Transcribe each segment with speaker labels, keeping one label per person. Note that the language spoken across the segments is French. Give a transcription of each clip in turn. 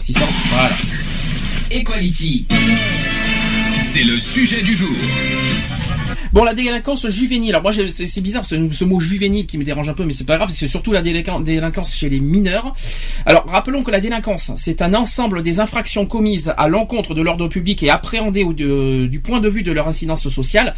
Speaker 1: 600, voilà.
Speaker 2: Equality. C'est le sujet du jour.
Speaker 1: Bon, la délinquance juvénile. Alors moi, c'est bizarre ce, ce mot juvénile qui me dérange un peu, mais c'est pas grave. C'est surtout la délinquance, délinquance chez les mineurs. Alors, rappelons que la délinquance, c'est un ensemble des infractions commises à l'encontre de l'ordre public et appréhendées au- de- du point de vue de leur incidence sociale.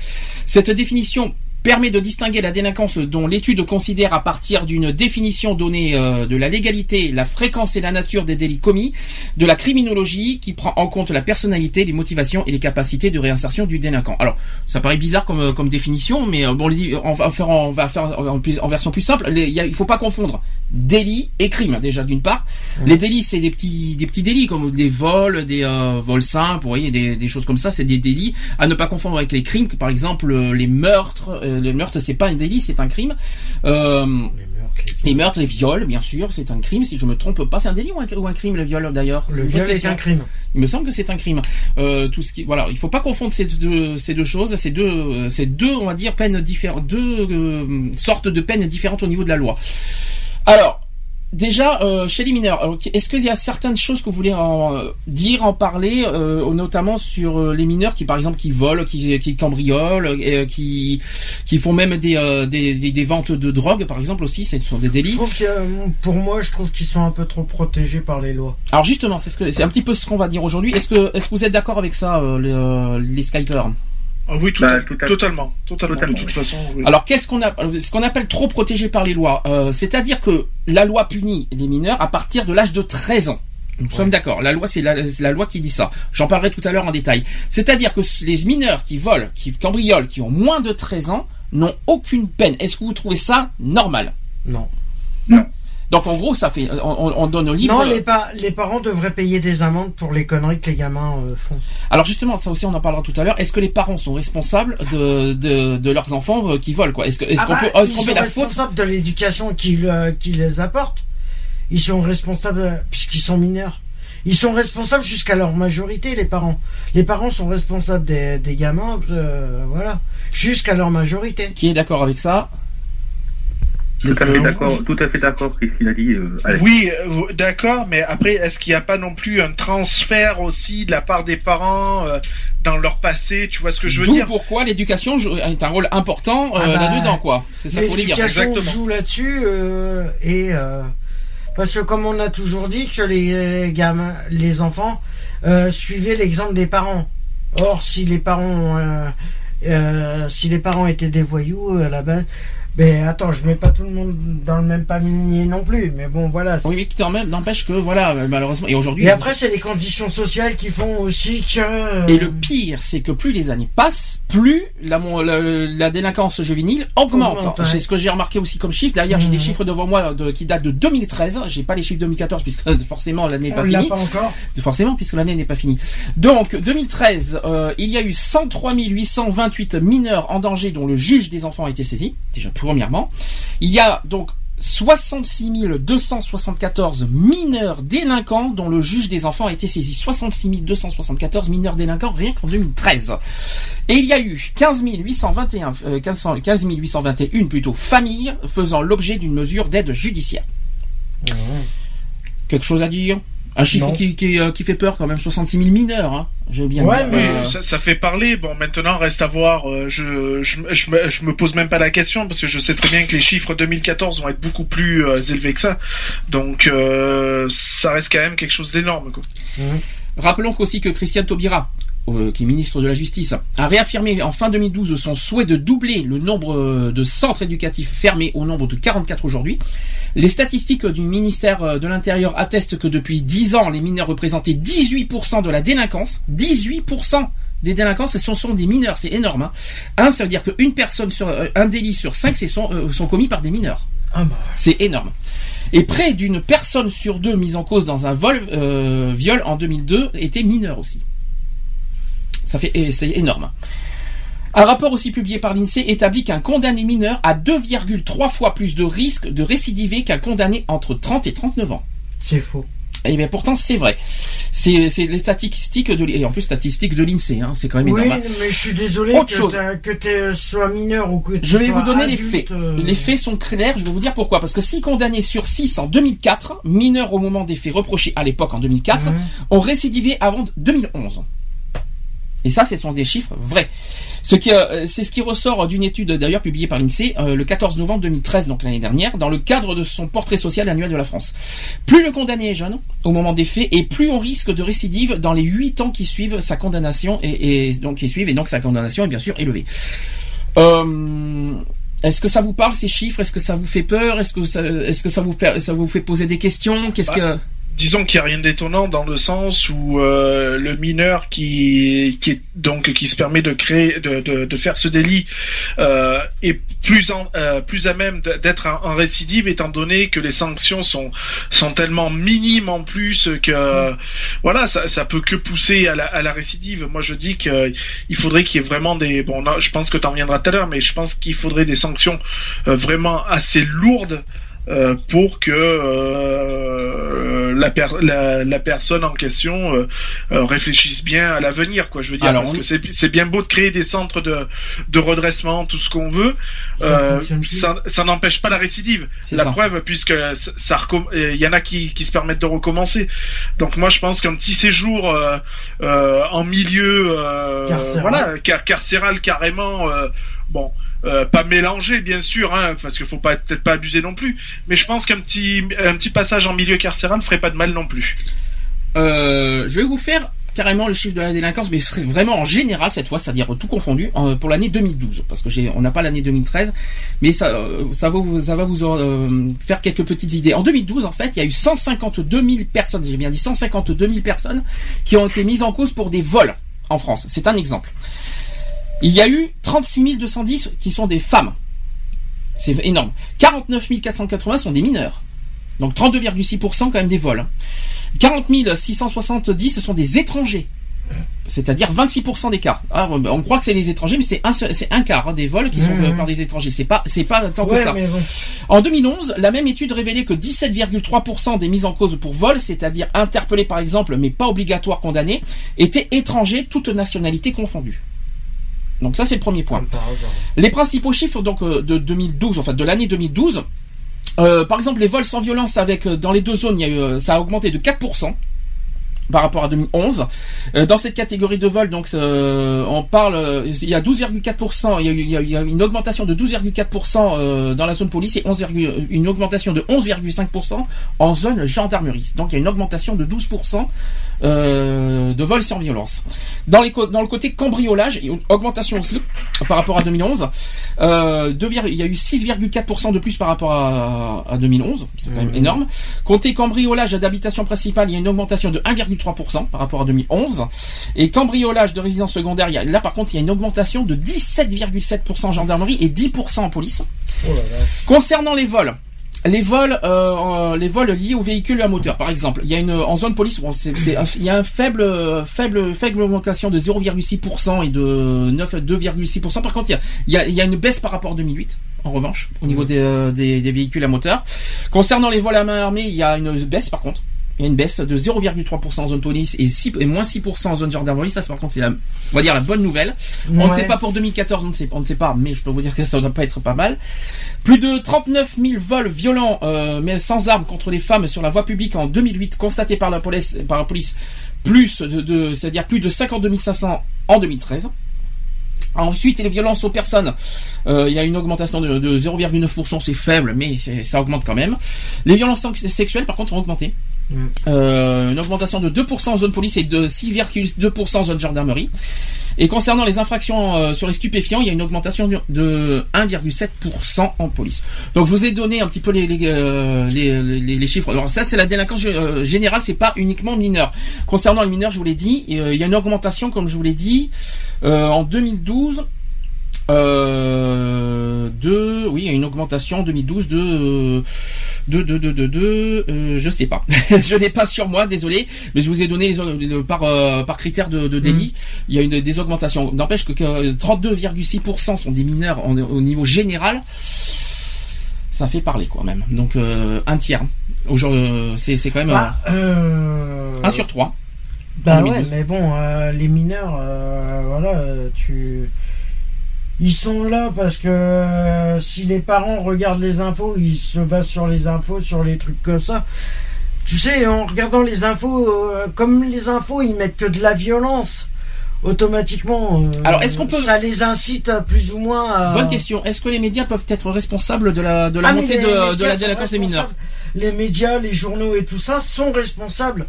Speaker 1: Cette définition permet de distinguer la délinquance dont l'étude considère à partir d'une définition donnée euh, de la légalité, la fréquence et la nature des délits commis, de la criminologie qui prend en compte la personnalité, les motivations et les capacités de réinsertion du délinquant. Alors, ça paraît bizarre comme, euh, comme définition, mais euh, bon, on va faire, en- on va faire en, en version plus simple. Les- il y a- il faut pas confondre délit et crime déjà d'une part. Les délits, c'est des petits, des petits délits comme des vols, des euh, vols simples, vous voyez, des, des choses comme ça, c'est des délits à ne pas confondre avec les crimes. Par exemple, les meurtres. Euh, les meurtres, c'est pas un délit, c'est un crime. Euh, les meurtres, les viols, bien sûr, c'est un crime. Si je me trompe pas, c'est un délit ou un, ou un crime le viol d'ailleurs?
Speaker 3: Le viol est un crime.
Speaker 1: Il me semble que c'est un crime. Euh, tout ce qui, voilà, il faut pas confondre ces deux, ces deux choses, ces deux, ces deux, on va dire, peines différentes, deux euh, sortes de peines différentes au niveau de la loi. Alors, déjà, euh, chez les mineurs, euh, est-ce qu'il y a certaines choses que vous voulez en euh, dire, en parler, euh, notamment sur euh, les mineurs qui, par exemple, qui volent, qui, qui cambriolent, euh, qui, qui font même des, euh, des, des, des ventes de drogue, par exemple aussi, ce sont des
Speaker 3: Je
Speaker 1: délits.
Speaker 3: trouve que, euh, pour moi, je trouve qu'ils sont un peu trop protégés par les lois.
Speaker 1: Alors justement, c'est ce que c'est un petit peu ce qu'on va dire aujourd'hui. Est-ce que est-ce que vous êtes d'accord avec ça, euh, les, euh, les Skypers?
Speaker 4: Ah oui, tout,
Speaker 5: Bah,
Speaker 4: à-
Speaker 5: tout à-
Speaker 4: totalement, totalement,
Speaker 5: totalement,
Speaker 4: de toute
Speaker 5: oui.
Speaker 4: façon. oui.
Speaker 1: Alors qu'est-ce qu'on a ce qu'on appelle trop protégé par les lois Euh, C'est-à-dire que la loi punit les mineurs à partir de l'âge de 13 ans. Nous sommes d'accord. La loi, c'est la, c'est la loi qui dit ça. J'en parlerai tout à l'heure en détail. C'est-à-dire que les mineurs qui volent, qui cambriolent, qui ont moins de 13 ans, n'ont aucune peine. Est-ce que vous trouvez ça normal?
Speaker 3: Non.
Speaker 1: Donc en gros, ça fait, on, on- on donne au libre.
Speaker 3: Non, les, pa- les parents devraient payer des amendes pour les conneries que les gamins euh, font.
Speaker 1: Alors justement, ça aussi on en parlera tout à l'heure. Est-ce que les parents sont responsables de, de, de leurs enfants euh, qui volent quoi? Est-ce que- est-ce
Speaker 3: Ah
Speaker 1: qu'on
Speaker 3: bah,
Speaker 1: peut, est-ce
Speaker 3: ils
Speaker 1: qu'on
Speaker 3: sont
Speaker 1: faute?
Speaker 3: responsables de l'éducation qu'ils euh, les apportent. Ils sont responsables euh, puisqu'ils sont mineurs. Ils sont responsables jusqu'à leur majorité, les parents. Les parents sont responsables des, des gamins, euh, voilà, jusqu'à leur majorité.
Speaker 1: Qui est d'accord avec ça?
Speaker 5: Tout à fait d'accord, tout à fait d'accord, Christine a dit. Euh.
Speaker 4: Oui, euh, d'accord, mais après, est-ce qu'il n'y a pas non plus un transfert aussi de la part des parents euh, dans leur passé Tu vois ce que je veux
Speaker 1: D'où
Speaker 4: dire?
Speaker 1: pourquoi l'éducation joue- est un rôle important euh,
Speaker 3: Ah bah,
Speaker 1: là-dedans quoi. C'est ça vous voulez dire.
Speaker 3: L'éducation
Speaker 4: Exactement.
Speaker 3: joue là-dessus euh, et euh, parce que comme on a toujours dit que les gamins, les enfants euh, suivaient l'exemple des parents. Or, si les parents, euh, euh, si les parents étaient des voyous euh, à la base, ben attends, je mets pas tout le monde dans le même panier non plus, mais bon voilà.
Speaker 1: Oui, mais qui quand même n'empêche que voilà malheureusement et aujourd'hui.
Speaker 3: Et après, c'est les conditions sociales qui font aussi que.
Speaker 1: Et le pire, c'est que plus les années passent, plus la, mon- la, la délinquance juvénile augmente.
Speaker 3: Augmente, ouais.
Speaker 1: C'est ce que j'ai remarqué aussi comme chiffre. D'ailleurs, j'ai des
Speaker 3: Mhm.
Speaker 1: chiffres devant moi de- qui datent de 2013. J'ai pas les chiffres 2014 puisque euh, forcément l'année n'est pas finie.
Speaker 3: pas encore.
Speaker 1: Forcément, puisque l'année n'est pas finie. Donc, 2013, euh, il y a eu 103 828 mineurs en danger dont le juge des enfants a été saisi, déjà premièrement. Il y a donc 66 274 mineurs délinquants dont le juge des enfants a été saisi. 66 274 mineurs délinquants rien qu'en 2013. Et il y a eu 15 821, euh, 15 15 821 plutôt familles faisant l'objet d'une mesure d'aide judiciaire. Quelque chose à dire? Un chiffre
Speaker 3: Non.
Speaker 1: qui, qui, euh, qui fait peur quand même, 66 000 mineurs, hein. J'ai bien
Speaker 3: Ouais,
Speaker 1: Euh,
Speaker 4: ça, ça fait parler. Bon, maintenant, reste à voir. euh, je, je, je, me, je me pose même pas la question parce que je sais très bien que les chiffres 2014 vont être beaucoup plus euh, élevés que ça. Donc, euh, ça reste quand même quelque chose d'énorme. quoi.
Speaker 1: Rappelons qu'aussi que Christiane Taubira, qui est ministre de la Justice, a réaffirmé en fin 2012 son souhait de doubler le nombre euh, de centres éducatifs fermés au nombre de 44 aujourd'hui. Les statistiques du ministère euh, de l'Intérieur attestent que depuis 10 ans, les mineurs représentaient 18% de la délinquance. 18% des délinquances, ce sont des mineurs, c'est énorme. Hein. Un, ça veut dire qu'une personne sur euh, un délit sur cinq, c'est sont, euh, sont commis par des mineurs.
Speaker 3: Ah bah.
Speaker 1: C'est énorme. Et près d'une personne sur deux mise en cause dans un vol, euh, viol en 2002 était mineure aussi. Ça fait, c'est énorme. Un rapport aussi publié par l'INSEE établit qu'un condamné mineur a 2,3 fois plus de risque de récidiver qu'un condamné entre 30 et 39 ans.
Speaker 3: C'est faux.
Speaker 1: Et bien pourtant c'est vrai. C'est les statistiques de et en plus statistiques de l'Insee. Hein, c'est quand même énorme.
Speaker 3: Oui, mais je suis désolé que, tu sois mineur ou que tu
Speaker 1: Je vais vous donner
Speaker 3: les
Speaker 1: faits. Euh. Les faits sont clairs. Je vais vous dire pourquoi. Parce que si condamnés sur 6 en 2004, mineurs au moment des faits reprochés à l'époque en 2004, ont récidivé avant 2011. Et ça, ce sont des chiffres vrais. Ce qui, euh, c'est ce qui ressort d'une étude d'ailleurs publiée par l'INSEE euh, le 14 novembre 2013, donc l'année dernière, dans le cadre de son portrait social annuel de la France. Plus le condamné est jeune au moment des faits, et plus on risque de récidive dans les huit ans qui suivent sa condamnation et, donc qui suivent et donc sa condamnation est bien sûr élevée. Euh, est-ce que ça vous parle ces chiffres? Est-ce que ça vous fait peur? Est-ce que ça, est-ce que ça vous fait, ça vous fait poser des questions? Qu'est-ce que
Speaker 4: disons qu'il n'y a rien d'étonnant dans le sens où euh, le mineur qui, qui est donc qui se permet de créer de, de, de faire ce délit euh, est plus en, euh, plus à même d'être en, récidive étant donné que les sanctions sont sont tellement minimes en plus que voilà ça ça peut que pousser à la, à la récidive. Moi je dis que il faudrait qu'il y ait vraiment des bon je pense que tu en reviendras tout à l'heure mais je pense qu'il faudrait des sanctions vraiment assez lourdes euh, pour que euh, la, la, personne en question euh, réfléchisse bien à l'avenir quoi je veux dire parce que c'est bien beau de créer des centres de, de redressement tout ce qu'on veut ça, ça n'empêche pas la récidive. La preuve puisque ça il y en a qui, qui se permettent de recommencer. Donc moi je pense qu'un petit séjour en milieu carcéral. voilà carcéral carrément bon euh, pas mélanger bien sûr, hein, parce qu'il faut pas peut-être pas abuser non plus. Mais je pense qu'un petit un petit passage en milieu carcéral ferait pas de mal non plus.
Speaker 1: Euh, je vais vous faire carrément le chiffre de la délinquance, mais vraiment en général cette fois, c'est-à-dire tout confondu pour l'année 2012, parce que j'ai on n'a pas l'année 2013, mais ça euh, ça va ça va vous faire quelques petites idées. En 2012, en fait, il y a eu 152 000 personnes, j'ai bien dit 152 000 personnes qui ont été mises en cause pour des vols en France. C'est un exemple. Il y a eu 36 210 qui sont des femmes. C'est énorme. 49 480 sont des mineurs. Donc 32,6% quand même des vols. 40 670 ce sont des étrangers. C'est-à-dire 26% des cas. Ah, on croit que c'est les étrangers, mais c'est un, c'est un quart hein, des vols qui sont mmh. par des étrangers. C'est pas, c'est pas tant que ça. En 2011, la même étude révélait que 17,3% des mises en cause pour vol, c'est-à-dire interpellés par exemple, mais pas obligatoires condamnés, étaient étrangers, toutes nationalités confondues. Donc ça c'est le premier point. Les principaux chiffres donc euh, de 2012, en fait de l'année 2012. Euh, par exemple, les vols sans violence avec euh, dans les deux zones, il y a eu, ça a augmenté de 4% par rapport à 2011. dans cette catégorie de vol, donc on parle, il y a 12,4%, il, il, y a une augmentation de 12,4% dans la zone police et 11, une augmentation de 11,5% en zone gendarmerie. Donc il y a une augmentation de 12% euh, de vols sans violence. Dans, les, dans le côté cambriolage, il y a une augmentation aussi par rapport à 2011. Euh, il y a eu 6,4% de plus par rapport à, à 2011, c'est quand même mmh. énorme. Côté cambriolage d'habitation principale, il y a une augmentation de 1,3% par rapport à 2011. Et cambriolage de résidence secondaire, là par contre, il y a une augmentation de 17,7% en gendarmerie et 10% en police. Oh Concernant les vols, les vols, euh, les vols liés aux véhicules à moteur, par exemple, il y a une en zone police, bon, c'est, il y a un faible, faible, faible augmentation de 0,6% et de 9, 2,6%. Par contre, il y a, il y a, une baisse par rapport à 2008. En revanche, au niveau mmh. des, euh, des, des véhicules à moteur. Concernant les vols à main armée, il y a une baisse par contre il y a une baisse de 0,3% en zone police et, 6, et moins 6% en zone gendarmerie. Ça, par contre, c'est la, on va dire la bonne nouvelle. On ne sait pas pour 2014, on ne sait, on ne sait pas, mais je peux vous dire que ça ne doit pas être pas mal. Plus de 39 000 vols violents, euh, mais sans armes contre les femmes sur la voie publique en 2008 constatés par la police, par la police, plus de, de c'est-à-dire plus de 52 500 en 2013. Ensuite, les violences aux personnes, euh, il y a une augmentation de, de 0,9%, c'est faible, mais ça augmente quand même. Les violences sexuelles, par contre, ont augmenté. Euh, une augmentation de 2% en zone police et de 6,2% en zone gendarmerie. Et concernant les infractions euh, sur les stupéfiants, il y a une augmentation de 1,7% en police. Donc je vous ai donné un petit peu les, les, euh, les, chiffres. Alors ça c'est la délinquance générale, c'est pas uniquement mineur. Concernant les mineurs, je vous l'ai dit, il y a une augmentation, comme je vous l'ai dit, en 2012. De oui il y a une augmentation en 2012 de De, de, de, de, de euh, je sais pas. je n'ai pas sur moi, désolé, mais je vous ai donné les, par, euh, par critère de, de délit. Il y a une, des augmentations. N'empêche que, que 32,6% sont des mineurs en- au niveau général. Ça fait parler, quoi, même. Donc, euh, un tiers. Aujourd'hui, c'est c'est quand même
Speaker 3: Bah, euh,
Speaker 1: euh, un sur trois.
Speaker 3: Bah ouais,
Speaker 1: 2012.
Speaker 3: mais bon, euh, les mineurs, euh, voilà, euh, tu. Ils sont là parce que euh, si les parents regardent les infos, ils se basent sur les infos, sur les trucs comme ça. Tu sais, en regardant les infos, euh, comme les infos, ils mettent que de la violence, automatiquement. euh,
Speaker 1: Alors, est-ce qu'on peut-
Speaker 3: Ça les incite à plus ou moins à.
Speaker 1: Bonne question. Est-ce que les médias peuvent être responsables de la, de la
Speaker 3: Ah,
Speaker 1: montée
Speaker 3: les
Speaker 1: de, de la délinquance des mineurs.
Speaker 3: Les médias, les journaux et tout ça sont responsables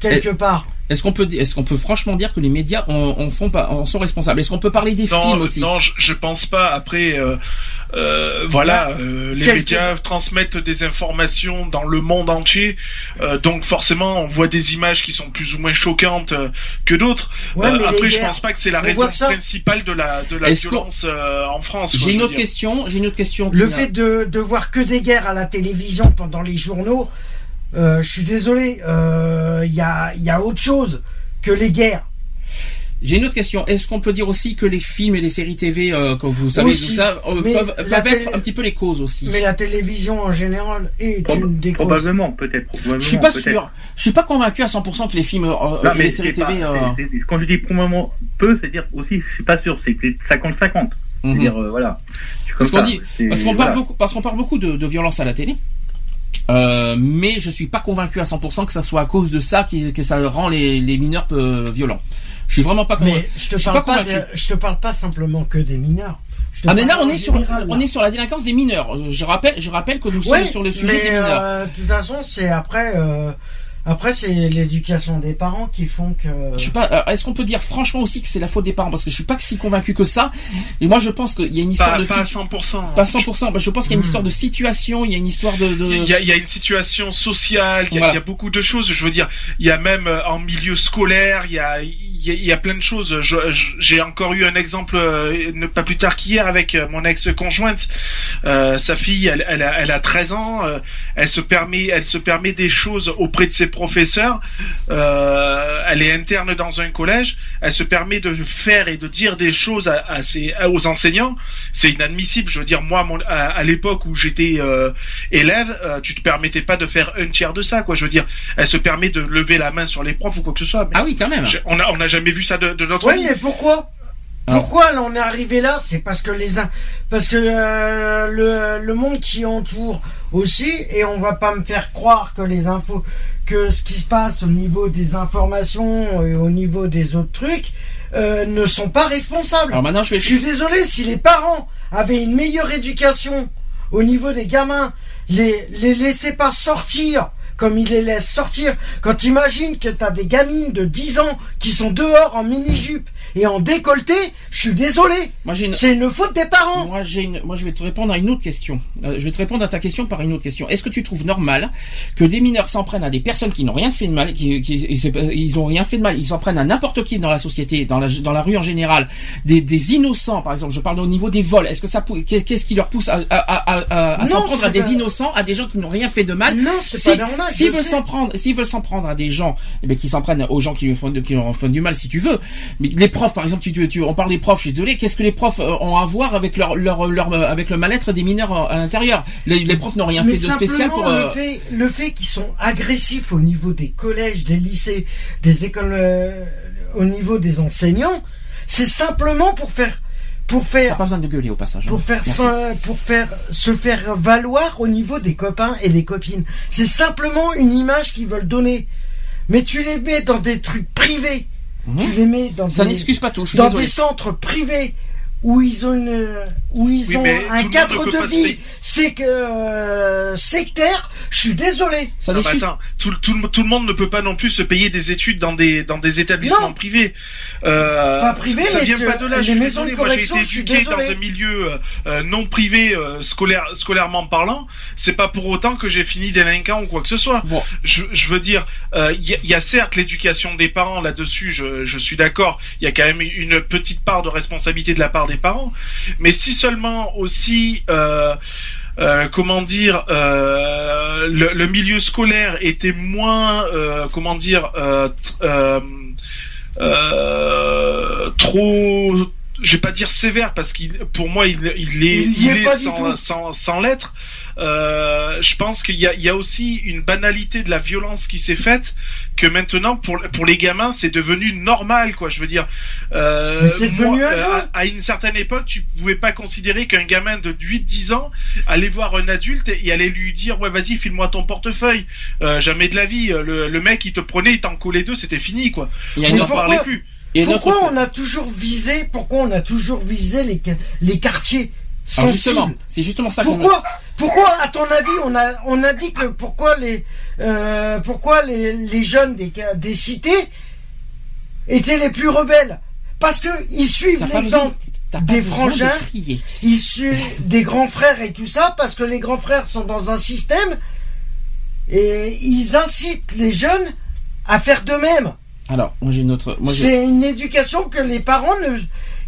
Speaker 3: quelque part.
Speaker 1: Est-ce qu'on peut, est-ce qu'on peut franchement dire que les médias en, en font pas, en sont responsables? Est-ce qu'on peut parler des
Speaker 4: Non,
Speaker 1: films aussi?
Speaker 4: non, je, je pense pas. Après, euh, euh, voilà, euh, les médias transmettent des informations dans le monde entier, euh, donc forcément, on voit des images qui sont plus ou moins choquantes euh, que d'autres.
Speaker 3: Ouais,
Speaker 4: Euh, après, je
Speaker 3: guerres,
Speaker 4: pense pas que c'est la
Speaker 3: on
Speaker 4: raison principale de la de la violence euh, en France.
Speaker 1: J'ai une autre question. J'ai une autre question.
Speaker 3: Le fait de, de voir que des guerres à la télévision pendant les journaux, je suis désolé, euh, il y, a, il y a autre chose que les guerres.
Speaker 1: J'ai une autre question. Est-ce qu'on peut dire aussi que les films et les séries TV, euh, comme vous savez,
Speaker 3: Aussi.
Speaker 1: tout ça, euh, peuvent, peuvent être un petit peu les causes aussi
Speaker 3: Mais la télévision en général est
Speaker 5: Prob-
Speaker 3: une des causes.
Speaker 5: Probablement, peut-être.
Speaker 1: Je suis pas
Speaker 5: peut-être.
Speaker 1: sûr. Je suis pas convaincu à 100% que les films euh,
Speaker 5: Non,
Speaker 1: et
Speaker 5: mais
Speaker 1: les séries
Speaker 5: pas-
Speaker 1: TV. euh,
Speaker 5: quand je dis probablement peu, c'est dire aussi, je suis pas sûr, c'est que c'est 50-50.
Speaker 1: mhm.
Speaker 5: C'est-à-dire, euh, voilà.
Speaker 1: Parce qu'on
Speaker 5: ça.
Speaker 1: dit,
Speaker 5: C'est-
Speaker 1: parce qu'on
Speaker 5: voilà.
Speaker 1: parle beaucoup, parce qu'on parle beaucoup de, de violence à la télé. Euh, mais je suis pas convaincu à 100% que ça soit à cause de ça que ça rend les, les mineurs euh, violents. Je suis vraiment pas convaincu.
Speaker 3: Mais je te
Speaker 1: Je
Speaker 3: parle
Speaker 1: pas
Speaker 3: pas, de-
Speaker 1: convaincu.
Speaker 3: je te parle pas simplement que des mineurs.
Speaker 1: Ah mais là on est sur on est sur la délinquance des mineurs. Euh, Je rappelle je rappelle que nous
Speaker 3: Ouais,
Speaker 1: sommes sur le sujet
Speaker 3: mais,
Speaker 1: des mineurs.
Speaker 3: euh, de toute façon, c'est après. Après, c'est l'éducation des parents qui font que.
Speaker 1: Je suis pas. euh, Est-ce qu'on peut dire franchement aussi que c'est la faute des parents? Parce que je suis pas si convaincu que ça. Et moi je pense qu'il y a une histoire
Speaker 4: Pas,
Speaker 1: de
Speaker 4: pas à
Speaker 1: situ-
Speaker 4: 100%.
Speaker 1: pas 100%. bah, je pense qu'il y a une
Speaker 3: Hmm.
Speaker 1: histoire de situation. Il y a une histoire de. de-
Speaker 4: Il y, a, il y a une situation sociale, il y, a,
Speaker 1: Voilà.
Speaker 4: il y a beaucoup de choses. Je veux dire, il y a même euh, en milieu scolaire, il y a, il y a, il y a plein de choses. J'ai encore eu un exemple euh, ne pas plus tard qu'hier avec mon ex-conjointe. Euh, sa fille, elle, elle, a, elle a 13 ans. elle se permet, elle se permet des choses auprès de ses professeurs. Euh, elle est interne dans un collège. Elle se permet de faire et de dire des choses à, à ses, aux enseignants. C'est inadmissible. Je veux dire, moi, mon- à, à l'époque où j'étais euh, élève, euh, tu te permettais pas de faire un tiers de ça, quoi. Je veux dire, elle se permet de lever la main sur les profs ou quoi que ce soit. Mais
Speaker 1: Ah oui quand même.
Speaker 4: je- on a, on n'a jamais vu ça de, de notre
Speaker 3: Oui, mais pourquoi? Pourquoi là, on est arrivé là? C'est parce que les parce que euh, le, le monde qui entoure aussi et on va pas me faire croire que les infos que ce qui se passe au niveau des informations et au niveau des autres trucs euh, ne sont pas responsables.
Speaker 1: Alors maintenant je vais.
Speaker 3: Je suis désolé si les parents avaient une meilleure éducation au niveau des gamins, les les laissaient pas sortir comme ils les laissent sortir. Quand t'imagines que t'as des gamines de 10 ans qui sont dehors en mini-jupe et en décolleté, je suis désolé.
Speaker 1: Une.
Speaker 3: C'est une faute des parents.
Speaker 1: Moi, j'ai une... Moi, je vais te répondre à une autre question. Euh, je vais te répondre à ta question par une autre question. Est-ce que tu trouves normal que des mineurs s'en prennent à des personnes qui n'ont rien fait de mal, qui, qui ils- c'est pas- ils ont rien fait de mal, ils s'en prennent à n'importe qui dans la société, dans la, dans la rue en général, des, des innocents, par exemple. Je parle au niveau des vols. Est-ce que ça, qu'est-ce qui leur pousse à, à, à, à, à
Speaker 3: Non,
Speaker 1: s'en prendre à des
Speaker 3: pas-
Speaker 1: innocents, à des gens qui n'ont rien fait de mal?
Speaker 3: Non, c'est
Speaker 1: si,
Speaker 3: pas normal.
Speaker 1: S'ils veulent s'en prendre, s'ils veulent s'en prendre à des gens, eh ben, qui s'en prennent aux gens qui lui font, qui leur font du mal, si tu veux. Mais les profs, par exemple, tu, tu, tu- on parle des profs. Je suis désolé. Qu'est-ce que les profs euh, ont à voir avec leur, leur, leur, euh, avec le mal-être des mineurs euh, à l'intérieur? Les, les profs n'ont rien
Speaker 3: Mais
Speaker 1: fait de spécial pour. euh,
Speaker 3: le fait, le fait qu'ils sont agressifs au niveau des collèges, des lycées, des écoles, euh, au niveau des enseignants, c'est simplement pour faire, pour faire,
Speaker 1: pas besoin de gueuler au passage. hein.
Speaker 3: pour faire, se- pour faire, se faire valoir au niveau des copains et des copines. C'est simplement une image qu'ils veulent donner. Mais tu les mets dans des trucs privés.
Speaker 1: Mhm.
Speaker 3: Tu les mets dans
Speaker 1: Ça
Speaker 3: des,
Speaker 1: n'excuse pas tout. Je suis
Speaker 3: dans
Speaker 1: désolé.
Speaker 3: des centres privés où ils ont une, où ils
Speaker 4: Oui,
Speaker 3: ont un cadre de vie c'est que euh, sectaire. Je suis désolé.
Speaker 1: Ça
Speaker 4: Non, mais
Speaker 1: n'excuse.
Speaker 4: attends, tout, tout, le- tout le monde ne peut pas non plus se payer des études dans des dans des établissements
Speaker 3: Non.
Speaker 4: privés. Euh,
Speaker 3: Pas privés,
Speaker 4: ça
Speaker 3: mais
Speaker 4: vient
Speaker 3: tu-
Speaker 4: pas de là.
Speaker 3: les maisons de
Speaker 4: désolé, moi j'ai été
Speaker 3: correction, je suis
Speaker 4: éduqué dans un milieu euh, non privé euh, scolaire scolairement parlant. C'est pas pour autant que j'ai fini délinquant ou quoi que ce soit.
Speaker 1: Bon,
Speaker 4: Je, je veux dire, euh, il y, a- il y a certes l'éducation des parents là-dessus, je, je suis d'accord. Il y a quand même une petite part de responsabilité de la part des parents, mais si seulement aussi, euh, euh, comment dire, euh, le, milieu scolaire était moins, comment dire, trop, je vais pas dire sévère parce qu'il, pour moi, il, il est,
Speaker 3: Il est
Speaker 4: sans, sans, sans l'être. Euh, je pense qu'il y a, il y a aussi une banalité de la violence qui s'est faite que maintenant pour pour les gamins c'est devenu normal quoi. Je veux dire, euh,
Speaker 3: Mais devenu un jeu.
Speaker 4: à, à une certaine époque tu pouvais pas considérer qu'un gamin de 8-10 ans allait voir un adulte et allait lui dire ouais vas-y file-moi ton portefeuille. Euh, jamais de la vie. Le, le mec il te prenait, il t'en collait deux, c'était fini quoi.
Speaker 1: Il y a
Speaker 4: On
Speaker 1: une
Speaker 4: n'en parlait plus.
Speaker 3: Pourquoi on a toujours visé Pourquoi on a toujours visé les les quartiers
Speaker 1: Alors
Speaker 3: sensibles
Speaker 1: justement, c'est justement ça
Speaker 3: Pourquoi Pourquoi, à ton avis, on a on a dit que pourquoi les euh, pourquoi les, les jeunes des des cités étaient les plus rebelles? Parce que ils suivent l'exemple des
Speaker 1: de
Speaker 3: frangins. suivent des grands frères et tout ça parce que les grands frères sont dans un système et ils incitent les jeunes à faire de même.
Speaker 1: Alors, moi j'ai une autre.
Speaker 3: C'est une éducation que les parents ne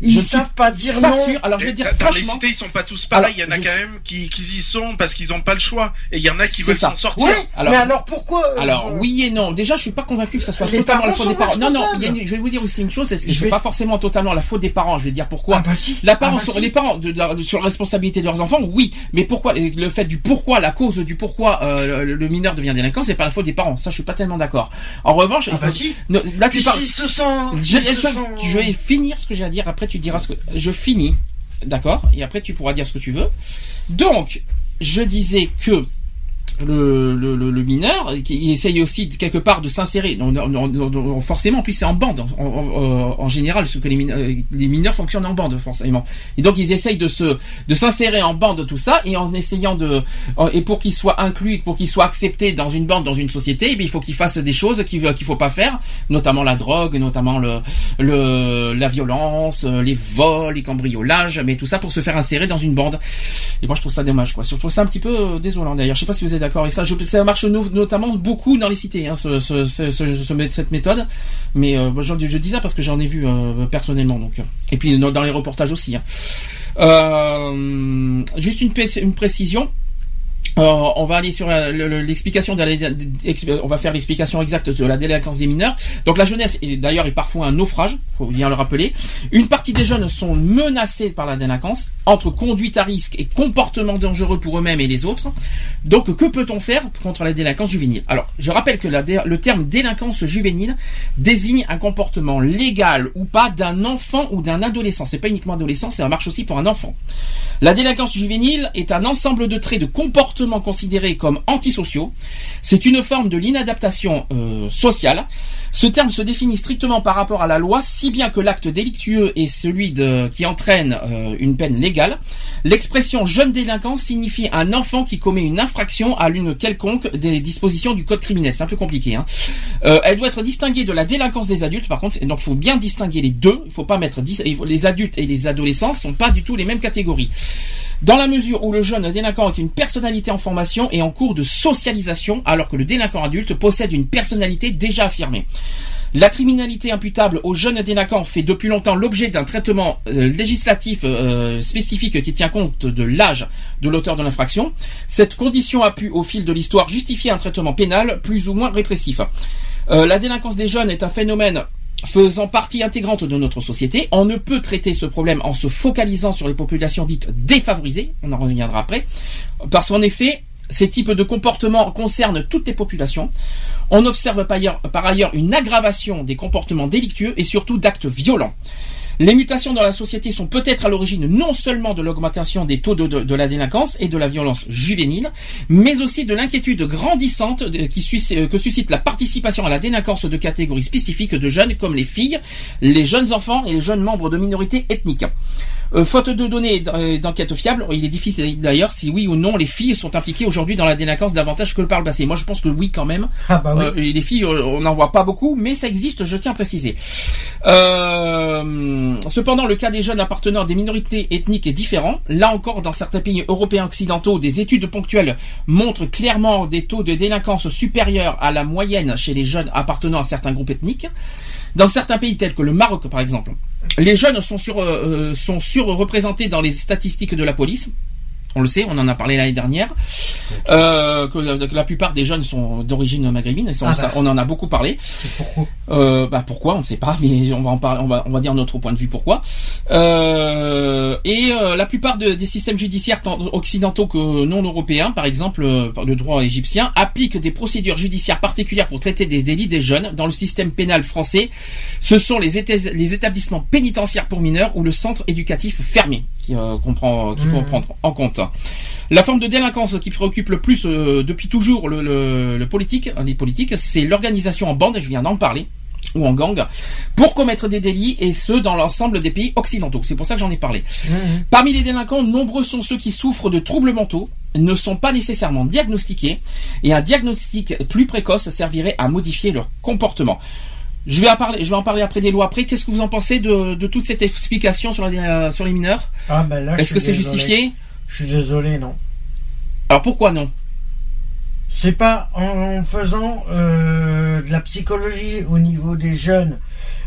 Speaker 3: ils
Speaker 1: suis
Speaker 3: savent pas dire
Speaker 1: pas
Speaker 3: non.
Speaker 1: sûr. Alors je vais
Speaker 4: Et
Speaker 1: dire
Speaker 4: dans les
Speaker 1: franchement.
Speaker 4: cités, ils sont pas tous pareils.
Speaker 1: Alors,
Speaker 4: Il y en a quand
Speaker 1: sais-
Speaker 4: même qui, qui y sont parce qu'ils ont pas le choix. Et il y en a qui veulent s'en sortir.
Speaker 3: Oui,
Speaker 1: Alors-
Speaker 3: mais alors pourquoi euh,
Speaker 1: Alors oui et non. Déjà, je suis pas convaincu que ça soit
Speaker 3: Les
Speaker 1: totalement la
Speaker 3: parents
Speaker 1: faute des parents. Non, non. il y a
Speaker 3: responsables.
Speaker 1: une- je vais vous dire aussi une chose, c'est que
Speaker 3: Je vais-
Speaker 1: pas forcément totalement la faute des parents. Je vais dire pourquoi.
Speaker 3: Ah bah si.
Speaker 1: La parent
Speaker 3: Ah bah
Speaker 1: sur
Speaker 3: si.
Speaker 1: les parents de, de- sur la responsabilité de leurs enfants, oui, mais pourquoi le fait du pourquoi, la cause du pourquoi euh, le, le mineur devient délinquant, c'est pas la faute des parents. Ça, je suis pas tellement d'accord. En revanche,
Speaker 3: Ah bah si.
Speaker 1: ne- là tu parles.
Speaker 3: s'ils se sent
Speaker 1: Je,
Speaker 3: s'ils se
Speaker 1: je-
Speaker 3: sont-
Speaker 1: je vais finir ce que j'ai à dire. Après, tu diras ce que je finis, d'accord Et après, tu pourras dire ce que tu veux. Donc, je disais que le, mineur, qui essaye aussi quelque part de s'insérer. Forcément, puis c'est en bande en, général, ce que les mineurs, fonctionnent en bande forcément. Et donc ils essayent de se de s'insérer en bande tout ça et en essayant de et pour qu'ils soient inclus, pour qu'ils soient acceptés dans une bande, dans une société, eh il faut qu'ils fassent des choses qu'il qu'il faut pas faire, notamment la drogue, notamment le la violence, les vols, les cambriolages, mais tout ça pour se faire insérer dans une bande. Et moi je trouve ça dommage. Je trouve ça un petit peu euh, désolant d'ailleurs. Je sais pas si vous êtes avec ça. Ça marche no- notamment beaucoup dans les cités, hein, ce, ce, ce, ce- ce- cette méthode. Mais euh, je dis ça parce que j'en ai vu euh, personnellement donc. Et puis dans, les reportages aussi. hein. Euh, juste une précision. On va aller sur l'explication on va faire l'explication exacte de la délinquance des mineurs. Donc la jeunesse est d'ailleurs est parfois un naufrage, faut bien le rappeler. Une partie des jeunes sont menacés par la délinquance entre conduite à risque et comportement dangereux pour eux-mêmes et les autres. Donc que peut-on faire contre la délinquance juvénile? Alors, je rappelle que le terme délinquance juvénile désigne un comportement légal ou pas d'un enfant ou d'un adolescent. C'est pas uniquement adolescent, ça marche aussi pour un enfant. La délinquance juvénile est un ensemble de traits de comportement considérés comme antisociaux. C'est une forme de l'inadaptation euh, sociale. Ce terme se définit strictement par rapport à la loi, si bien que l'acte délictueux est celui qui entraîne euh, une peine légale. L'expression jeune délinquant signifie un enfant qui commet une infraction à l'une quelconque des dispositions du code criminel. C'est un peu compliqué. Hein. Euh, elle doit être distinguée de la délinquance des adultes. Par contre, donc il faut bien distinguer les deux. Il faut pas mettre les adultes et les adolescents sont pas du tout les mêmes catégories. Dans la mesure où le jeune délinquant est une personnalité en formation et en cours de socialisation, alors que le délinquant adulte possède une personnalité déjà affirmée. La criminalité imputable aux jeunes délinquants fait depuis longtemps l'objet d'un traitement euh, législatif euh, spécifique qui tient compte de l'âge de l'auteur de l'infraction. Cette condition a pu, au fil de l'histoire, justifier un traitement pénal plus ou moins répressif. Euh, la délinquance des jeunes est un phénomène faisant partie intégrante de notre société. On ne peut traiter ce problème en se focalisant sur les populations dites défavorisées, on en reviendra après, parce qu'en effet, ces types de comportements concernent toutes les populations. On observe par ailleurs, une aggravation des comportements délictueux et surtout d'actes violents. Les mutations dans la société sont peut-être à l'origine non seulement de l'augmentation des taux de, la délinquance et de la violence juvénile, mais aussi de l'inquiétude grandissante euh, que suscite la participation à la délinquance de catégories spécifiques de jeunes comme les filles, les jeunes enfants et les jeunes membres de minorités ethniques. Euh, faute de données et d'en- et d'enquêtes fiables, il est difficile d'ailleurs si oui ou non les filles sont impliquées aujourd'hui dans la délinquance davantage que par le passé. Moi je pense que oui quand même.
Speaker 3: Ah bah oui.
Speaker 1: Euh, les filles, euh, on n'en voit pas beaucoup, mais ça existe, je tiens à préciser. Euh, cependant, le cas des jeunes appartenant à des minorités ethniques est différent. Là encore, dans certains pays européens occidentaux, des études ponctuelles montrent clairement des taux de délinquance supérieurs à la moyenne chez les jeunes appartenant à certains groupes ethniques. Dans certains pays tels que le Maroc, par exemple, les jeunes sont, sur, euh, euh, sont surreprésentés dans les statistiques de la police. On le sait, on en a parlé l'année dernière. Euh, que, la- que la plupart des jeunes sont d'origine maghrébine. et ça,
Speaker 3: Ah bah.
Speaker 1: on en a beaucoup parlé.
Speaker 3: Pourquoi
Speaker 1: Euh, bah pourquoi on ne sait pas, mais on va en parler, on va, on va dire notre point de vue pourquoi. Euh, et euh, la plupart de- des systèmes judiciaires tant occidentaux que non européens, par exemple le droit égyptien, appliquent des procédures judiciaires particulières pour traiter des délits des jeunes. Dans le système pénal français, ce sont les établissements pénitentiaires pour mineurs ou le centre éducatif fermé qui euh, comprend qu'il faut
Speaker 3: Mhm.
Speaker 1: prendre en compte. La forme de délinquance qui préoccupe le plus euh, depuis toujours le, le, le politique, les politiques, c'est l'organisation en bande, et je viens d'en parler, ou en gang, pour commettre des délits, et ce, dans l'ensemble des pays occidentaux. C'est pour ça que j'en ai parlé. Parmi les délinquants, nombreux sont ceux qui souffrent de troubles mentaux, ne sont pas nécessairement diagnostiqués, et un diagnostic plus précoce servirait à modifier leur comportement. Je vais, en parler, je vais en parler après des lois après. Qu'est-ce que vous en pensez de, de toute cette explication sur, la, sur les mineurs?
Speaker 3: Ah ben là,
Speaker 1: Est-ce que c'est justifié?
Speaker 3: Je suis désolé, non.
Speaker 1: Alors pourquoi non?
Speaker 3: C'est pas en faisant euh, de la psychologie au niveau des jeunes.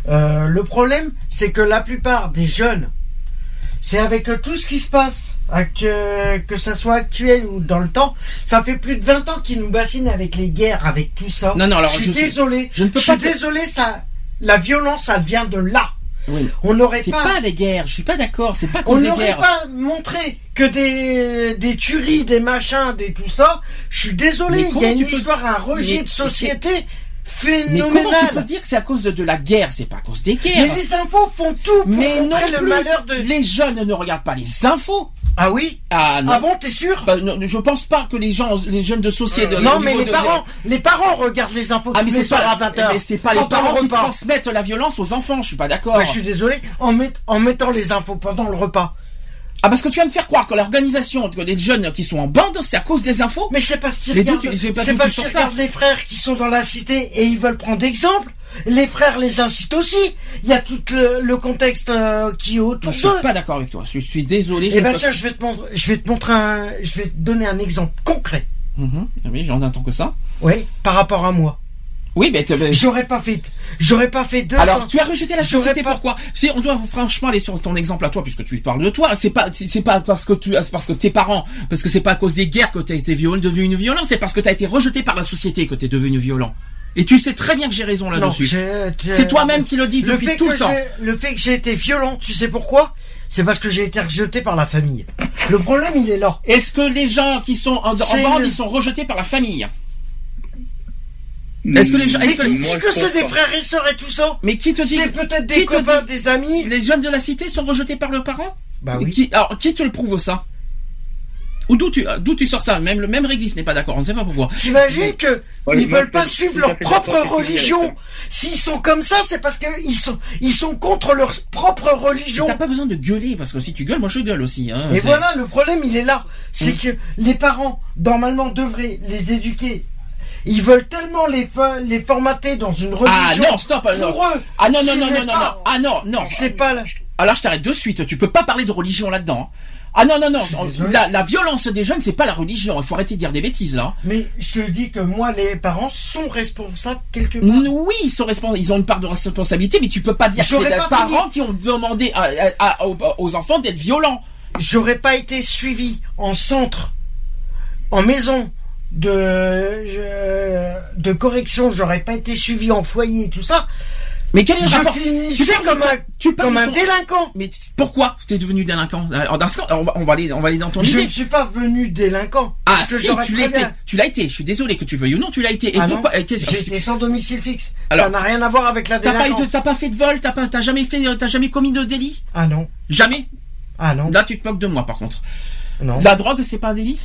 Speaker 3: Euh, le problème, c'est que la plupart des jeunes, c'est avec euh, tout ce qui se passe, actu- que ça soit actuel ou dans le temps, ça fait plus de 20 ans qu'ils nous bassinent avec les guerres, avec tout ça.
Speaker 1: Non, non, alors
Speaker 3: je suis
Speaker 1: je
Speaker 3: désolé.
Speaker 1: je ne peux
Speaker 3: je
Speaker 1: pas
Speaker 3: suis
Speaker 1: te-
Speaker 3: désolé, ça, la violence, ça vient de là.
Speaker 1: Oui.
Speaker 3: On n'aurait
Speaker 1: C'est
Speaker 3: pas,
Speaker 1: pas les guerres, je suis pas d'accord, c'est pas
Speaker 3: on
Speaker 1: cause des
Speaker 3: n'aurait
Speaker 1: guerres.
Speaker 3: pas montré que des, des tueries, des machins, des tout ça. Je suis désolé, il y
Speaker 1: comment
Speaker 3: a une
Speaker 1: tu peux-
Speaker 3: histoire, un rejet
Speaker 1: Mais
Speaker 3: de société
Speaker 1: Mais comment tu peux
Speaker 3: phénoménal.
Speaker 1: dire que c'est à cause de, de la guerre? C'est pas à cause des guerres.
Speaker 3: Mais les infos font tout pour
Speaker 1: Mais non
Speaker 3: montrer le
Speaker 1: plus.
Speaker 3: malheur de.
Speaker 1: Les jeunes ne regardent pas les infos.
Speaker 3: Ah oui
Speaker 1: Ah non.
Speaker 3: Ah bon, t'es sûr
Speaker 1: Bah, non, je pense pas que les gens, les jeunes de société.
Speaker 3: Non,
Speaker 1: au
Speaker 3: mais les
Speaker 1: de-
Speaker 3: parents, les parents regardent les infos
Speaker 1: Ah
Speaker 3: tous
Speaker 1: mais
Speaker 3: les
Speaker 1: c'est
Speaker 3: soirs à
Speaker 1: pas,
Speaker 3: 20h.
Speaker 1: mais c'est pas les parents
Speaker 3: le
Speaker 1: qui transmettent la violence aux enfants. Je suis pas d'accord.
Speaker 3: Je suis désolé, en, met- en mettant les infos pendant le repas.
Speaker 1: Ah parce que tu vas me faire croire que l'organisation, que les jeunes qui sont en bande, c'est à cause des infos.
Speaker 3: Mais c'est parce qu'ils regardent, c'est parce qu'ils regardent les frères qui sont dans la cité et ils veulent prendre exemple. Les frères les incitent aussi. Il y a tout le, le contexte euh, qui est autour
Speaker 1: Moi, je suis
Speaker 3: d'eux.
Speaker 1: pas d'accord avec toi. Je suis désolé.
Speaker 3: Eh ben tiens, je vais te montrer, je vais te montrer un, je vais te donner un exemple concret.
Speaker 1: Mhm. Oui, j'en attends que ça.
Speaker 3: Oui, par rapport à moi.
Speaker 1: Oui, mais
Speaker 3: J'aurais pas fait, j'aurais pas fait deux.
Speaker 1: Alors, tu as rejeté la société,
Speaker 3: pas-
Speaker 1: pourquoi? On doit franchement aller sur ton exemple à toi, puisque tu parles de toi, c'est pas, c'est pas parce que tu, c'est parce que tes parents, parce que c'est pas à cause des guerres que t'as été violent, devenu violent, c'est parce que t'as été rejeté par la société que t'es devenu violent. Et tu sais très bien que j'ai raison là-dessus. C'est toi-même qui le dis
Speaker 3: le
Speaker 1: depuis
Speaker 3: fait
Speaker 1: tout
Speaker 3: que
Speaker 1: le temps.
Speaker 3: Le fait que j'ai été violent, tu sais pourquoi? C'est parce que j'ai été rejeté par la famille. Le problème, il est là.
Speaker 1: Est-ce que les gens qui sont en, en bande,
Speaker 3: le-
Speaker 1: ils sont rejetés par la famille? Est-ce que les gens,
Speaker 3: Mais
Speaker 1: est-ce que les-
Speaker 3: c'est des frères et sœurs et tout ça
Speaker 1: mais qui te dit
Speaker 3: C'est peut-être des copains,
Speaker 1: dit-
Speaker 3: des amis.
Speaker 1: les jeunes de la cité sont rejetés par leurs parents
Speaker 3: Bah oui.
Speaker 1: Qui, alors, qui te le prouve ça Ou d'où tu, d'où tu sors ça Même le même réglisse n'est pas d'accord. On ne sait pas pourquoi.
Speaker 3: T'imagines que
Speaker 5: Ouais,
Speaker 3: ils veulent pas suivre leur propre religion. S'ils sont comme ça, c'est parce que ils sont ils sont contre leur propre religion.
Speaker 1: T'as pas besoin de gueuler parce que si tu gueules, moi je gueule aussi. Hein,
Speaker 3: Et
Speaker 1: C'est-
Speaker 3: voilà, le problème, il est là. C'est que les parents, normalement, devraient les éduquer. Ils veulent tellement les, formater dans une
Speaker 1: Ah
Speaker 3: religion.
Speaker 1: non, stop. non.
Speaker 3: Pour eux.
Speaker 1: Ah non non non non non non. Ah non non.
Speaker 3: C'est pas la...
Speaker 1: Alors je t'arrête de suite. Tu peux pas parler de religion là-dedans. Ah non non non. La, la violence des jeunes, c'est pas la religion. Il faut arrêter de dire des bêtises là.
Speaker 3: Mais je te dis que moi, les parents sont responsables quelque part.
Speaker 1: Oui, ils sont responsables, ils ont une part de responsabilité, mais tu peux pas dire que c'est les parents qui ont demandé à- à- à- aux, aux enfants d'être violents.
Speaker 3: J'aurais pas été suivi en centre, en maison de je- de correction. J'aurais pas été suivi en foyer et tout ça.
Speaker 1: Mais quel est le rapport
Speaker 3: finissais
Speaker 1: parles
Speaker 3: comme
Speaker 1: de-
Speaker 3: un
Speaker 1: tu parles
Speaker 3: comme un
Speaker 1: ton-
Speaker 3: délinquant.
Speaker 1: Mais pourquoi t'es devenu délinquant? Alors, dans ce cas, on va, on va aller, on va aller dans ton
Speaker 3: Je
Speaker 1: idée.
Speaker 3: ne suis pas venu délinquant.
Speaker 1: Ah si, tu l'as été.
Speaker 3: bien-
Speaker 1: Tu l'as été. Je suis désolé que tu veuilles ou non, tu l'as été. Et
Speaker 3: Ah
Speaker 1: pourquoi
Speaker 3: J'ai été sans domicile fixe.
Speaker 1: Alors,
Speaker 3: ça n'a rien à voir avec la
Speaker 1: T'as pas,
Speaker 3: délinquance.
Speaker 1: t'as pas fait de vol, t'as pas, t'as jamais fait, t'as jamais commis de délit?
Speaker 3: Ah non.
Speaker 1: Jamais?
Speaker 3: Ah non.
Speaker 1: Là, tu te moques de moi, par contre.
Speaker 3: Non.
Speaker 1: La drogue, c'est pas un délit?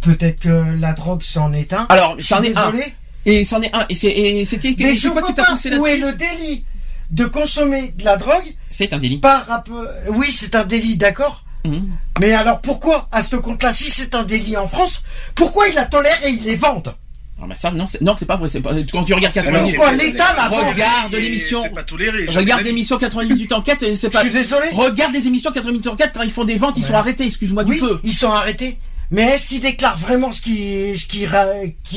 Speaker 3: Peut-être que la drogue c'en est un.
Speaker 1: Alors,
Speaker 3: Je suis
Speaker 1: est un.
Speaker 3: désolé.
Speaker 1: Et c'en est un. Et c'était,
Speaker 3: Mais je vois
Speaker 1: qui t'a
Speaker 3: pas
Speaker 1: poussé
Speaker 3: où est le délit de consommer de la drogue
Speaker 1: C'est un délit.
Speaker 3: par. Oui, c'est un délit, d'accord.
Speaker 1: Mmh.
Speaker 3: Mais alors pourquoi, à ce compte-là, si c'est un délit en France, pourquoi ils la tolèrent et ils les vendent
Speaker 1: Ah, mais ça, non, c'est, non, c'est pas vrai. C'est pas, quand tu regardes 80
Speaker 4: Alors,
Speaker 1: minutes,
Speaker 3: Pourquoi l'État la
Speaker 1: Regarde l'émission.
Speaker 4: Pas
Speaker 1: regarde l'émission 80 minutes d'enquête, et c'est
Speaker 3: Je
Speaker 1: pas.
Speaker 3: suis désolé.
Speaker 1: Regarde les émissions 80 minutes d'enquête quand ils font des ventes, ils
Speaker 3: Ouais.
Speaker 1: sont arrêtés. Excuse-moi du
Speaker 3: Oui,
Speaker 1: peu.
Speaker 3: ils sont arrêtés. Mais est-ce qu'ils déclarent vraiment ce qu'ils ce qu'ils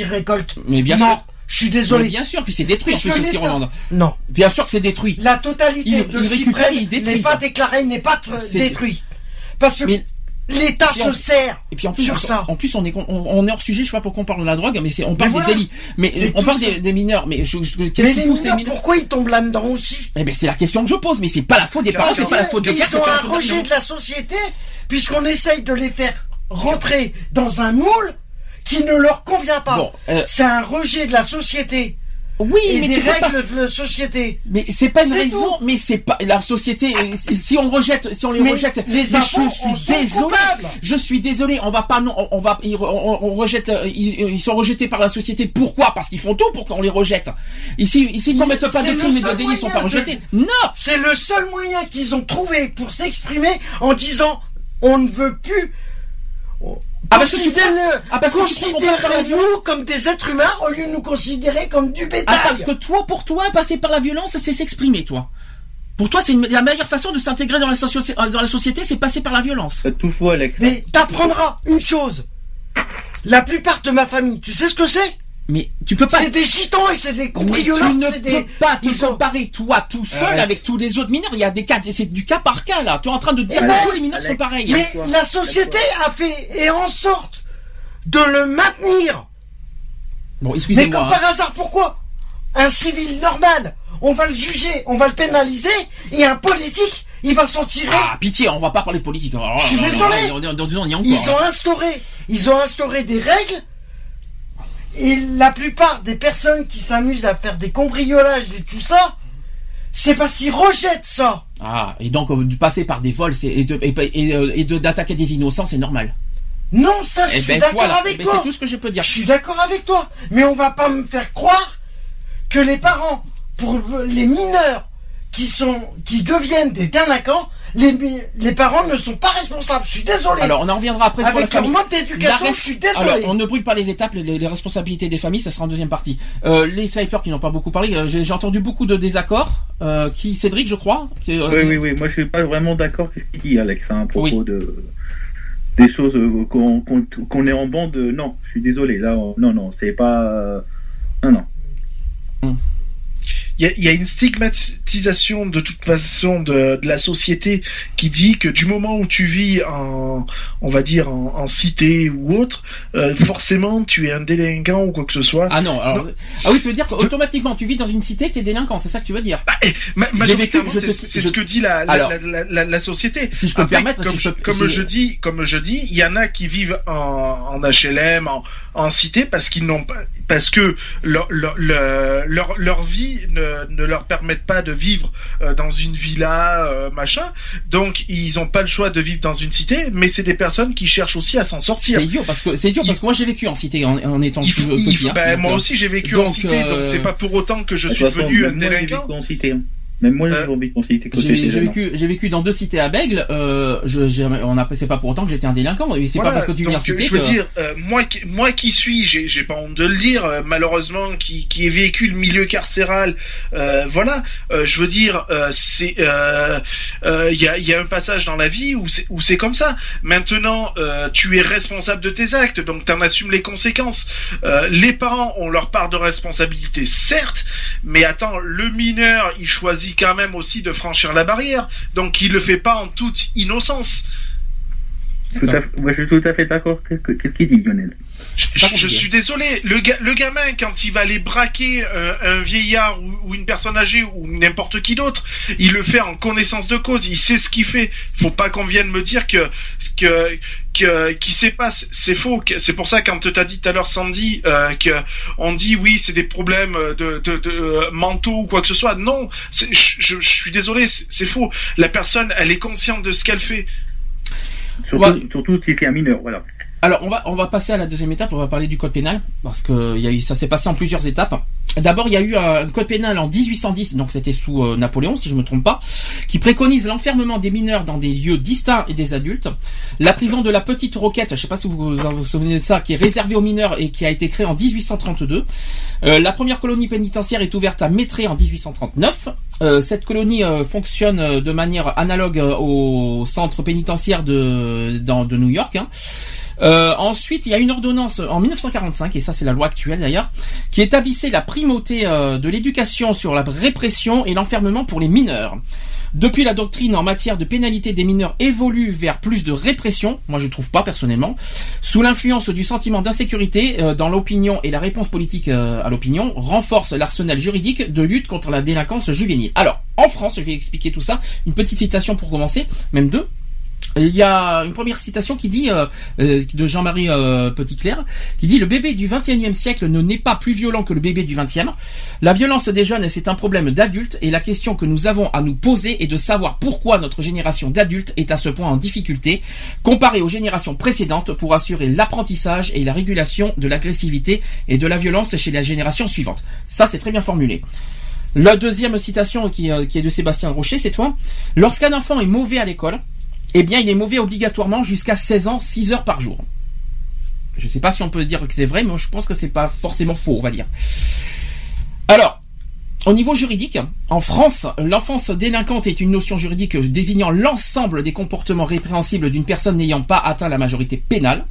Speaker 3: récoltent
Speaker 1: Mais bien
Speaker 3: non,
Speaker 1: sûr.
Speaker 3: je suis
Speaker 1: Mais
Speaker 3: désolé.
Speaker 1: bien sûr, puis c'est détruit ce qu'ils revendent.
Speaker 3: Non.
Speaker 1: Bien sûr que c'est détruit.
Speaker 3: La totalité
Speaker 1: Ils-
Speaker 3: de ce qu'ils prennent n'est pas déclaré, n'est pas détruit. Parce que
Speaker 1: Mais
Speaker 3: L'État se sert
Speaker 1: Et puis en plus,
Speaker 3: sur
Speaker 1: on-
Speaker 3: ça.
Speaker 1: en plus on est on, on est hors sujet. Je sais pas pourquoi on parle de la drogue, mais c'est on parle
Speaker 3: voilà.
Speaker 1: des délits. Mais,
Speaker 3: Mais
Speaker 1: on parle des, des mineurs. Mais je, je-
Speaker 3: Mais
Speaker 1: qu'est-ce qui
Speaker 3: les
Speaker 1: pousse les
Speaker 3: mineurs, pourquoi ils tombent là-dedans aussi?
Speaker 1: Eh ben c'est la question que je pose. Mais c'est pas la faute des parents, c'est pas la faute des gars.
Speaker 3: Ils
Speaker 1: c'est
Speaker 3: ont
Speaker 1: pas la
Speaker 3: un rejet de la société, puisqu'on essaye de les faire rentrer dans un moule qui ne leur convient pas.
Speaker 1: Bon, euh,
Speaker 3: C'est un rejet de la société
Speaker 1: oui,
Speaker 3: et
Speaker 1: mais
Speaker 3: des
Speaker 1: pas-
Speaker 3: règles de la société.
Speaker 1: Mais c'est pas une raison,
Speaker 3: tout.
Speaker 1: mais c'est pas la société. euh, Si on rejette, si on les
Speaker 3: Mais
Speaker 1: rejette,
Speaker 3: les
Speaker 1: mais je suis désolé. Je suis désolé. On va pas non, on, va, on, on rejette, euh, ils, ils sont rejetés par la société. Pourquoi? Parce qu'ils font tout pour qu'on les rejette. Ici, ici, mette pas de crimes et de délits, ils sont pas rejetés. Non.
Speaker 3: C'est le seul moyen qu'ils ont trouvé pour s'exprimer en disant on ne veut plus.
Speaker 1: Ah, parce que tu Ah, parce que tu
Speaker 3: Considérez-nous comme des êtres humains au lieu de nous considérer comme du bétail.
Speaker 1: Ah, parce que toi, pour toi, passer par la violence, c'est s'exprimer, toi. Pour toi, c'est la meilleure façon de s'intégrer dans la, soci- euh, dans la société, c'est passer par la violence.
Speaker 5: Toutefois, Alex.
Speaker 3: Mais t'apprendras une chose. La plupart de ma famille, tu sais ce que c'est?
Speaker 1: Mais tu peux pas.
Speaker 3: C'est des gitans et c'est des
Speaker 1: Mais tu
Speaker 3: cambrioleurs.
Speaker 1: ne peux
Speaker 3: des...
Speaker 1: pas te
Speaker 3: ils sont-
Speaker 1: comparer toi tout seul
Speaker 3: Arrête.
Speaker 1: avec tous les autres mineurs. Il y a des cas, c'est du cas par cas là. Tu es en train de dire
Speaker 5: Alex,
Speaker 1: que tous les mineurs sont pareils.
Speaker 3: Mais la société a fait et en sorte de le maintenir.
Speaker 1: Bon,
Speaker 3: Mais
Speaker 1: excusez-moi.
Speaker 3: comme
Speaker 1: hein.
Speaker 3: par hasard, pourquoi Un civil normal, on va le juger, on va le pénaliser, et un politique, il va s'en tirer.
Speaker 1: Ah, pitié, on va pas parler de politique. Alors,
Speaker 3: Je suis désolé. Ils ont instauré, ils ont instauré des règles. Et la plupart des personnes qui s'amusent à faire des cambriolages et tout ça, c'est parce qu'ils rejettent ça.
Speaker 1: Ah, et donc euh, de passer par des vols et de et, et, euh, de d'attaquer des innocents, c'est normal.
Speaker 3: Non, ça, je
Speaker 1: Eh
Speaker 3: suis
Speaker 1: ben
Speaker 3: d'accord
Speaker 1: voilà,
Speaker 3: avec
Speaker 1: Mais
Speaker 3: toi.
Speaker 1: c'est tout ce que je peux dire.
Speaker 3: Je suis d'accord avec toi. Mais on va pas me faire croire que les parents, pour les mineurs qui sont, qui deviennent des délinquants, les, les parents ne sont pas responsables. Je suis désolé.
Speaker 1: Alors, on en reviendra après pour la
Speaker 3: avec leur
Speaker 1: famille.
Speaker 3: mode d'éducation,
Speaker 1: La res-
Speaker 3: je suis désolé.
Speaker 1: Alors, on ne brûle pas les étapes, les, les responsabilités des familles, ça sera en deuxième partie. Euh, les snipers qui n'ont pas beaucoup parlé, euh, j'ai entendu beaucoup de désaccords. Euh, qui Cédric, je crois. qui- euh,
Speaker 5: Oui,
Speaker 1: qui-
Speaker 5: oui, oui. Moi, je suis pas vraiment d'accord avec ce qu'il dit, Alex, hein, à propos
Speaker 1: Oui.
Speaker 5: de des choses qu'on qu'on qu'on est en bande. Non, je suis désolé. Là, on- non, non, c'est pas. Non, non.
Speaker 4: Il y a, il y a une stigmatisation de toute façon de, de la société qui dit que du moment où tu vis en, on va dire en, en cité ou autre, euh, forcément tu es un délinquant ou quoi que ce soit.
Speaker 1: Ah non, alors, ah oui, tu veux dire qu'automatiquement tu vis dans une cité, t'es délinquant, c'est ça que tu veux dire
Speaker 4: Bah, eh, ma- c'est
Speaker 1: je-
Speaker 4: ce que dit la, la,
Speaker 1: Alors,
Speaker 4: la, la- la- la société.
Speaker 1: Si je peux me permettre,
Speaker 4: comme,
Speaker 1: si je peux-
Speaker 4: comme
Speaker 1: si-
Speaker 4: je dis, comme je dis, il y en a qui vivent en, en HLM, en, en cité, parce qu'ils n'ont pas, parce que leur leur, leur, leur vie ne, ne leur permettent pas de vivre euh, dans une villa, euh, machin. Donc ils ont pas le choix de vivre dans une cité, mais c'est des personnes qui cherchent aussi à s'en sortir.
Speaker 1: C'est idiot parce que c'est idiot parce que moi j'ai vécu en cité en, en étant
Speaker 4: Il
Speaker 1: plus
Speaker 4: faut-
Speaker 1: petit.
Speaker 4: il faut-
Speaker 1: hein.
Speaker 4: ben,
Speaker 1: Donc,
Speaker 4: moi
Speaker 1: euh,
Speaker 4: aussi j'ai vécu en cité,
Speaker 1: euh,
Speaker 4: donc c'est pas pour autant que je suis devenu un délinquant.
Speaker 5: En. Même moi, j'ai
Speaker 4: Euh,
Speaker 5: en
Speaker 1: J'ai vécu, j'ai vécu dans deux cités à Bègle. Euh, je, on a, c'est pas pour autant que j'étais un délinquant. C'est
Speaker 4: Voilà,
Speaker 1: pas parce que tu viens en cité
Speaker 4: Je veux
Speaker 1: que.
Speaker 4: dire, euh, moi, qui- moi qui suis, j'ai pas honte de le dire, euh, malheureusement, qui, qui ai vécu le milieu carcéral, euh, voilà, euh, je veux dire, euh, c'est, euh, euh, il y, a, il y a un passage dans la vie où c'est où c'est comme ça. Maintenant, euh, tu es responsable de tes actes, donc t'en assumes les conséquences. Euh, les parents ont leur part de responsabilité, certes, mais attends, le mineur, il choisit quand même aussi de franchir la barrière, donc il le fait pas en toute innocence.
Speaker 5: Tout à fait- moi, je suis tout à fait d'accord. Qu'est-ce que- qu'est-ce qu'il dit, Lionel?
Speaker 4: Je, suis désolé, le, ga- le gamin, quand il va aller braquer euh, un vieillard ou, ou une personne âgée ou n'importe qui d'autre, il le fait en connaissance de cause, il sait ce qu'il fait. Faut pas qu'on vienne me dire que que que qui sait pas, c'est- faux. C'est pour ça quand t'as dit tout à l'heure Sandy euh, que on dit oui c'est des problèmes de, de, de euh, mentaux ou quoi que ce soit. Non, je, je- je suis désolé, c'est faux. La personne, elle est consciente de ce qu'elle fait.
Speaker 5: Surtout,
Speaker 1: Ouais.
Speaker 5: surtout si c'est un mineur, voilà.
Speaker 1: Alors on va on va passer à la deuxième étape. On va parler du code pénal parce que y a eu ça s'est passé en plusieurs étapes. D'abord il y a eu un code pénal en 1810 donc c'était sous euh, Napoléon si je me trompe pas qui préconise l'enfermement des mineurs dans des lieux distincts et des adultes. La prison de la Petite Roquette, je sais pas si vous vous souvenez de ça, qui est réservée aux mineurs et qui a été créée en 1832. Euh, la première colonie pénitentiaire est ouverte à Maitré en 1839. Euh, cette colonie euh, fonctionne de manière analogue au centre pénitentiaire de, de New York. hein. Euh, ensuite, il y a une ordonnance en 1945, et ça c'est la loi actuelle d'ailleurs, qui établissait la primauté euh, de l'éducation sur la répression et l'enfermement pour les mineurs. Depuis, la doctrine en matière de pénalité des mineurs évolue vers plus de répression. Moi, je trouve pas personnellement. Sous l'influence du sentiment d'insécurité euh, dans l'opinion et la réponse politique à l'opinion, renforce l'arsenal juridique de lutte contre la délinquance juvénile. Alors, en France, je vais expliquer tout ça. Une petite citation pour commencer, même deux. Il y a une première citation qui dit euh, euh, de Jean-Marie euh, Petitclerc qui dit le bébé du 21e siècle ne n'est pas plus violent que le bébé du 20e. La violence des jeunes c'est un problème d'adultes et la question que nous avons à nous poser est de savoir pourquoi notre génération d'adultes est à ce point en difficulté comparée aux générations précédentes pour assurer l'apprentissage et la régulation de l'agressivité et de la violence chez la génération suivante. Ça c'est très bien formulé. La deuxième citation qui, euh, qui est de Sébastien Rocher cette fois. Lorsqu'un enfant est mauvais à l'école, eh bien, il est mauvais obligatoirement jusqu'à 16 ans, 6 heures par jour. Je ne sais pas si on peut dire que c'est vrai, mais je pense que c'est pas forcément faux, on va dire. Alors, au niveau juridique, en France, l'enfance délinquante est une notion juridique désignant l'ensemble des comportements répréhensibles d'une personne n'ayant pas atteint la majorité pénale.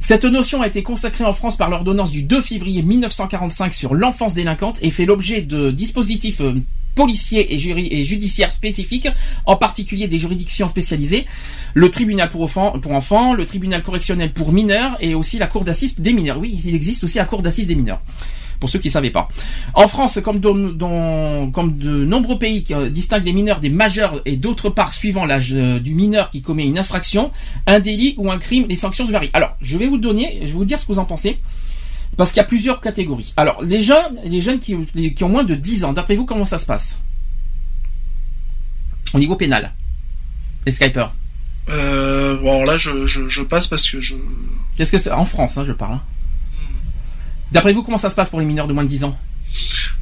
Speaker 1: Cette notion a été consacrée en France par l'ordonnance du 2 février 1945 sur l'enfance délinquante et fait l'objet de dispositifs euh, policiers et, et judiciaires spécifiques, en particulier des juridictions spécialisées, le tribunal pour enfants, le tribunal correctionnel pour mineurs et aussi la cour d'assises des mineurs. Oui, il existe aussi la cour d'assises des mineurs. Pour ceux qui ne savaient pas. En France, comme, comme de nombreux pays qui euh, distinguent les mineurs des majeurs et d'autre part, suivant l'âge euh, du mineur qui commet une infraction, un délit ou un crime, les sanctions varient. Alors, je vais vous donner, je vais vous dire ce que vous en pensez. Parce qu'il y a plusieurs catégories. Alors, les jeunes, les jeunes qui, les- qui ont moins de 10 ans, d'après vous, comment ça se passe? Au niveau pénal. Les Skypers.
Speaker 4: Euh, bon, là, je, je, je passe parce que je.
Speaker 1: Qu'est-ce que c'est? En France, hein, je parle. hein. D'après vous, comment ça se passe pour les mineurs de moins de 10 ans?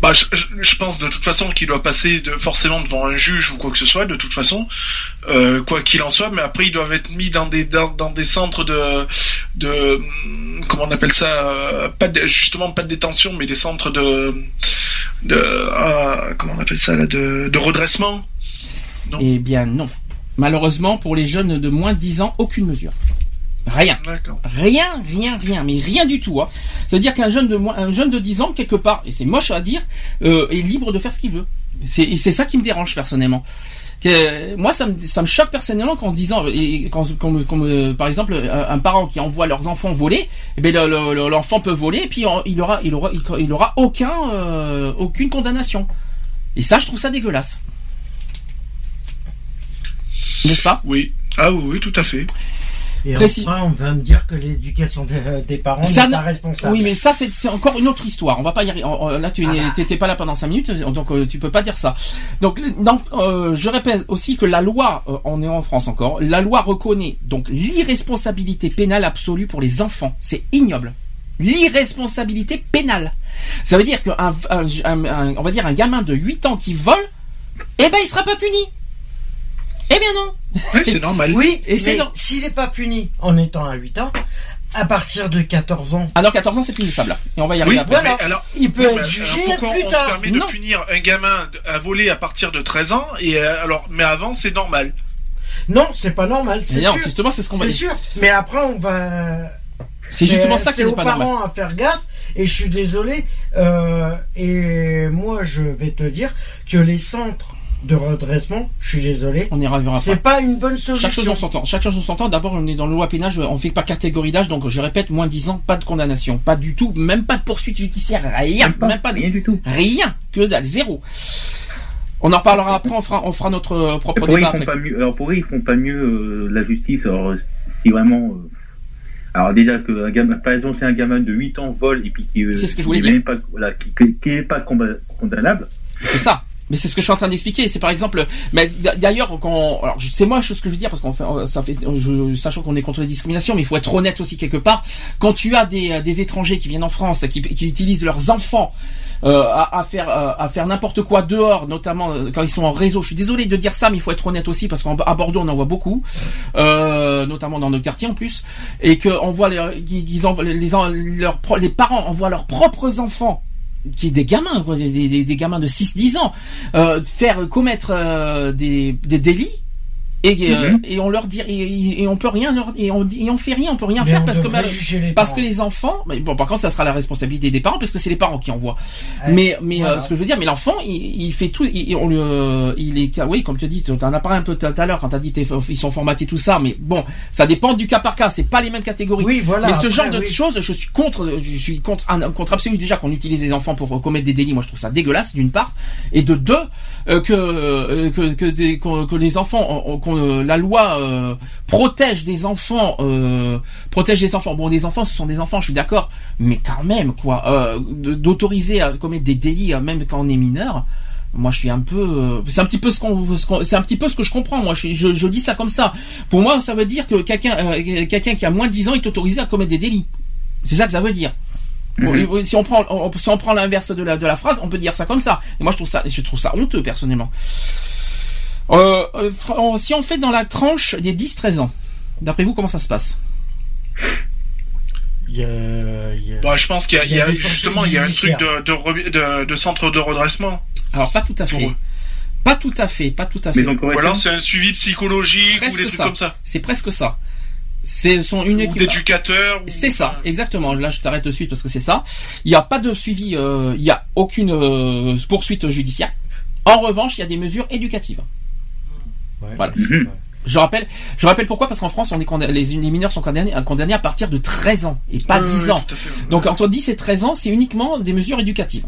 Speaker 4: Bah, je, pense de toute façon qu'il doit passer de, forcément devant un juge ou quoi que ce soit, de toute façon, euh, quoi qu'il en soit. Mais après, ils doivent être mis dans des dans, dans des centres de de comment on appelle ça euh, Pas de, justement pas de détention, mais des centres de de ah, comment on appelle ça là de, de redressement.
Speaker 1: Eh bien, non. Malheureusement, pour les jeunes de moins de 10 ans, aucune mesure. Rien. Rien, rien, rien, mais rien du tout. Hein. Ça veut dire qu'un jeune de un jeune de 10 ans, quelque part, et c'est moche à dire, euh, est libre de faire ce qu'il veut. C'est c'est ça qui me dérange personnellement. Que, moi, ça me, ça me choque personnellement qu'en disant, et quand, quand quand par exemple, un, parent qui envoie leurs enfants voler, eh ben, le- le- le- l'enfant peut voler et puis il aura, il aura, il aura aucun, euh, aucune condamnation. Et ça, je trouve ça dégueulasse. N'est-ce pas?
Speaker 4: Oui. Ah oui, oui, tout à fait.
Speaker 3: Et
Speaker 1: Précis.
Speaker 3: enfin, on va me dire que l'éducation des, euh, des parents n'est pas responsable.
Speaker 1: Oui, mais ça c'est encore une autre histoire. On va pas y arriver. Là, tu
Speaker 3: Ah
Speaker 1: n'es-
Speaker 3: bah.
Speaker 1: pas là pendant cinq minutes, donc euh, tu peux pas dire ça. Donc, euh, je répète aussi que la loi, on est en France encore, la loi reconnaît donc l'irresponsabilité pénale absolue pour les enfants. C'est ignoble. L'irresponsabilité pénale. Ça veut dire qu'un, un, un- un- on va dire un gamin de 8 ans qui vole, eh ben il sera pas puni. Eh bien non.
Speaker 4: C'est normal.
Speaker 3: Oui,
Speaker 1: Et c'est dans-
Speaker 3: s'il n'est pas puni en étant à 8 ans, à partir de 14 ans,
Speaker 1: Alors 14 ans c'est punissable. Et on va y arriver
Speaker 4: Oui,
Speaker 1: après.
Speaker 3: Voilà.
Speaker 4: mais alors,
Speaker 3: il peut être jugé
Speaker 4: alors pourquoi
Speaker 3: plus
Speaker 4: on
Speaker 3: tard.
Speaker 4: se permet
Speaker 1: Non.
Speaker 4: de punir un gamin à voler à partir de 13 ans et euh, alors mais avant c'est normal.
Speaker 3: non, c'est pas normal, c'est
Speaker 1: non,
Speaker 3: sûr.
Speaker 1: justement c'est ce qu'on va
Speaker 3: C'est sûr. Mais après, on va.
Speaker 1: C'est justement ça qui
Speaker 3: C'est
Speaker 1: n'est
Speaker 3: aux
Speaker 1: pas
Speaker 3: parents
Speaker 1: normal.
Speaker 3: à faire gaffe. Et je suis désolé. euh, et moi, je vais te dire que les centres de redressement, je suis désolé,
Speaker 1: On y reviendra
Speaker 3: c'est
Speaker 1: pas.
Speaker 3: une bonne solution.
Speaker 1: Chaque chose on s'entend. Chaque chose on s'entend. D'abord, on est dans la loi pénale, je- on fait pas catégorie d'âge, donc je répète, moins 10 ans, pas de condamnation, pas du tout, même pas de poursuite judiciaire, rien, même pas, de-
Speaker 5: rien du tout.
Speaker 1: rien, que dalle, zéro. On en reparlera après, on fera, on fera notre euh, propre
Speaker 5: Pour eux, ils
Speaker 1: débat
Speaker 5: font
Speaker 1: après.
Speaker 5: pas mieux. Alors pour eux, ils font pas mieux euh, la justice. Alors si vraiment. euh, alors déjà que un gamin, par exemple, si un gamin de 8 ans vole et puis qui euh,
Speaker 1: C'est ce que je
Speaker 5: qui
Speaker 1: voulais
Speaker 5: est
Speaker 1: dire.
Speaker 5: même pas voilà, qui, qui, qui est pas condamnable.
Speaker 1: C'est ça. Mais c'est ce que je suis en train d'expliquer. C'est par exemple, mais d'ailleurs, quand, alors c'est moi ce que je veux dire parce qu'on fait, ça fait, je, sachant qu'on est contre les discriminations, mais il faut être honnête aussi quelque part. Quand tu as des, des étrangers qui viennent en France, qui, qui utilisent leurs enfants euh, à, à faire, euh, à faire n'importe quoi dehors, notamment euh, quand ils sont en réseau. Je suis désolé de dire ça, mais il faut être honnête aussi parce qu'à Bordeaux on en voit beaucoup, euh, notamment dans nos quartiers en plus, et que on voit les, envoient les, en- leurs les parents envoient leurs propres enfants qui des gamins, quoi, des, des- des gamins de 6-10 ans, euh, faire commettre euh, des, des délits, Et, euh,
Speaker 5: Mhm.
Speaker 1: et on leur dit et, et on peut rien leur et on dit et on fait rien on peut rien
Speaker 3: Mais
Speaker 1: faire parce que mal-
Speaker 3: les
Speaker 1: parce que les enfants mais bon par contre ça sera la responsabilité des parents parce que c'est les parents qui envoient mais mais
Speaker 3: voilà.
Speaker 1: euh, ce que je veux dire mais l'enfant il, il fait tout il, on le il est oui comme tu dis tu en as parlé un peu tout à l'heure quand tu as dit ils sont formatés tout ça mais bon ça dépend du cas par cas c'est pas les mêmes catégories
Speaker 3: Oui, voilà.
Speaker 1: mais ce
Speaker 3: après,
Speaker 1: genre de
Speaker 3: oui.
Speaker 1: choses, je suis contre, je suis contre, un- contre absolu déjà qu'on utilise les enfants pour commettre des délits. Moi, je trouve ça dégueulasse d'une part, et de deux euh, que, euh, que que, des- que les enfants, on- qu'on, euh, la loi euh, protège des enfants, euh, protège des enfants. Bon, des enfants, ce sont des enfants, je suis d'accord, mais quand même quoi, d'autoriser à commettre des délits même quand on est mineur. Moi, je suis un peu, c'est un petit peu ce qu'on, ce qu'on- c'est un petit peu ce que je comprends. Moi, je, suis- je, je dis ça comme ça. Pour moi, ça veut dire que quelqu'un, quelqu'un qui a moins de 10 ans est autorisé à commettre des délits. C'est ça que ça veut dire.
Speaker 5: Mhm.
Speaker 1: Si on prend, on- si on prend l'inverse de la, de la phrase, on peut dire ça comme ça. Et moi, je trouve ça, je trouve ça honteux personnellement. Euh, euh, si on fait dans la tranche des 10-13 ans, d'après vous, comment ça se passe?
Speaker 3: Il y a- il y a-
Speaker 4: Bah, je pense qu'il y a,
Speaker 3: Il y a
Speaker 4: il y a-
Speaker 3: des
Speaker 4: justement il y a un truc de, de, revi- de, de centre de redressement.
Speaker 1: Alors, pas tout à fait. Pas tout à fait, pas tout à fait.
Speaker 4: Ou alors c'est un suivi psychologique
Speaker 1: Presque
Speaker 4: ou des trucs
Speaker 1: ça.
Speaker 4: comme ça.
Speaker 1: C'est presque ça. C'est une
Speaker 4: Ou
Speaker 1: équipe.
Speaker 4: d'éducateurs. ou-
Speaker 1: C'est ça, exactement. Là, je t'arrête de suite parce que c'est ça. Il n'y a pas de suivi, euh, il n'y a aucune euh, poursuite judiciaire. En revanche, il y a des mesures éducatives.
Speaker 3: Ouais.
Speaker 1: Voilà.
Speaker 5: Mhm.
Speaker 1: Je rappelle, je rappelle pourquoi parce qu'en France, on est condamné- les, les mineurs sont condamnés, condamnés à partir de 13 ans et pas
Speaker 4: Ouais,
Speaker 1: 10
Speaker 4: ouais,
Speaker 1: ans.
Speaker 4: fait.
Speaker 1: Donc entre 10 et 13 ans, c'est uniquement des mesures éducatives.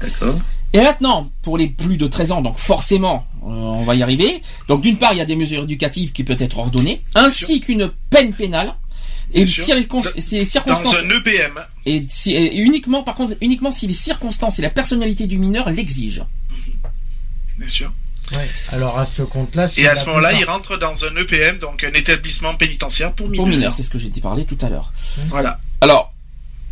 Speaker 5: D'accord.
Speaker 1: Et maintenant, pour les plus de 13 ans, donc forcément, euh, on va y arriver. Donc d'une part, il y a des mesures éducatives qui peuvent être ordonnées, ainsi qu'une peine pénale. Et
Speaker 4: Bien sûr.
Speaker 1: circon-
Speaker 4: Dans-
Speaker 1: circonstances
Speaker 4: un EPM.
Speaker 1: Et, si- et uniquement, par contre, uniquement si les circonstances et la personnalité du mineur l'exigent.
Speaker 4: Bien sûr.
Speaker 3: Ouais. Alors à ce compte-là,
Speaker 4: Et à ce moment-là, il rentre dans un EPM, donc un établissement pénitentiaire pour mineurs.
Speaker 1: Pour mineurs, c'est ce que j'ai parlé tout à l'heure.
Speaker 4: Voilà.
Speaker 1: Alors,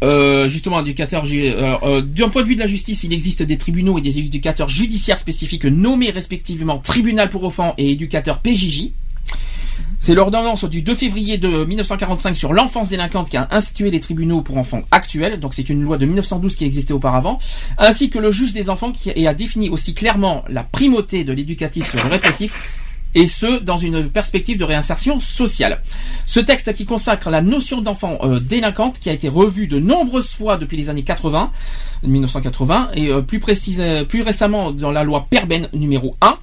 Speaker 1: euh, justement, éducateur, euh, d'un point de vue de la justice, il existe des tribunaux et des éducateurs judiciaires spécifiques nommés respectivement tribunal pour enfants et éducateur PJJ. C'est l'ordonnance du 2 février de 1945 sur l'enfance délinquante qui a institué les tribunaux pour enfants actuels. Donc c'est une loi de 1912 qui existait auparavant, ainsi que le juge des enfants qui a défini aussi clairement la primauté de l'éducatif sur le répressif et ce, dans une perspective de réinsertion sociale. Ce texte qui consacre la notion d'enfant euh, délinquante, qui a été revu de nombreuses fois depuis les années 80, 1980, et euh, plus, précise, plus récemment dans la loi Perben numéro 1,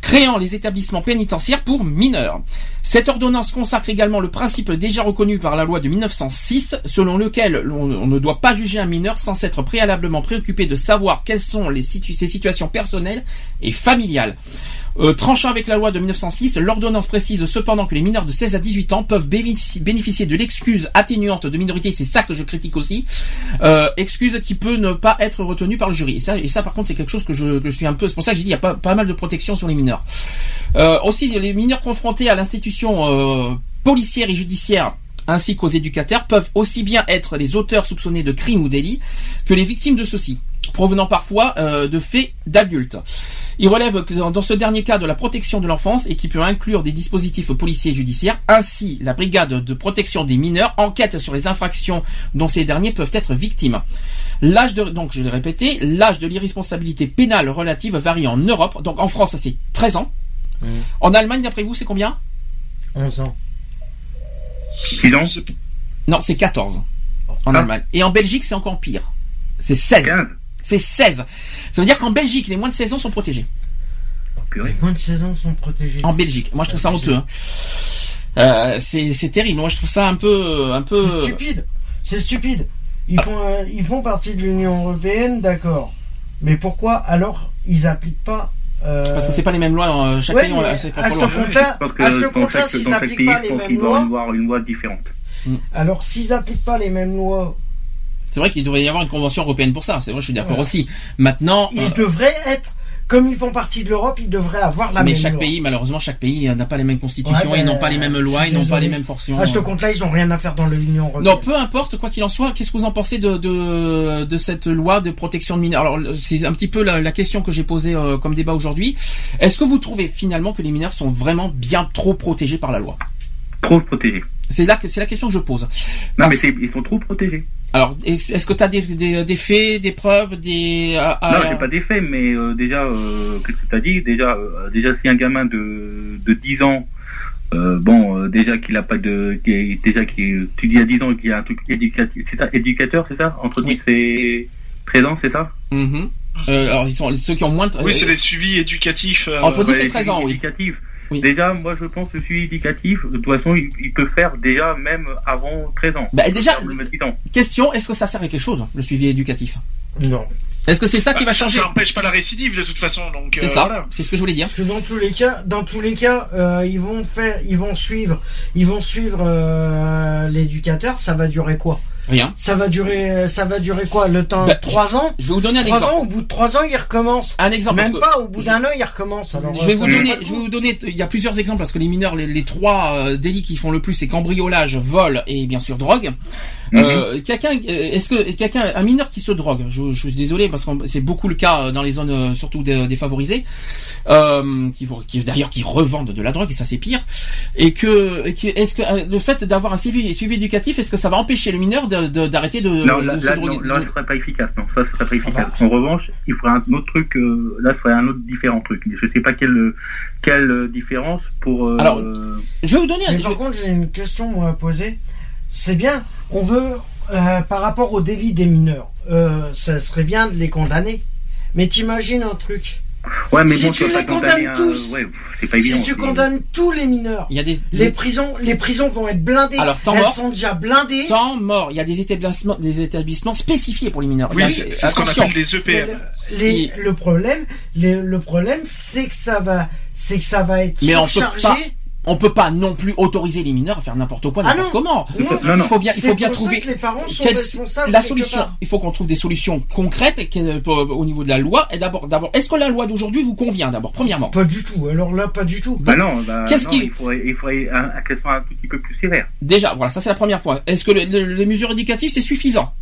Speaker 1: créant les établissements pénitentiaires pour mineurs. Cette ordonnance consacre également le principe déjà reconnu par la loi de 1906, selon lequel on ne doit pas juger un mineur sans s'être préalablement préoccupé de savoir quelles sont ses situations personnelles et familiales. Euh, tranchant avec la loi de 1906, l'ordonnance précise cependant que les mineurs de 16 à 18 ans peuvent bénéfici- bénéficier de l'excuse atténuante de minorité, c'est ça que je critique aussi, euh, excuse qui peut ne pas être retenue par le jury. Et ça, par contre, c'est quelque chose que je, suis un peu... C'est pour ça que j'ai dit il y a pas, mal de protection sur les mineurs. Euh, aussi, les mineurs confrontés à l'institution policière et judiciaire ainsi qu'aux éducateurs peuvent aussi bien être les auteurs soupçonnés de crimes ou délits que les victimes de ceux-ci, provenant parfois de faits d'adultes. Il relève que dans ce dernier cas de la protection de l'enfance et qui peut inclure des dispositifs policiers et judiciaires. Ainsi, la brigade de protection des mineurs enquête sur les infractions dont ces derniers peuvent être victimes. L'âge de, donc je l'ai répété, l'âge de l'irresponsabilité pénale relative varie en Europe. Donc en France, ça c'est 13 ans.
Speaker 3: Mmh.
Speaker 1: En Allemagne, d'après vous, c'est combien?
Speaker 3: 11 ans.
Speaker 5: Silence.
Speaker 1: Non, c'est 14 en
Speaker 5: Ah.
Speaker 1: Allemagne. Et en Belgique, c'est encore pire. C'est 16.
Speaker 5: 15.
Speaker 1: C'est 16. Ça veut dire qu'en Belgique, les moins de 16 ans sont protégés.
Speaker 3: Les moins de 16 ans sont protégés.
Speaker 1: En Belgique. Moi, je trouve ça
Speaker 3: Ah,
Speaker 1: honteux. hein. Euh, c'est terrible. Moi, je trouve ça un peu, un peu.
Speaker 3: C'est stupide. C'est stupide. Ils font, euh, ils font partie de l'Union européenne, d'accord. Mais pourquoi alors ils appliquent pas euh,
Speaker 1: Parce que c'est pas les mêmes lois. euh, Chaque
Speaker 3: ouais,
Speaker 1: pays a ses
Speaker 3: à
Speaker 1: propres
Speaker 3: ce
Speaker 1: lois.
Speaker 3: compte-là,
Speaker 5: Parce que
Speaker 3: à ce
Speaker 5: dans
Speaker 3: compte-là,
Speaker 5: chaque,
Speaker 3: s'ils
Speaker 5: dans chaque
Speaker 3: appliquent
Speaker 5: pays,
Speaker 3: pas les mêmes lois,
Speaker 5: avoir une loi différente.
Speaker 3: alors s'ils appliquent pas les mêmes lois,
Speaker 1: C'est vrai qu'il devrait y avoir une convention européenne pour ça. C'est vrai, je suis d'accord
Speaker 3: Voilà.
Speaker 1: aussi. Maintenant,
Speaker 3: ils
Speaker 1: euh,
Speaker 3: devraient être, comme ils font partie de l'Europe, ils devraient avoir la
Speaker 1: mais
Speaker 3: même
Speaker 1: chaque
Speaker 3: loi.
Speaker 1: pays, malheureusement, chaque pays euh, n'a pas les mêmes constitutions,
Speaker 3: Ouais,
Speaker 1: ils n'ont
Speaker 3: ben,
Speaker 1: pas les mêmes lois, ils n'ont pas les mêmes fonctions.
Speaker 3: À ce compte-là, ils ont rien à faire dans l'Union européenne.
Speaker 1: Non, peu importe quoi qu'il en soit, qu'est-ce que vous en pensez de, de, de cette loi de protection de mineurs? Alors, c'est un petit peu la, la question que j'ai posée euh, comme débat aujourd'hui. Est-ce que vous trouvez finalement que les mineurs sont vraiment bien trop protégés par la loi?
Speaker 5: Trop protégés.
Speaker 1: C'est c'est la question que je pose.
Speaker 5: Non,
Speaker 1: Parce-
Speaker 5: mais ils sont trop protégés.
Speaker 1: Alors, est- est-ce que tu as des, des, des faits, des preuves, des... à-
Speaker 5: Non, j'ai pas d'effet, mais euh, déjà, euh, qu'est-ce que tu as dit? Déjà, euh, déjà, si un gamin de, de 10 ans, euh, bon, euh, déjà qu'il a pas de, qui est- déjà qu'il, tu dis à 10 ans qu'il y a un truc éducatif, c'est ça, éducateur, c'est ça, entre
Speaker 1: Oui.
Speaker 5: 10 et 13 ans, c'est ça?
Speaker 1: Mhm. Euh, alors, ils sont ceux qui ont moins de...
Speaker 4: Oui, c'est des suivis éducatifs. euh,
Speaker 1: Entre 10
Speaker 5: Ouais,
Speaker 1: et 13 ans, oui.
Speaker 5: Éducatif.
Speaker 1: Oui.
Speaker 5: Déjà, moi, je pense que le suivi éducatif, de toute façon, il, il peut faire déjà même avant 13 ans.
Speaker 1: Bah, déjà-
Speaker 5: faire même 10 ans.
Speaker 1: Question, est-ce que ça sert à quelque chose, le suivi éducatif?
Speaker 3: Non.
Speaker 1: Est-ce que c'est ça qui
Speaker 4: bah,
Speaker 1: va changer?
Speaker 4: Ça n'empêche pas la récidive de toute façon. Donc,
Speaker 1: C'est
Speaker 4: euh,
Speaker 1: ça,
Speaker 4: voilà.
Speaker 1: c'est ce que je voulais dire.
Speaker 3: Parce que dans tous les cas, dans tous les cas, euh, ils vont faire, ils vont suivre, ils vont suivre euh, l'éducateur. Ça va durer quoi?
Speaker 1: Rien.
Speaker 3: Ça va durer, ça va durer quoi Le temps
Speaker 1: Bah,
Speaker 3: trois ans
Speaker 1: Je vais vous donner un
Speaker 3: Trois
Speaker 1: exemple.
Speaker 3: ans. Au bout de trois ans, il recommence.
Speaker 1: Un exemple.
Speaker 3: Même pas. Au bout d'un an, il recommence. Alors,
Speaker 1: je vais
Speaker 3: euh,
Speaker 1: vous donner, je vais vous donner, il y a plusieurs exemples parce que les mineurs, les, les trois euh, délits qui font le plus, c'est cambriolage, vol et bien sûr drogue. Euh, quelqu'un, euh, est-ce que quelqu'un, un mineur qui se drogue, je, je suis désolé parce que c'est beaucoup le cas dans les zones euh, surtout dé- défavorisées, euh, qui, vont- qui d'ailleurs qui revendent de la drogue et ça c'est pire. Et que, est-ce que le fait d'avoir un suivi, suivi éducatif, est-ce que ça va empêcher le mineur de- de- d'arrêter de,
Speaker 5: Non,
Speaker 1: de
Speaker 5: là,
Speaker 1: se
Speaker 5: là,
Speaker 1: droguer
Speaker 5: non, là, ce serait pas efficace. Non, ça, ce serait pas efficace.
Speaker 3: Ah bah.
Speaker 5: En revanche, il faudrait un autre truc. euh, là, ce serait un autre différent truc. Je sais pas quelle quelle différence pour. euh,
Speaker 1: Alors, Je vais vous donner. un-
Speaker 3: Mais
Speaker 1: je
Speaker 3: par contre, j'ai une question à poser. C'est bien. On veut, euh, par rapport au délit des mineurs, euh, ça serait bien de les condamner. Mais t'imagines un truc.
Speaker 5: ouais, mais
Speaker 3: si
Speaker 5: bon,
Speaker 3: tu les condamnes
Speaker 5: un-
Speaker 3: tous,
Speaker 5: ouais, c'est pas évident.
Speaker 3: si tu condamnes tous les mineurs,
Speaker 1: Il y a des,
Speaker 3: les prisons, les prisons vont être blindées.
Speaker 1: Alors, temps
Speaker 3: Elles
Speaker 1: mort.
Speaker 3: sont déjà blindées.
Speaker 1: temps mort. Il y a des établissements, des établissements spécifiés pour les mineurs.
Speaker 4: Oui, c'est ce qu'on appelle des EPM.
Speaker 3: le, les- le problème, les- le problème, c'est que ça va, c'est que ça va être
Speaker 1: Mais on peut
Speaker 3: surchargé.
Speaker 1: pas- On peut pas non plus autoriser les mineurs à faire n'importe quoi,
Speaker 3: Ah
Speaker 1: n'importe comment.
Speaker 3: Non,
Speaker 5: Non, non.
Speaker 1: Il faut bien, il faut bien trouver
Speaker 3: que les parents sont
Speaker 1: quelle-
Speaker 3: responsables
Speaker 1: la solution.
Speaker 3: part.
Speaker 1: Il faut qu'on trouve des solutions concrètes pour- au niveau de la loi. Et d'abord, d'abord, est-ce que la loi d'aujourd'hui vous convient d'abord, premièrement?
Speaker 3: Pas du tout. Alors là, pas du tout.
Speaker 5: Bah non, bah,
Speaker 1: Qu'est-ce
Speaker 5: non,
Speaker 1: qu'il-
Speaker 5: il faudrait, il faudrait un- petit peu plus sévères.
Speaker 1: Déjà, voilà, ça c'est la première point. Est-ce que le- le- les mesures éducatives c'est suffisant?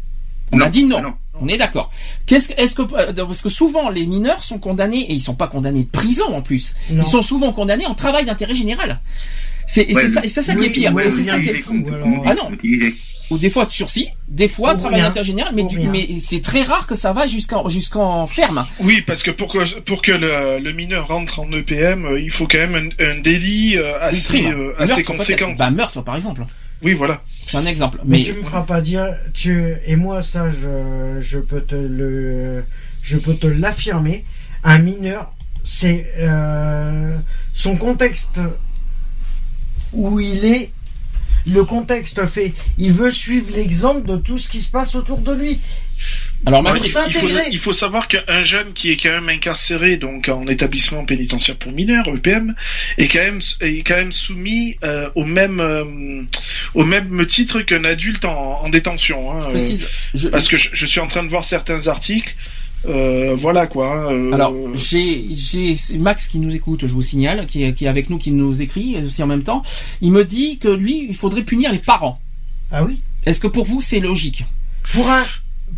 Speaker 1: On
Speaker 5: Non,
Speaker 1: a dit non.
Speaker 5: non.
Speaker 1: On est d'accord. Qu'est-ce que, est-ce que, euh, parce que souvent les mineurs sont condamnés et ils sont pas condamnés de prison en plus.
Speaker 3: Non.
Speaker 1: Ils sont souvent condamnés en travail d'intérêt général. C'est,
Speaker 5: Ouais,
Speaker 1: ça, et c'est ça qui est pire.
Speaker 3: ouais,
Speaker 1: c'est
Speaker 3: oui,
Speaker 1: ça qui est. Ah non. Ou des fois de sursis, des fois travail d'intérêt général, mais, du- c'est très rare que ça va jusqu'en, jusqu'en ferme.
Speaker 4: Oui, parce que pour que pour que le, le mineur rentre en EPM, euh, il faut quand même un, un délit euh, assez euh,
Speaker 1: Meurtre,
Speaker 4: assez conséquent.
Speaker 1: Bah, meurtre, par exemple.
Speaker 4: Oui, voilà.
Speaker 1: C'est un exemple.
Speaker 3: Mais,
Speaker 1: Mais,
Speaker 3: tu me feras pas dire, tu et moi ça, je, je peux te le, je peux te l'affirmer. Un mineur, c'est euh, son contexte où il est. Le contexte fait, il veut suivre l'exemple de tout ce qui se passe autour de lui.
Speaker 1: Alors,
Speaker 4: Ouais,
Speaker 1: ma
Speaker 4: il, il faut,
Speaker 3: s'intégrer.
Speaker 4: il faut savoir qu'un jeune qui est quand même incarcéré donc en établissement pénitentiaire pour mineurs EPM est quand même est quand même soumis euh, au même euh, au même titre qu'un adulte en, en détention. hein,
Speaker 1: je
Speaker 4: euh,
Speaker 1: précise. je-
Speaker 4: parce que je, je suis en train de voir certains articles. euh, voilà quoi. hein, euh,
Speaker 1: Alors, j'ai, Max qui nous écoute, je vous signale, qui est, qui est avec nous, qui nous écrit aussi en même temps. Il me dit que lui, il faudrait punir les parents.
Speaker 3: Ah oui?
Speaker 1: Est-ce que pour vous, c'est logique?
Speaker 3: Pour un,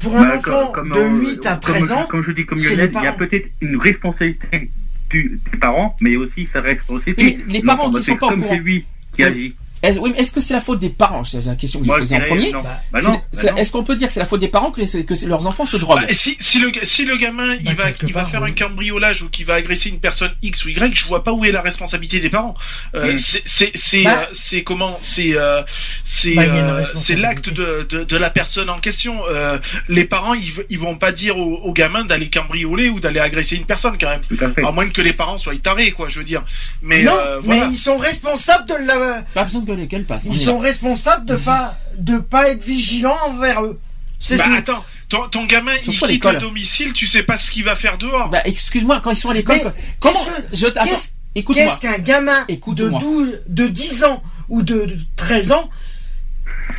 Speaker 3: pour un
Speaker 5: Bah,
Speaker 3: enfant
Speaker 5: comme-
Speaker 3: de
Speaker 5: comme,
Speaker 3: 8 à
Speaker 5: comme-
Speaker 3: 13 ans,
Speaker 5: Comme je dis, comme Lionel, il y a peut-être une responsabilité du, des parents, mais aussi sa responsabilité.
Speaker 1: Mais les parents qui sont pas au
Speaker 5: c'est comme
Speaker 1: courant.
Speaker 5: c'est lui qui
Speaker 1: Oui.
Speaker 5: agit.
Speaker 1: Est-ce, oui, mais est-ce que c'est la faute des parents? C'est la question que j'ai
Speaker 5: je
Speaker 1: posée en
Speaker 5: dirais
Speaker 1: premier.
Speaker 5: non.
Speaker 3: Bah,
Speaker 5: Bah non,
Speaker 1: c'est-
Speaker 5: bah non.
Speaker 1: est-ce qu'on peut dire que c'est la faute des parents que, les- que c'est- leurs enfants se droguent?
Speaker 4: Bah, si, si, le, si le gamin il
Speaker 3: Bah,
Speaker 4: va, il va faire
Speaker 3: oui.
Speaker 4: un cambriolage ou qu'il va agresser une personne X ou Y, je vois pas où est la responsabilité des parents. Euh,
Speaker 5: Mm.
Speaker 4: c'est c'est c'est
Speaker 3: Bah.
Speaker 4: euh, c'est comment c'est euh, c'est
Speaker 3: Bah,
Speaker 4: euh, c'est l'acte de, de de la personne en question. Euh, les parents ils ils vont pas dire au, au gamin d'aller cambrioler ou d'aller agresser une personne quand même.
Speaker 5: Tout à fait.
Speaker 4: À moins que les parents soient tarés quoi, je veux dire. Mais
Speaker 3: non,
Speaker 4: euh,
Speaker 3: mais
Speaker 4: voilà.
Speaker 3: ils sont responsables de la,
Speaker 1: Pas besoin que lesquels passent.
Speaker 3: Ils sont responsables de pas, de pas être vigilants envers eux. C'est
Speaker 4: Bah
Speaker 3: tout.
Speaker 4: attends, ton, ton gamin il
Speaker 1: à
Speaker 4: quitte
Speaker 1: l'école.
Speaker 4: le domicile, tu sais pas ce qu'il va faire dehors.
Speaker 1: Bah, excuse-moi, quand ils sont à l'école, comment
Speaker 3: qu'est-ce
Speaker 1: Je attends,
Speaker 3: qu'est-ce-
Speaker 1: écoute-moi.
Speaker 3: Qu'est-ce qu'un gamin de
Speaker 1: Écoute-moi.
Speaker 3: 12, de 10 ans ou de 13 ans,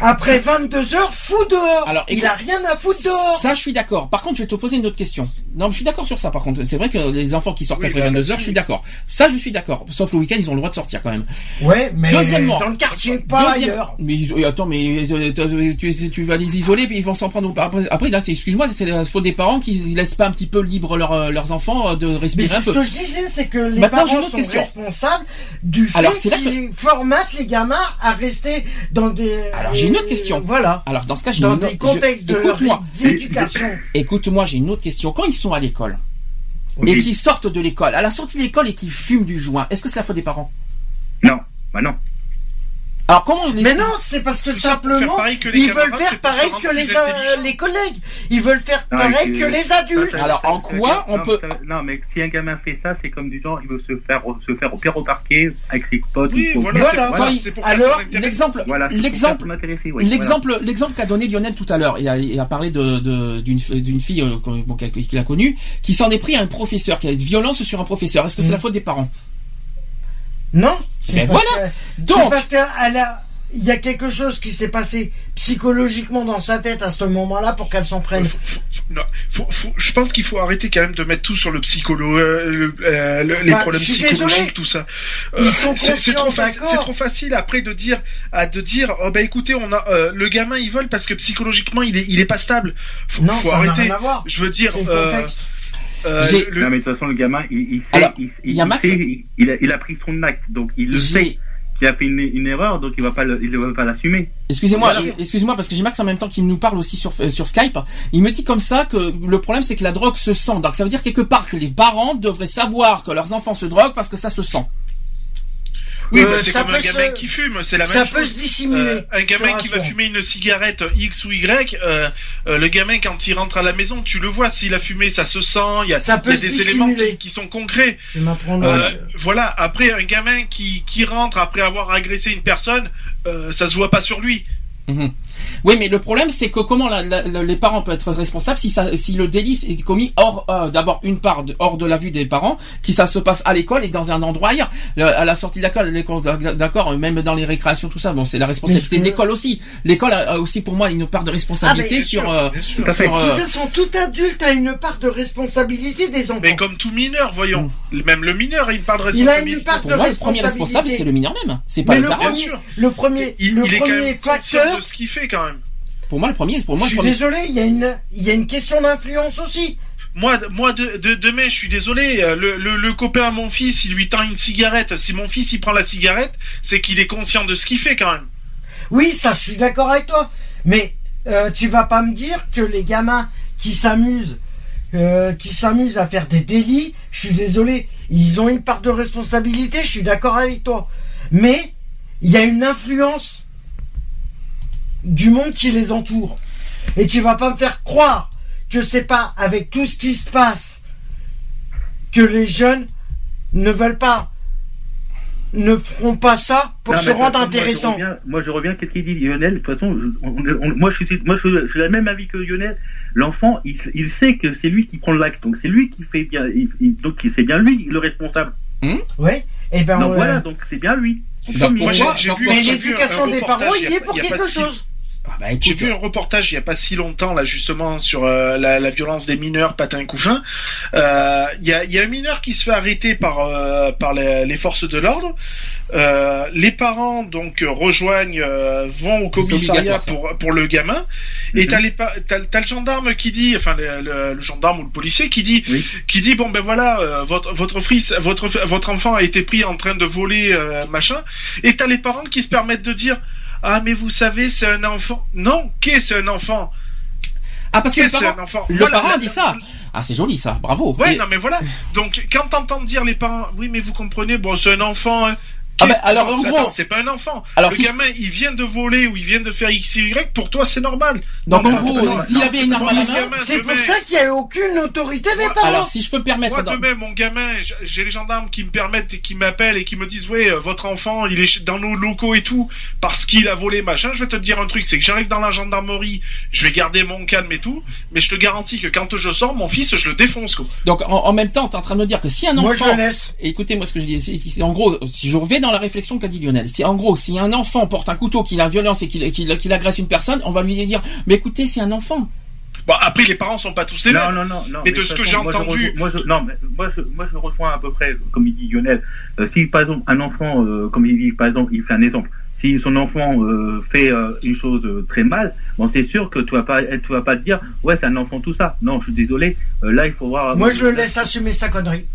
Speaker 3: après 22 heures, fout dehors
Speaker 1: Alors,
Speaker 3: Il a rien à foutre dehors
Speaker 1: Ça, je suis d'accord. Par contre, je vais te poser une autre question. Non, mais je suis d'accord sur ça. Par contre, c'est vrai que les enfants qui sortent
Speaker 4: Oui,
Speaker 1: après
Speaker 4: là,
Speaker 1: 22 heures,
Speaker 4: là-dessus,
Speaker 1: je suis d'accord. Ça, je suis d'accord. Sauf le week-end, ils ont le droit de sortir quand même.
Speaker 3: Ouais, mais
Speaker 1: Deuxièmement.
Speaker 3: dans le quartier, pas
Speaker 1: Deuxième-
Speaker 3: ailleurs.
Speaker 1: Mais ils- et attends, mais euh, tu, vas les isoler, puis ils vont s'en prendre. Après, après, là, c'est excuse-moi, c'est la faute des parents qui laissent pas un petit peu libre leur, euh, leurs enfants euh, de respirer
Speaker 3: c'est
Speaker 1: un
Speaker 3: ce
Speaker 1: peu.
Speaker 3: que je disais, c'est que les
Speaker 1: Maintenant,
Speaker 3: parents sont
Speaker 1: question.
Speaker 3: responsables du fait qu'ils formatent les gamins à rester dans des.
Speaker 1: Alors, j'ai une autre question.
Speaker 3: Voilà.
Speaker 1: Alors dans ce cas, j'ai
Speaker 3: Dans
Speaker 1: une
Speaker 3: des
Speaker 1: autre-
Speaker 3: contextes
Speaker 1: je-
Speaker 3: de leur
Speaker 1: écoute-moi,
Speaker 3: d'éducation.
Speaker 1: écoute-moi, j'ai une autre question. Quand ils sont à l'école. Et qu'ils sortent de l'école, à la sortie de l'école et qu'ils fument du joint, est-ce que c'est la faute des parents?
Speaker 5: Non, bah non.
Speaker 1: Alors comment les
Speaker 3: Mais non, c'est parce que
Speaker 4: Tout
Speaker 3: simplement,
Speaker 4: que
Speaker 3: ils veulent faire pareil que les, les collègues. Ils veulent faire
Speaker 5: Non,
Speaker 3: pareil que les adultes.
Speaker 1: Alors, en quoi on
Speaker 5: non,
Speaker 1: peut-
Speaker 5: Non, mais si un gamin fait ça, c'est comme du genre, il veut se faire, se faire au pire au parquet avec ses potes.
Speaker 4: Oui,
Speaker 5: ou
Speaker 4: voilà, pour
Speaker 3: alors.
Speaker 1: L'exemple, l'exemple, L'exemple, l'exemple qu'a donné Lionel tout à l'heure, il a, il a parlé de, de- d'une, d'une fille euh, qu'il a- connue, qui s'en est pris à un professeur, qui a eu de violence sur un professeur. Est-ce que c'est
Speaker 3: Mm.
Speaker 1: la faute des parents?
Speaker 3: Non, c'est
Speaker 1: Ben
Speaker 3: parce
Speaker 1: voilà.
Speaker 3: que- c'est
Speaker 1: Donc,
Speaker 3: parce qu'elle a, il y a quelque chose qui s'est passé psychologiquement dans sa tête à ce moment-là pour qu'elle s'en prenne.
Speaker 4: Faut- faut- non, faut- faut- je pense qu'il faut arrêter quand même de mettre tout sur le psycholo, euh, le- euh, le- les
Speaker 3: Bah,
Speaker 4: problèmes psychologiques,
Speaker 3: désolé.
Speaker 4: tout ça.
Speaker 3: Ils
Speaker 4: Euh,
Speaker 3: sont
Speaker 4: c'est- trop, trop facile après de dire, à de dire, oh bah écoutez, on a euh, le gamin il vole parce que psychologiquement il est, il est pas stable. Faut,
Speaker 3: Non,
Speaker 4: faut
Speaker 3: ça n'a
Speaker 4: arrêter.
Speaker 3: rien à voir.
Speaker 4: Je veux dire,
Speaker 3: C'est le
Speaker 4: euh,
Speaker 3: contexte.
Speaker 4: Euh,
Speaker 1: J'ai-
Speaker 4: le-
Speaker 5: Non, mais de toute façon, le gamin, il, il sait,
Speaker 1: Alors,
Speaker 5: il,
Speaker 1: il y a
Speaker 5: il
Speaker 1: Max-
Speaker 5: sait, il, il a, il a pris son acte, donc il le sait qu'il a fait une, une erreur, donc il va pas, le- il ne va pas l'assumer.
Speaker 1: excusez-moi,
Speaker 4: Voilà.
Speaker 1: euh, excusez-moi parce que j'ai Max en même temps qui nous parle aussi sur, euh, sur Skype. Il me dit comme ça que le problème c'est que la drogue se sent. Donc ça veut dire quelque part que les parents devraient savoir que leurs enfants se droguent parce que ça se sent.
Speaker 4: Oui,
Speaker 3: Euh,
Speaker 4: bah, c'est
Speaker 3: ça
Speaker 4: comme un gamin
Speaker 3: se-
Speaker 4: qui fume, c'est la même
Speaker 3: Ça
Speaker 4: chose.
Speaker 3: peut se dissimuler.
Speaker 4: Euh, un gamin qui va fumer une cigarette X ou Y, euh, euh, le gamin quand il rentre à la maison, tu le vois, s'il a fumé, ça se sent, il y a,
Speaker 3: Ça
Speaker 4: y a des éléments qui, qui sont concrets.
Speaker 3: Je vais m'apprendre.
Speaker 4: Voilà, après un gamin qui, qui rentre après avoir agressé une personne, euh, ça se voit pas sur lui.
Speaker 1: Mhm. Oui, mais le problème, c'est que comment la- la- la- les parents peuvent être responsables si, ça, si le délit est commis hors, euh, d'abord une part de, hors de la vue des parents, qui ça se passe à l'école et dans un endroit ailleurs. À la sortie de l'école, d'accord, même dans les récréations, tout ça, bon, c'est la responsabilité de l'école aussi. L'école a, a aussi pour moi une part de responsabilité
Speaker 3: Ah,
Speaker 1: sur,
Speaker 4: sûr,
Speaker 1: euh.
Speaker 5: Tout
Speaker 1: sur,
Speaker 3: De
Speaker 1: euh,
Speaker 3: toute façon, tout adulte a une part de responsabilité des enfants.
Speaker 4: Mais comme tout mineur, voyons. Même le mineur a une part de
Speaker 3: Il a
Speaker 4: responsabilité.
Speaker 3: une part
Speaker 1: pour
Speaker 3: de
Speaker 1: moi, le premier responsable,
Speaker 3: responsabilité.
Speaker 1: c'est le mineur même. C'est pas
Speaker 3: Mais
Speaker 1: le
Speaker 3: le
Speaker 1: parent.
Speaker 4: Bien
Speaker 3: premier,
Speaker 4: sûr.
Speaker 3: le premier,
Speaker 4: Il,
Speaker 3: le
Speaker 4: il est quand
Speaker 3: premier
Speaker 4: même
Speaker 3: facteur.
Speaker 4: de ce qu'il fait quand même.
Speaker 1: Pour moi, le premier, pour moi,
Speaker 3: je suis
Speaker 1: premier.
Speaker 3: désolé, il y a une, il y a une question d'influence aussi.
Speaker 4: Moi, moi de, de- demain, je suis désolé. Le, le, le copain à mon fils, il lui tend une cigarette. Si mon fils il prend la cigarette, c'est qu'il est conscient de ce qu'il fait quand même.
Speaker 3: Oui, ça, je suis d'accord avec toi. Mais euh, tu vas pas me dire que les gamins qui s'amusent, euh, qui s'amusent à faire des délits, je suis désolé, ils ont une part de responsabilité. Je suis d'accord avec toi. Mais il y a une influence du monde qui les entoure. Et tu vas pas me faire croire que c'est pas avec tout ce qui se passe que les jeunes ne veulent pas, ne feront pas ça pour
Speaker 5: Non,
Speaker 3: se rendre
Speaker 5: façon,
Speaker 3: intéressant.
Speaker 5: Moi, je reviens, reviens, qu'est-ce qu'il dit Lionel? De toute façon, je- on- on- moi, je suis, moi, je, je suis la même avis que Lionel. L'enfant, il, il sait que c'est lui qui prend l'acte, donc c'est lui qui fait bien, il- il- donc c'est bien lui le responsable.
Speaker 3: Ouais. Et ben
Speaker 5: donc
Speaker 3: euh,
Speaker 5: voilà, donc c'est bien lui.
Speaker 1: Donc,
Speaker 4: Moi,
Speaker 1: moi,
Speaker 3: Mais l'éducation des parents,
Speaker 4: il y
Speaker 3: est pour quelque chose.
Speaker 1: Ah bah,
Speaker 4: J'ai vu un reportage il y a pas si longtemps là justement sur euh, la, la violence des mineurs patins couffins. Euh, Il y, a, y a un mineur qui se fait arrêter par euh, par les, les forces de l'ordre. Euh, les parents donc euh, rejoignent, euh, vont au commissariat pour pour le gamin. Et
Speaker 5: Mhm.
Speaker 4: t'as les t'as t'as le gendarme qui dit, enfin le, le- le gendarme ou le policier qui dit
Speaker 5: Oui.
Speaker 4: qui dit bon ben voilà euh, votre votre fils votre votre enfant a été pris en train de voler euh, machin. Et t'as les parents qui se permettent de dire ah mais vous savez c'est un enfant. Non, qu'est-ce c'est un enfant?
Speaker 1: Ah parce que le parent,
Speaker 4: un enfant?
Speaker 1: le
Speaker 4: Voilà,
Speaker 1: parent
Speaker 4: la-
Speaker 1: dit ça. Ah c'est joli ça, bravo.
Speaker 4: Ouais,
Speaker 1: Et-
Speaker 4: non mais voilà. Donc quand t'entends dire les parents, oui mais vous comprenez, bon c'est un enfant. hein.
Speaker 1: Ah ben, alors, en gros-
Speaker 4: c'est pas un enfant.
Speaker 1: Alors,
Speaker 4: le
Speaker 1: si je-
Speaker 4: gamin, il vient de voler ou il vient de faire X Y, pour toi c'est normal.
Speaker 1: Donc
Speaker 4: Non,
Speaker 1: en gros,
Speaker 4: non,
Speaker 1: s'il avait une arme à la
Speaker 4: non,
Speaker 1: main,
Speaker 4: gamin,
Speaker 3: C'est pour ça qu'il n'y a aucune autorité des
Speaker 4: Moi,
Speaker 3: parents.
Speaker 1: alors si je peux me permettre,
Speaker 4: Moi demain, mon gamin, j'ai les gendarmes qui me permettent et qui m'appellent et qui me disent ouais, euh, votre enfant, il est dans nos locaux et tout parce qu'il a volé machin. Je vais te dire un truc, c'est que j'arrive dans la gendarmerie, je vais garder mon calme et tout, mais je te garantis que quand je sors, mon fils, je le défonce quoi.
Speaker 1: donc en, en même temps, t'es en train de me dire que si un
Speaker 3: Moi, je
Speaker 1: enfant
Speaker 3: laisse.
Speaker 1: Et Écoutez-moi ce que je dis. En gros, si je reviens dans la réflexion qu'a dit Lionel, si en gros, si un enfant porte un couteau, qu'il a violence et qu'il agresse une personne, on va lui dire, mais écoutez, c'est un enfant.
Speaker 4: Bon, après, les parents sont pas tous les
Speaker 5: Non,
Speaker 4: mêmes.
Speaker 5: non, non, non.
Speaker 4: Mais de
Speaker 5: toute
Speaker 4: ce que j'ai entendu-
Speaker 5: rejoins- moi, je, non, mais moi, je, moi, je rejoins à peu près, comme il dit Lionel. Euh, si, par exemple, un enfant, euh, comme il dit, par exemple, il fait un exemple. Si son enfant euh, fait euh, une chose euh, très mal, bon, c'est sûr que tu vas pas, tu vas pas te dire, ouais, c'est un enfant tout ça. Non, je suis désolé. Euh, là, il faut voir.
Speaker 3: Moi, je le laisse assumer sa connerie.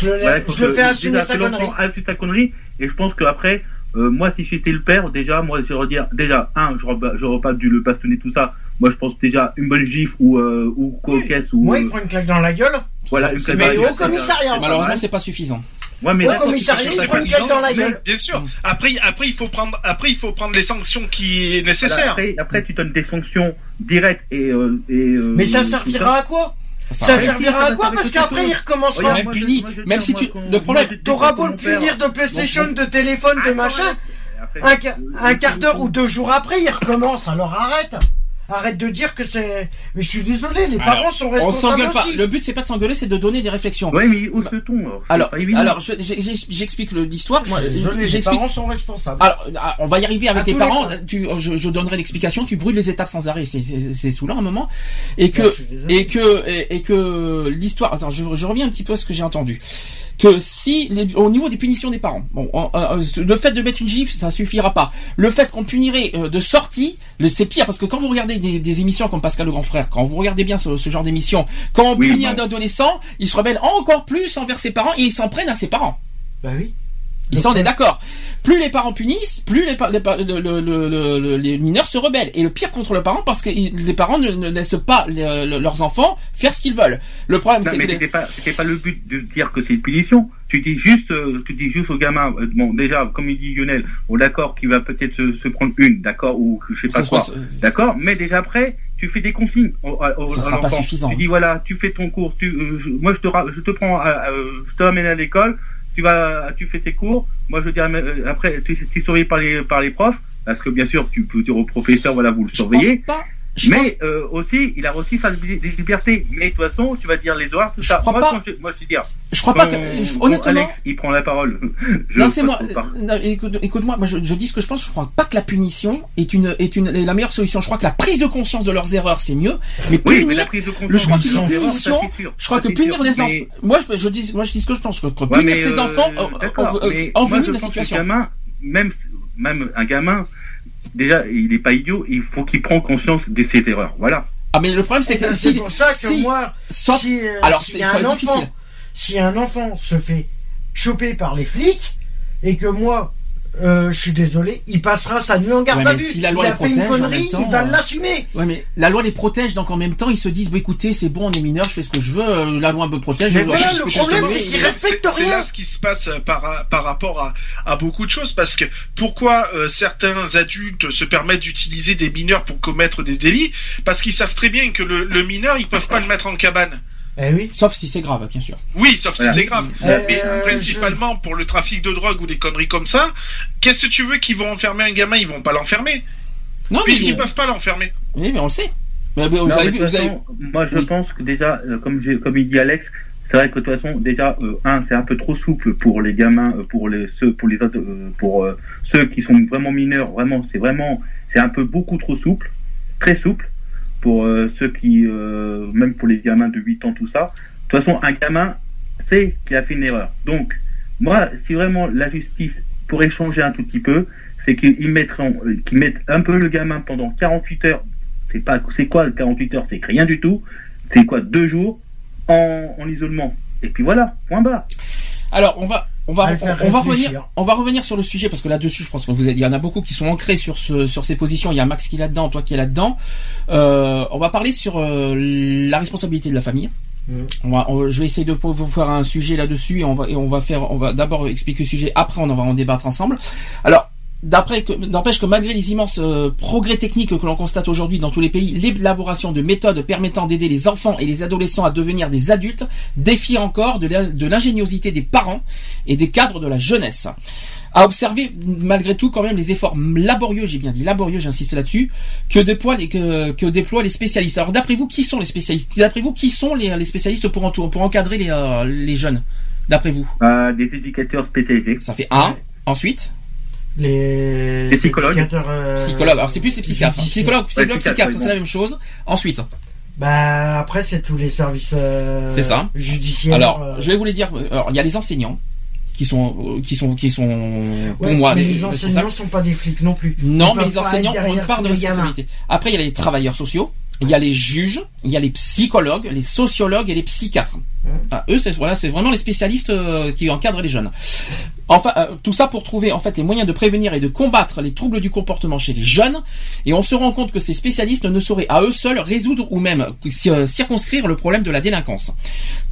Speaker 3: Je le,
Speaker 5: Ouais,
Speaker 3: je le fais assumer sa connerie.
Speaker 5: assume sa connerie. Et je pense qu'après, euh, moi, si j'étais le père, déjà, moi, je vais dire, déjà, un, je n'aurais pas dû le bastonner tout ça. Moi, je pense déjà une bonne gifle ou euh, ou cocasse ou
Speaker 3: Moi, il
Speaker 5: euh,
Speaker 3: prend une claque dans la gueule.
Speaker 5: voilà une claque
Speaker 3: Mais
Speaker 5: dans la
Speaker 3: au
Speaker 5: gueule,
Speaker 3: commissariat.
Speaker 5: c'est-
Speaker 1: Malheureusement, c'est pas suffisant.
Speaker 5: Ouais, mais
Speaker 3: Au
Speaker 5: là,
Speaker 3: commissariat,
Speaker 4: c'est
Speaker 3: il
Speaker 4: pas
Speaker 3: prend une claque dans la
Speaker 5: Mais-
Speaker 3: gueule.
Speaker 4: Bien sûr. Après, après, il faut prendre, après, il faut prendre les sanctions qui est
Speaker 5: voilà,
Speaker 4: nécessaire.
Speaker 5: après, après, tu donnes des sanctions directes et et euh,
Speaker 3: Mais ça servira à quoi?
Speaker 1: Ça
Speaker 3: servira à quoi Parce qu'après, il recommencera.
Speaker 1: Même puni, même si tu- le problème-
Speaker 3: T'auras beau le punir de PlayStation, de téléphone, de
Speaker 5: Attends,
Speaker 3: machin. un quart d'heure ou deux jours après, il recommence. Alors arrête. Arrête de dire que c'est. Mais je suis désolé, les parents sont
Speaker 1: On
Speaker 3: responsables
Speaker 1: s'engueule pas.
Speaker 3: aussi.
Speaker 1: Le but c'est pas de s'engueuler, c'est de donner des réflexions.
Speaker 5: Ouais, mais où se ton alors,
Speaker 1: Alors, je- j'explique l'histoire.
Speaker 3: Les parents sont responsables.
Speaker 1: Alors, ah, on va y arriver avec
Speaker 3: À les
Speaker 1: parents. Tu, je, je donnerai l'explication. Tu brûles les étapes sans arrêt. C'est- C'est c'est saoulant un moment. Et que
Speaker 3: Ouais,
Speaker 1: et que et, et que l'histoire. Attends, je, je reviens un petit peu à ce que j'ai entendu. Que si les- au niveau des punitions des parents, bon, euh, euh, le fait de mettre une gifle, ça suffira pas. Le fait qu'on punirait euh, de sortie, c'est pire parce que quand vous regardez des, des émissions comme Pascal le Grand Frère, quand vous regardez bien ce, ce genre d'émission, quand on
Speaker 5: Oui,
Speaker 1: punit
Speaker 5: bon.
Speaker 1: un adolescent, il se rebelle encore plus envers ses parents et ils s'en prennent à ses parents.
Speaker 3: Bah oui.
Speaker 1: Ils sont on est d'accord. Plus les parents punissent, plus les, pa- les, pa- le- le- le- le- le- les mineurs se rebellent. Et le pire contre le parent, parce que les parents ne, ne laissent pas leurs enfants faire ce qu'ils veulent. Le problème, c'est que les-
Speaker 5: c'était pas, c'était pas le but de dire que c'est une punition. Tu dis juste, euh, tu dis juste au gamin, euh, bon, déjà, comme il dit Lionel, bon, d'accord, qu'il va peut-être se, se prendre une, d'accord, ou je sais pas quoi, d'accord, mais déjà après, tu fais des consignes au, au,
Speaker 1: Ça sera pas suffisant.
Speaker 5: Tu dis voilà, tu fais ton cours, tu, euh, moi je te, ra- je te prends, à- à- euh, je te ramène à l'école, tu vas, tu fais tes cours, moi je dis euh, après, tu, es surveillé par les, par les profs, parce que bien sûr, tu peux dire au professeur, voilà, vous le
Speaker 1: je
Speaker 5: surveillez.
Speaker 1: pense pas. Je pense-
Speaker 5: Mais euh, aussi, il a aussi sa li- liberté. Mais de toute façon, tu vas dire les horaires, tout
Speaker 1: Je
Speaker 5: ça.
Speaker 1: crois
Speaker 5: moi,
Speaker 1: pas.
Speaker 5: je, moi, je te dire.
Speaker 1: je crois pas que, honnêtement.
Speaker 5: Alex, il prend la parole. Je
Speaker 1: Non, c'est moi. Non, écoute, écoute-moi, moi je, je dis ce que je pense. Je crois pas que la punition est une est une est la meilleure solution. Je crois que la prise de conscience de leurs erreurs c'est mieux, mais
Speaker 5: Oui,
Speaker 1: punir.
Speaker 5: mais la prise de conscience.
Speaker 1: le- je crois
Speaker 5: erreur,
Speaker 1: punition, je crois que punir les
Speaker 5: Mais-
Speaker 1: enfants. Moi, je, je dis, moi je dis ce que je pense. Que
Speaker 5: Ouais,
Speaker 1: punir
Speaker 5: mais,
Speaker 1: ses
Speaker 5: euh,
Speaker 1: enfants, euh, euh, envenime la
Speaker 5: que
Speaker 1: situation.
Speaker 5: gamin, même, même un gamin, déjà, il est pas idiot. Il faut qu'il prenne conscience de ses erreurs. Voilà.
Speaker 1: Ah mais le problème c'est que
Speaker 3: C'est
Speaker 1: si,
Speaker 3: pour ça que
Speaker 1: si-
Speaker 3: moi,
Speaker 1: sauf-
Speaker 3: si, euh,
Speaker 1: alors
Speaker 3: si
Speaker 1: c'est
Speaker 3: un enfant,
Speaker 1: difficile.
Speaker 3: si un enfant se fait choper par les flics et que moi, euh, je suis désolé, il passera sa nuit en garde
Speaker 1: Ouais,
Speaker 3: à vue.
Speaker 1: si la
Speaker 3: il
Speaker 1: loi
Speaker 3: a
Speaker 1: les
Speaker 3: fait une
Speaker 1: protège,
Speaker 3: connerie,
Speaker 1: temps,
Speaker 3: il va
Speaker 1: euh,
Speaker 3: l'assumer.
Speaker 1: Ouais, mais la loi les protège, donc en même temps, ils se disent, bon, écoutez, c'est bon, on est mineur, je fais ce que je veux, euh, la loi me protège.
Speaker 3: Mais
Speaker 1: je-
Speaker 3: voilà,
Speaker 1: je
Speaker 3: le problème, c'est
Speaker 1: et-
Speaker 3: qu'il reste- respecte
Speaker 4: C'est-
Speaker 3: rien.
Speaker 4: là ce qui se passe euh, par, par rapport à, à beaucoup de choses, parce que pourquoi euh, certains adultes se permettent d'utiliser des mineurs pour commettre des délits? Parce qu'ils savent très bien que le, le mineur, ils peuvent pas le mettre en cabane.
Speaker 3: Eh oui.
Speaker 1: Sauf si c'est grave, bien sûr.
Speaker 4: Oui, sauf
Speaker 5: Voilà.
Speaker 4: si c'est grave.
Speaker 3: Euh,
Speaker 4: Mais
Speaker 3: euh,
Speaker 4: principalement pour le trafic de drogue ou des conneries comme ça, qu'est-ce que tu veux qu'ils vont enfermer un gamin? Ils vont pas l'enfermer,
Speaker 1: Non, mais,
Speaker 4: puisqu'ils peuvent pas l'enfermer.
Speaker 1: oui, mais on le sait. Mais, mais vous
Speaker 5: Non,
Speaker 1: avez
Speaker 5: mais
Speaker 1: vu,
Speaker 5: de toute
Speaker 1: vous avez-
Speaker 5: façon, moi je
Speaker 1: Oui.
Speaker 5: pense que déjà, euh, comme, comme il dit Alex, c'est vrai que de toute façon, déjà, euh, un, c'est un peu trop souple pour les gamins, euh, pour les ceux, pour les autres, euh, pour euh, ceux qui sont vraiment mineurs. Vraiment, c'est vraiment, c'est un peu beaucoup trop souple, très souple pour euh, ceux qui, euh, même pour les gamins de 8 ans, tout ça. De toute façon, un gamin sait qu'il a fait une erreur. Donc, moi, si vraiment la justice pourrait changer un tout petit peu, c'est qu'ils mettront, qu'ils mettent un peu le gamin pendant 48 heures. C'est pas, c'est quoi le 48 heures? C'est rien du tout. C'est quoi deux jours en, en isolement. Et puis voilà, point barre.
Speaker 1: Alors, on va, on va, on, va revenir, on va revenir sur le sujet parce que là-dessus, je pense que vous, êtes- il y en a beaucoup qui sont ancrés sur ce, sur ces positions. Il y a Max qui est là-dedans, toi qui es là-dedans. Euh, on va parler sur euh, la responsabilité de la famille.
Speaker 3: Mm.
Speaker 1: On va, on- je vais essayer de vous faire un sujet là-dessus et on va, et on va faire, on va d'abord expliquer le sujet. Après, on va en débattre ensemble. Alors. D'après que, n'empêche que malgré les immenses euh, progrès techniques que l'on constate aujourd'hui dans tous les pays, l'élaboration de méthodes permettant d'aider les enfants et les adolescents à devenir des adultes défie encore de l'in- de l'ingéniosité des parents et des cadres de la jeunesse. À observer malgré tout quand même les efforts laborieux, j'ai bien dit laborieux, j'insiste là-dessus, que déploient les que, que déploient les spécialistes. Alors d'après vous, qui sont les spécialistes? D'après vous, qui sont les, les spécialistes pour, entour- pour encadrer les, euh, les jeunes D'après vous,
Speaker 5: Euh, des éducateurs spécialisés.
Speaker 1: ça fait un. Ensuite,
Speaker 3: Les,
Speaker 5: Les psychologues.
Speaker 3: euh,
Speaker 1: psychologue. Alors c'est plus les psychiatres. hein.
Speaker 3: judiciaires.
Speaker 1: Psychologue, psychologue,
Speaker 5: psychiatre,
Speaker 1: psychiatre,
Speaker 5: oui,
Speaker 1: c'est
Speaker 5: bon.
Speaker 1: la même chose. Ensuite,
Speaker 3: Bah après c'est tous les services euh,
Speaker 1: C'est ça.
Speaker 3: judiciaires.
Speaker 1: Alors,
Speaker 3: euh,
Speaker 1: je vais vous les dire. Alors, il y a les enseignants qui sont qui sont qui sont pour
Speaker 3: ouais,
Speaker 1: moi
Speaker 3: mais
Speaker 1: les
Speaker 3: les enseignants sont pas des flics non plus.
Speaker 1: Non,
Speaker 3: Ils
Speaker 1: mais les enseignants ont une part de responsabilité. Après, il y a les travailleurs sociaux, il y a les juges, il y a les psychologues, les sociologues et les psychiatres. Ah, eux, c'est voilà, c'est vraiment les spécialistes euh, qui encadrent les jeunes. Enfin, euh, tout ça pour trouver en fait les moyens de prévenir et de combattre les troubles du comportement chez les jeunes. Et on se rend compte que ces spécialistes ne sauraient à eux seuls résoudre ou même euh, circonscrire le problème de la délinquance.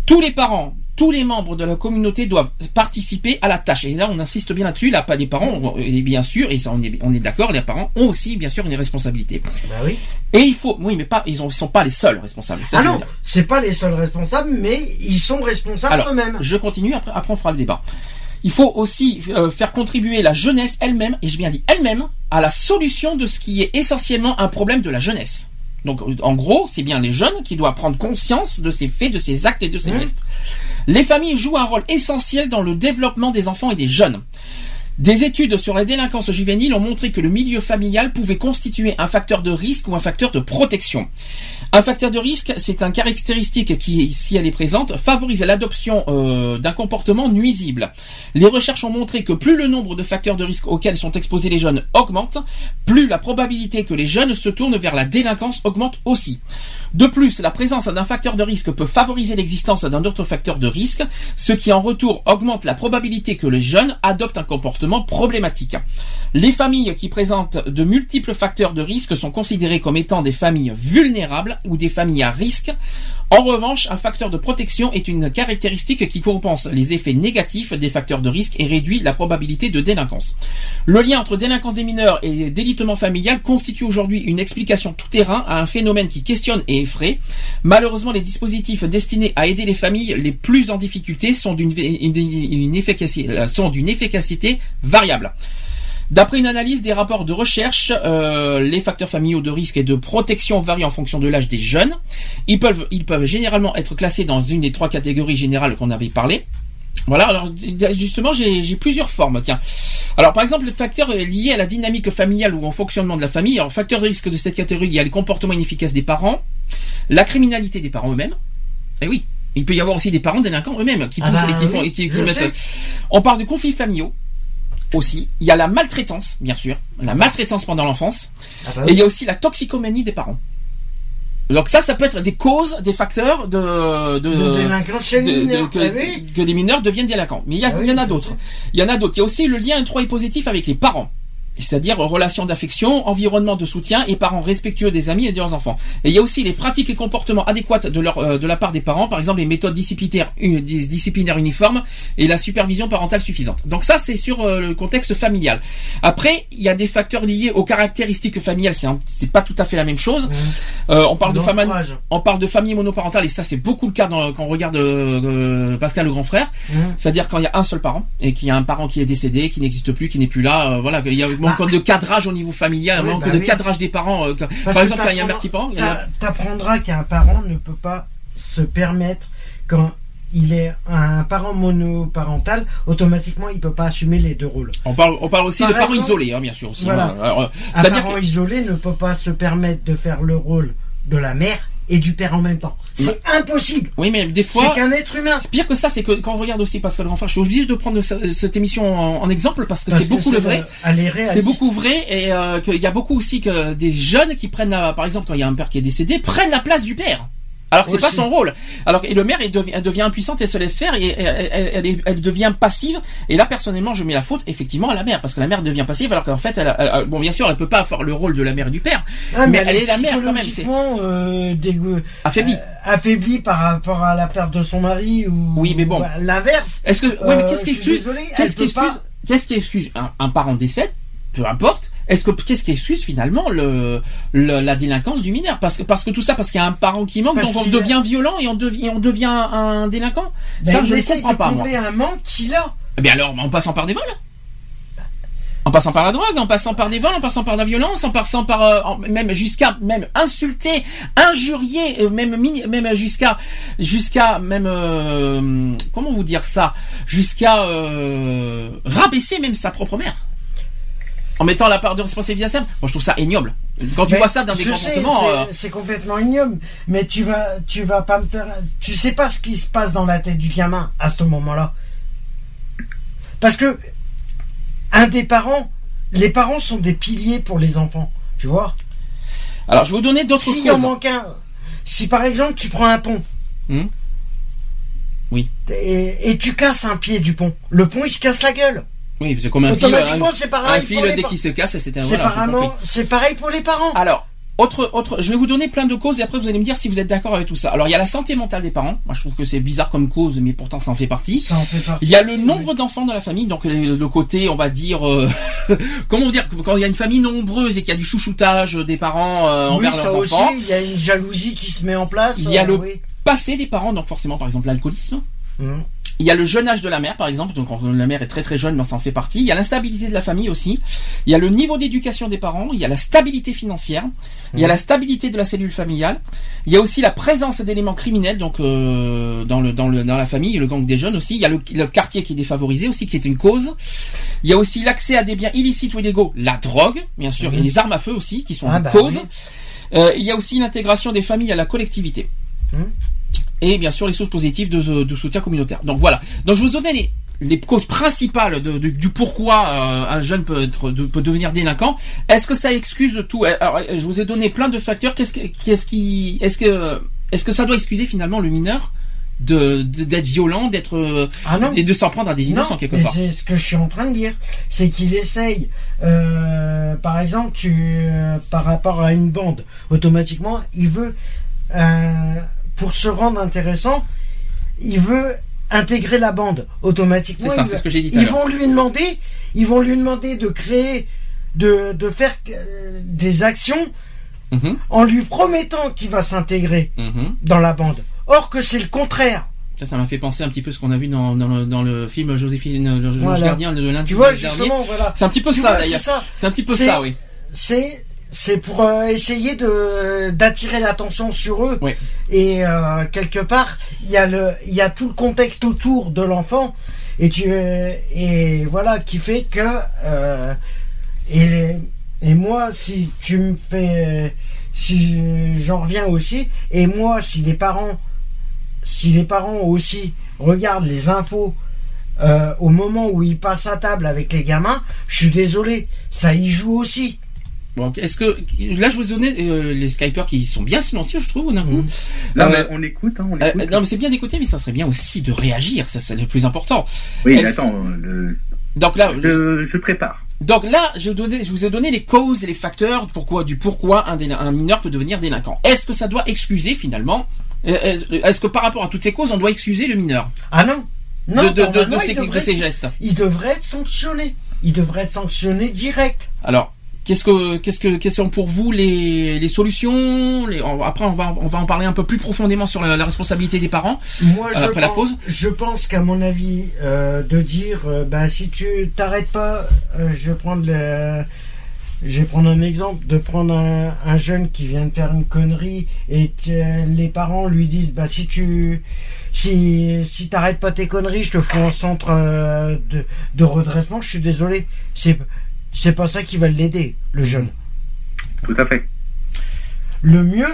Speaker 1: Tous les parents, tous les membres de la communauté doivent participer à la tâche. Et là, on insiste bien là-dessus. Là, pas les parents, et bien sûr, et ça, on est, on est d'accord, les parents ont aussi, bien sûr, une responsabilité.
Speaker 3: Bah oui.
Speaker 1: Et il faut, oui, mais pas, ils, ils sont pas les seuls responsables. ça
Speaker 3: Ah
Speaker 1: je
Speaker 3: non, c'est pas les seuls responsables, mais ils sont responsables eux-mêmes.
Speaker 1: je continue, après, après on fera le débat. Il faut aussi euh, faire contribuer la jeunesse elle-même, et j'ai bien dit elle-même, à la solution de ce qui est essentiellement un problème de la jeunesse. Donc, en gros, c'est bien les jeunes qui doivent prendre conscience de ces faits, de ces actes et de ces
Speaker 3: Mmh.
Speaker 1: gestes. Les familles jouent un rôle essentiel dans le développement des enfants et des jeunes. Des études sur la délinquance juvénile ont montré que le milieu familial pouvait constituer un facteur de risque ou un facteur de protection. Un facteur de risque, c'est une caractéristique qui, si elle est présente, favorise l'adoption euh, d'un comportement nuisible. Les recherches ont montré que plus le nombre de facteurs de risque auxquels sont exposés les jeunes augmente, plus la probabilité que les jeunes se tournent vers la délinquance augmente aussi. De plus, la présence d'un facteur de risque peut favoriser l'existence d'un autre facteur de risque, ce qui en retour augmente la probabilité que les jeunes adoptent un comportement problématique. Les familles qui présentent de multiples facteurs de risque sont considérées comme étant des familles vulnérables ou des familles à risque. En revanche, un facteur de protection est une caractéristique qui compense les effets négatifs des facteurs de risque et réduit la probabilité de délinquance. Le lien entre délinquance des mineurs et délitement familial constitue aujourd'hui une explication tout-terrain à un phénomène qui questionne et effraie. Malheureusement, les dispositifs destinés à aider les familles les plus en difficulté sont d'une d'une efficacité variable. D'après une analyse des rapports de recherche, euh, les facteurs familiaux de risque et de protection varient en fonction de l'âge des jeunes. Ils peuvent, ils peuvent généralement être classés dans une des trois catégories générales qu'on avait parlé. Voilà, alors justement, j'ai plusieurs formes. Tiens, alors par exemple, les facteurs liés à la dynamique familiale ou au fonctionnement de la famille. Alors, facteur de risque de cette catégorie, il y a les comportements inefficaces des parents, la criminalité des parents eux-mêmes. Et oui, il peut y avoir aussi des parents délinquants eux-mêmes qui
Speaker 3: Ah
Speaker 1: poussent
Speaker 3: bah
Speaker 1: et qui font
Speaker 3: oui,
Speaker 1: et qui, qui
Speaker 3: je
Speaker 1: mettent.
Speaker 3: sais.
Speaker 1: On parle de conflits familiaux aussi. Il y a la maltraitance, bien sûr, la maltraitance pendant l'enfance.
Speaker 3: Ah bah
Speaker 1: Et il y a aussi la toxicomanie des parents. Donc ça, ça peut être des causes, des facteurs de, de,
Speaker 3: De chez
Speaker 1: de- que,
Speaker 3: Ah oui.
Speaker 1: que les mineurs deviennent délinquants. Mais il y, a,
Speaker 3: Ah oui,
Speaker 1: il y en a d'autres. Il y en a d'autres. Il y a aussi le lien étroit et positif avec les parents. C'est-à-dire relations d'affection, environnement de soutien et parents respectueux des amis et de leurs enfants. Et il y a aussi les pratiques et comportements adéquats de, leur, euh, de la part des parents, par exemple les méthodes disciplinaires, dis- disciplinaires uniformes et la supervision parentale suffisante. Donc ça, c'est sur euh, le contexte familial. Après, il y a des facteurs liés aux caractéristiques familiales. C'est c'est pas tout à fait la même chose. Euh, on parle de famille, on parle de famille monoparentale et ça c'est beaucoup le cas dans- quand on regarde euh, euh, Pascal le grand frère.
Speaker 3: Hum.
Speaker 1: C'est-à-dire quand il y a un seul parent et qu'il y a un parent qui est décédé, qui n'existe plus, qui n'est plus là, voilà, il y a un manque
Speaker 3: Bah.
Speaker 1: de cadrage au niveau familial,
Speaker 3: Oui,
Speaker 1: manque
Speaker 3: bah
Speaker 1: de
Speaker 3: oui.
Speaker 1: cadrage des parents. euh, par exemple, quand il y a un mère qui
Speaker 3: t'a- T'apprendras qu'un parent ne peut pas se permettre quand il est un parent monoparental, automatiquement il peut pas assumer les deux rôles.
Speaker 1: on parle, on parle aussi
Speaker 3: Par
Speaker 1: de parents isolés, hein, bien sûr aussi.
Speaker 3: Voilà.
Speaker 1: hein. Alors, euh,
Speaker 3: Un parent
Speaker 1: que-
Speaker 3: isolé ne peut pas se permettre de faire le rôle de la mère et du père en même temps. C'est impossible.
Speaker 1: oui, mais des
Speaker 3: C'est
Speaker 1: fois,
Speaker 3: qu'un être humain.
Speaker 1: pire que ça, c'est que quand on regarde aussi Pascal le grand frère, je suis obligé de prendre ce- cette émission en, en exemple parce que c'est
Speaker 3: que
Speaker 1: beaucoup le vrai.
Speaker 3: euh.
Speaker 1: C'est beaucoup vrai et euh, qu'il y a beaucoup aussi que des jeunes qui prennent, la- par exemple, quand il y a un père qui est décédé, prennent la place du père. Alors c'est pas son rôle. Alors et le maire, elle devient, elle devient impuissante, elle se laisse faire et elle, elle- elle est- elle devient passive. Et là, personnellement, je mets la faute effectivement à la mère parce que la mère devient passive alors qu'en fait, elle, elle- bon, bien sûr, elle peut pas avoir le rôle de la mère et du père,
Speaker 3: Ah,
Speaker 1: mais elle est la mère quand même, c'est-
Speaker 3: euh,
Speaker 1: affaiblie.
Speaker 3: euh, affaiblie par rapport à la perte de son mari ou
Speaker 1: Oui, mais bon.
Speaker 3: bah, l'inverse.
Speaker 1: Est-ce que, mais
Speaker 3: Euh,
Speaker 1: qu'est-ce qui excuse,
Speaker 3: désolé,
Speaker 1: qu'est-ce qui excuse,
Speaker 3: pas-
Speaker 1: qu'est-ce qui excuse un, un parent décède, peu importe. Est-ce que qu'est-ce qui excuse finalement le, le- la délinquance du mineur? Parce que parce que tout ça parce qu'il y a un parent qui manque,
Speaker 3: Parce
Speaker 1: donc on devient violent et on devient on devient un délinquant.
Speaker 3: Ben,
Speaker 1: ça je ne comprends pas moi.
Speaker 3: un manque qu'il a.
Speaker 1: Eh bien alors en passant par des vols. En passant par la drogue, en passant par des vols, en passant par la violence, en passant par euh, en- même jusqu'à même insulter, injurier, euh, même mini- même jusqu'à jusqu'à même euh, comment vous dire ça, jusqu'à euh, rabaisser même sa propre mère. En mettant la part de responsabilité à ça, moi je trouve ça ignoble. Quand tu
Speaker 3: Mais
Speaker 1: vois ça dans des comportements,
Speaker 3: c'est-
Speaker 1: euh,
Speaker 3: c'est complètement ignoble. Mais tu vas, tu vas pas me faire. Tu sais pas ce qui se passe dans la tête du gamin à ce moment-là. Parce que un des parents, les parents sont des piliers pour les enfants. Tu vois.
Speaker 1: alors je vais vous donner d'autres
Speaker 3: S'il en
Speaker 1: causes.
Speaker 3: manque un, si par exemple tu prends un pont.
Speaker 1: Hmm? Oui.
Speaker 3: Et, et tu casses un pied du pont. Le pont il se casse la gueule.
Speaker 1: Oui, c'est comme un fil.
Speaker 3: Automatiquement
Speaker 1: Un,
Speaker 3: c'est
Speaker 1: un
Speaker 3: pareil.
Speaker 1: fil
Speaker 3: pour les
Speaker 1: dès qu'il se casse, un
Speaker 3: C'est
Speaker 1: voilà,
Speaker 3: pareil pour les parents.
Speaker 1: Alors, autre, autre, je vais vous donner plein de causes et après vous allez me dire si vous êtes d'accord avec tout ça. Alors, il y a la santé mentale des parents. Moi, je trouve que c'est bizarre comme cause, mais pourtant ça en fait partie.
Speaker 3: Ça en fait partie.
Speaker 1: Il y a le nombre d'enfants dans la famille, donc le, côté, on va dire, euh, comment dire, quand il y a une famille nombreuse et qu'il y a du chouchoutage des parents euh,
Speaker 3: Oui,
Speaker 1: envers
Speaker 3: ça
Speaker 1: leurs
Speaker 3: aussi,
Speaker 1: enfants,
Speaker 3: il y a une jalousie qui se met en place.
Speaker 1: Il y a
Speaker 3: euh,
Speaker 1: le-
Speaker 3: oui.
Speaker 1: passé des parents, donc forcément, par exemple, l'alcoolisme.
Speaker 3: Mhm.
Speaker 1: Il y a le jeune âge de la mère, par exemple, donc quand la mère est très très jeune, ben, ça en fait partie. Il y a l'instabilité de la famille aussi. Il y a le niveau d'éducation des parents. Il y a la stabilité financière. Il y a la stabilité de la cellule familiale. Il y a aussi la présence d'éléments criminels, donc euh, dans le dans le dans la famille, le gang des jeunes aussi. Il y a le, le quartier qui est défavorisé aussi, qui est une cause. Il y a aussi l'accès à des biens illicites ou illégaux, la drogue, bien sûr, et les armes à feu aussi, qui sont
Speaker 3: Ah
Speaker 1: des
Speaker 3: bah
Speaker 1: causes.
Speaker 3: oui.
Speaker 1: Euh, il y a aussi l'intégration des familles à la collectivité.
Speaker 3: Mhm.
Speaker 1: Et bien sûr les sources positives de, de soutien communautaire. Donc voilà. Donc je vous donne les, les causes principales de- de- du pourquoi euh, un jeune peut, être, de- peut devenir délinquant. Est-ce que ça excuse tout? Alors, Je vous ai donné plein de facteurs. Qu'est-ce que, qu'est-ce qui, est-ce que, est-ce que ça doit excuser finalement le mineur de d'être violent, d'être euh,
Speaker 3: Ah non.
Speaker 1: et de s'en prendre à des innocents
Speaker 3: Non,
Speaker 1: quelque part?
Speaker 3: c'est ce que je suis en train de dire, c'est qu'il essaye, euh, par exemple, tu, euh, par rapport à une bande, automatiquement, il veut, euh, pour se rendre intéressant, il veut intégrer la bande automatiquement.
Speaker 1: C'est ça,
Speaker 3: il
Speaker 1: c'est
Speaker 3: va-
Speaker 1: ce que j'ai dit tout à
Speaker 3: Ils vont lui demander, ils vont lui demander de créer, de, de faire euh, des actions
Speaker 1: Mhm,
Speaker 3: en lui promettant qu'il va s'intégrer
Speaker 1: mhm.
Speaker 3: dans la bande. Or que c'est le contraire.
Speaker 1: Ça, ça m'a fait penser un petit peu ce qu'on a vu dans, dans, le, dans le film Joséphine, le,
Speaker 3: Voilà.
Speaker 1: gardien de lundi
Speaker 3: Tu vois,
Speaker 1: dernier.
Speaker 3: justement, voilà.
Speaker 1: C'est un petit peu
Speaker 3: Tu
Speaker 1: ça d'ailleurs. C'est un petit peu ça, oui.
Speaker 3: c'est c'est pour euh, essayer de d'attirer l'attention sur eux
Speaker 1: Oui.
Speaker 3: et euh, quelque part il y a le il y a tout le contexte autour de l'enfant et tu euh, et voilà qui fait que euh, et et moi si tu me fais si j'en reviens aussi et moi si les parents si les parents aussi regardent les infos au moment où ils passent à table avec les gamins, je suis désolé, ça y joue aussi.
Speaker 1: Bon, est-ce que là je vous ai donné euh, les Skypers qui sont bien silencieux, je trouve, d'un coup.
Speaker 3: Mhm.
Speaker 5: Non,
Speaker 1: Euh,
Speaker 5: mais on écoute, hein, on
Speaker 1: Euh,
Speaker 5: écoute.
Speaker 1: non, mais c'est bien d'écouter, mais ça serait bien aussi de réagir. Ça, c'est le plus important.
Speaker 5: oui,
Speaker 1: elle-
Speaker 5: attends, le-
Speaker 1: Donc là,
Speaker 5: je, je prépare.
Speaker 1: donc là, je, donnais- je vous ai donné les causes et les facteurs pourquoi, du pourquoi un, mineur peut devenir délinquant. Est-ce que ça doit excuser finalement euh, Est-ce que par rapport à toutes ces causes, on doit excuser le mineur?
Speaker 3: Ah non, non,
Speaker 1: de, de,
Speaker 3: devrait,
Speaker 1: ces gestes
Speaker 3: il devrait être sanctionné. Il devrait être sanctionné direct.
Speaker 1: Alors, qu'est-ce que, qu'est-ce que, quelles sont pour vous les, les solutions les- on- Après, on va, on va en parler un peu plus profondément sur la, la responsabilité des parents.
Speaker 3: Moi, je
Speaker 1: Après la
Speaker 3: pense,
Speaker 1: pause
Speaker 3: je pense qu'à mon avis, euh, de dire, euh, bah, si tu t'arrêtes pas, euh, je vais prendre le, je vais prendre un exemple, de prendre un, un jeune qui vient de faire une connerie et que les parents lui disent, bah, si tu, si, si t'arrêtes pas tes conneries, je te fous en centre euh, de, de redressement. Je suis désolé, c'est, c'est pas ça qui va l'aider, le jeune.
Speaker 5: Tout à fait.
Speaker 3: le mieux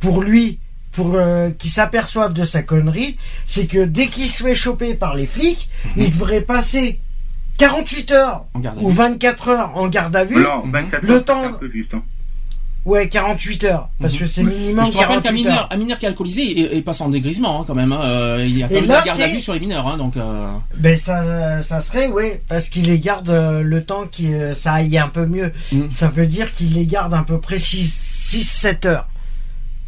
Speaker 3: pour lui, pour euh, qu'il s'aperçoive de sa connerie, c'est que dès qu'il se fait choper par les flics, il devrait passer 48 heures ou
Speaker 1: vue.
Speaker 3: 24 heures en garde à vue.
Speaker 5: Non, 24
Speaker 3: Le
Speaker 5: heures,
Speaker 3: temps-
Speaker 5: un peu juste. hein.
Speaker 3: Ouais, 48 heures, parce
Speaker 1: Mhm.
Speaker 3: que c'est minimum
Speaker 1: Je te rappelle qu'un
Speaker 3: 48
Speaker 1: mineur, un mineur qui est alcoolisé et, passe en dégrisement hein, quand même. hein. Euh, il y a quand
Speaker 3: Et
Speaker 1: même
Speaker 3: là,
Speaker 1: la garde à vue sur les mineurs, hein, donc. Euh...
Speaker 3: Ben ça, ça serait, ouais, parce qu'il les garde euh, le temps que ça aille un peu mieux.
Speaker 1: Mhm.
Speaker 3: Ça veut dire qu'il les garde à peu près 6-7 heures.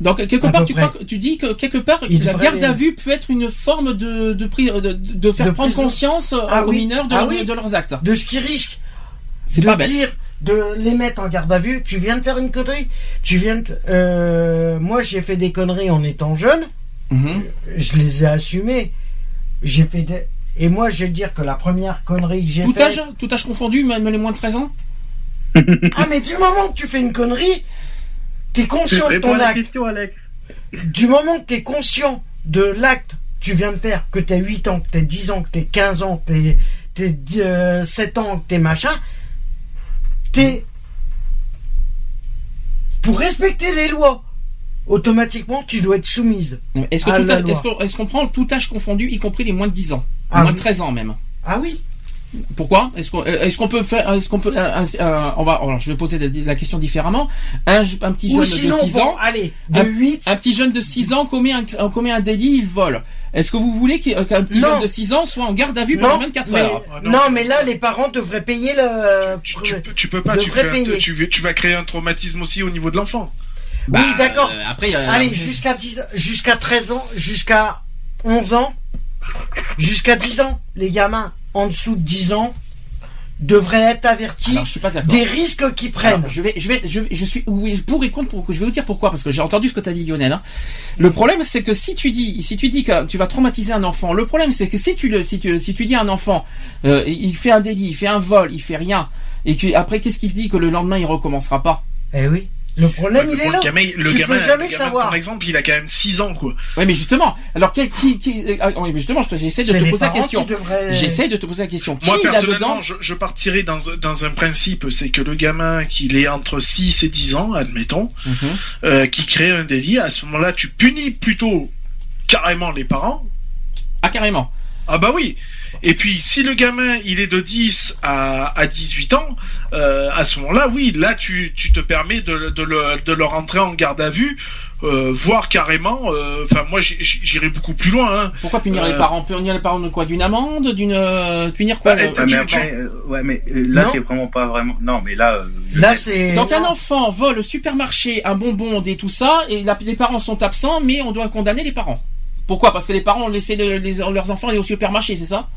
Speaker 1: Donc quelque
Speaker 3: À
Speaker 1: part, tu, crois que- tu dis que quelque part,
Speaker 3: Il
Speaker 1: la garde à vue peut être une forme de de, pri- de, de faire
Speaker 3: De
Speaker 1: prendre conscience
Speaker 3: Ah
Speaker 1: aux
Speaker 3: oui.
Speaker 1: mineurs de,
Speaker 3: Ah
Speaker 1: leur-
Speaker 3: oui.
Speaker 1: de leurs actes.
Speaker 3: De ce qu'ils risquent.
Speaker 1: C'est
Speaker 3: de
Speaker 1: pas bête.
Speaker 3: dire de les mettre en garde à vue tu viens de faire une connerie tu viens de euh, moi j'ai fait des conneries en étant jeune
Speaker 1: Mhm.
Speaker 3: je les ai assumées j'ai fait des et moi je vais te dire que la première connerie que j'ai
Speaker 1: Tout
Speaker 3: faite
Speaker 1: âge, tout âge confondu, même les moins de 13 ans.
Speaker 3: ah mais du moment que tu fais une connerie t'es conscient de ton acte
Speaker 5: question, Alex.
Speaker 3: du moment que t'es conscient de l'acte que tu viens de faire que t'as 8 ans que t'as 10 ans que t'as 15 ans que t'es t'es, euh, 7 ans que t'es machin t'es pour respecter les lois, automatiquement tu dois être soumise.
Speaker 1: Est-ce qu'on est-ce qu'on prend tout âge confondu, y compris les moins de 10 ans,
Speaker 3: Ah
Speaker 1: moins de
Speaker 3: oui.
Speaker 1: 13 ans même
Speaker 3: Ah oui.
Speaker 1: Pourquoi Est-ce qu'on euh, est-ce qu'on peut faire Est-ce qu'on peut euh, On va. Alors, je vais poser la, question différemment. Un, un petit jeune
Speaker 3: Ou sinon,
Speaker 1: de 6
Speaker 3: bon,
Speaker 1: ans.
Speaker 3: allez, de
Speaker 1: un,
Speaker 3: 8.
Speaker 1: un petit jeune de 6 ans commet un, commet un délit, il vole. Est-ce que vous voulez euh, qu'un petit
Speaker 3: Non.
Speaker 1: jeune de 6 ans soit en garde à vue pendant
Speaker 3: Non,
Speaker 1: 24
Speaker 3: mais,
Speaker 1: heures?
Speaker 3: non.
Speaker 4: non.
Speaker 3: mais là, les parents devraient payer le.
Speaker 4: Tu, tu peux- tu peux pas, tu, un-
Speaker 3: payer.
Speaker 4: tu, vas- tu vas créer un traumatisme aussi au niveau de l'enfant.
Speaker 3: oui, d'accord.
Speaker 1: euh, après, euh,
Speaker 3: Allez, jusqu'à 10, jusqu'à 13 ans, jusqu'à 11 ans, jusqu'à 10 ans, les gamins en dessous de 10 ans devraient être avertis
Speaker 1: alors, je suis pas d'accord.
Speaker 3: des risques qu'ils prennent.
Speaker 1: Alors, je vais, je vais, je, je suis oui, pour et contre. Pour, je vais vous dire pourquoi, parce que j'ai entendu ce que tu as dit, Lionel. hein. Le problème, c'est que si tu dis, si tu dis que tu vas traumatiser un enfant, le problème, c'est que si tu le, si tu, si tu dis à un enfant, euh, il fait un délit, il fait un vol, il fait rien, et que après, qu'est-ce qu'il dit que le lendemain, il recommencera pas?
Speaker 3: Eh oui. Le problème, il est
Speaker 4: le
Speaker 3: là.
Speaker 4: gamin, le
Speaker 3: tu
Speaker 4: gamin,
Speaker 3: peux jamais
Speaker 4: le gamin,
Speaker 3: savoir.
Speaker 4: par exemple, il a quand même 6 ans, quoi.
Speaker 1: Oui, mais justement. Alors, qui, qui, qui euh, ah, justement, je te- j'essaie de te poser la question. J'essaie de te poser la question.
Speaker 4: Moi,
Speaker 1: qui
Speaker 4: personnellement,
Speaker 1: là-dedans
Speaker 4: je, je partirais dans, dans un principe, c'est que le gamin, qu'il est entre 6 et 10 ans, admettons,
Speaker 1: Mhm.
Speaker 4: euh, qui crée un délit, à ce moment-là, tu punis plutôt carrément les parents.
Speaker 1: Ah, carrément.
Speaker 4: Ah bah oui. Et puis, si le gamin, il est de 10 à, à 18 ans, euh, à ce moment-là, oui, là, tu, tu te permets de, de, le, de le rentrer en garde à vue, euh, voire carrément, euh, enfin, moi, j'irais beaucoup plus loin, hein.
Speaker 1: Pourquoi punir
Speaker 4: Euh,
Speaker 1: les parents? Punir les parents de quoi? D'une amende? D'une euh, punir quoi?
Speaker 4: Bah,
Speaker 5: Ouais, mais
Speaker 4: tu-
Speaker 5: après, euh, ouais, mais euh, là, c'est vraiment pas vraiment. Non, mais là. euh,
Speaker 3: Là, c'est.
Speaker 1: Donc un enfant vole au supermarché un bonbon et tout ça, et la- les parents sont absents, mais on doit condamner les parents. Pourquoi? Parce que les parents ont laissé le- les- leurs enfants aller au supermarché, c'est ça?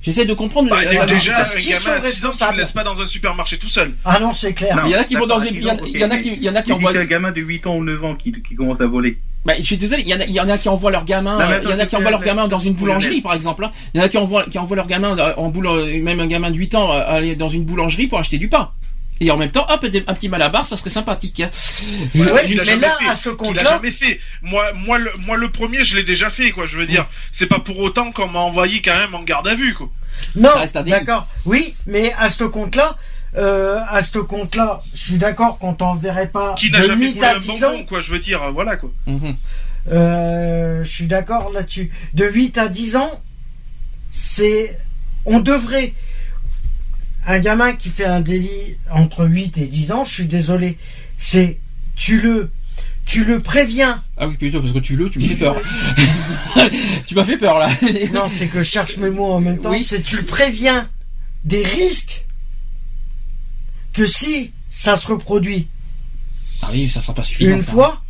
Speaker 1: J'essaie de comprendre.
Speaker 4: Bah,
Speaker 1: le- la-
Speaker 4: déjà,
Speaker 3: qu'ils
Speaker 4: gamin
Speaker 3: sont
Speaker 4: à 6 ans, tu
Speaker 3: responsables?
Speaker 4: le laisses pas dans un supermarché tout seul.
Speaker 3: Ah non, c'est clair.
Speaker 1: Il y en a qui vont dans il y en a- qui, il y en a qui envoient.
Speaker 5: c'est un gamin de 8 ans ou 9 ans qui, qui commence à voler.
Speaker 1: Bah, je suis désolé, il y en a, il y en a qui envoient leur gamin,
Speaker 5: Non,
Speaker 1: euh, il y en a qui envoient leur gamin dans une boulangerie, par exemple. hein. Il y en a qui envoient, qui envoient leur gamin euh, en boulangerie, même un gamin de 8 ans, euh, aller dans une boulangerie pour acheter du pain. Et en même temps, hop, un petit malabar, ça serait sympathique. hein.
Speaker 4: Voilà,
Speaker 3: Ouais, mais là,
Speaker 4: fait.
Speaker 3: à ce
Speaker 4: Il a
Speaker 3: compte-là,
Speaker 4: jamais fait. Moi, moi, le, moi, le premier, je l'ai déjà fait, quoi. Je veux dire, c'est pas pour autant qu'on m'a envoyé quand même en garde à vue, quoi.
Speaker 3: non, d'accord. Oui, mais à ce compte-là, euh, à ce compte-là, je suis d'accord qu'on t'enverrait pas
Speaker 4: Qui n'a
Speaker 3: de
Speaker 4: jamais
Speaker 3: 8
Speaker 4: volé
Speaker 3: à
Speaker 4: un
Speaker 3: 10 ans.
Speaker 4: bonbon, quoi. Je veux dire, voilà, quoi.
Speaker 1: Mhm.
Speaker 3: Euh, je suis d'accord là-dessus. De 8 à 10 ans, c'est. On devrait. Un gamin qui fait un délit entre 8 et 10 ans, je suis désolé. C'est. Tu le. Tu le préviens.
Speaker 1: Ah oui, plutôt, parce que tu le, tu me fais peur. tu m'as fait peur, là.
Speaker 3: Non, c'est que je cherche mes mots en même temps.
Speaker 1: Oui.
Speaker 3: C'est tu le préviens des risques que si ça se reproduit
Speaker 1: Ah oui, ça sera pas suffisant.
Speaker 3: une
Speaker 1: ça.
Speaker 3: fois,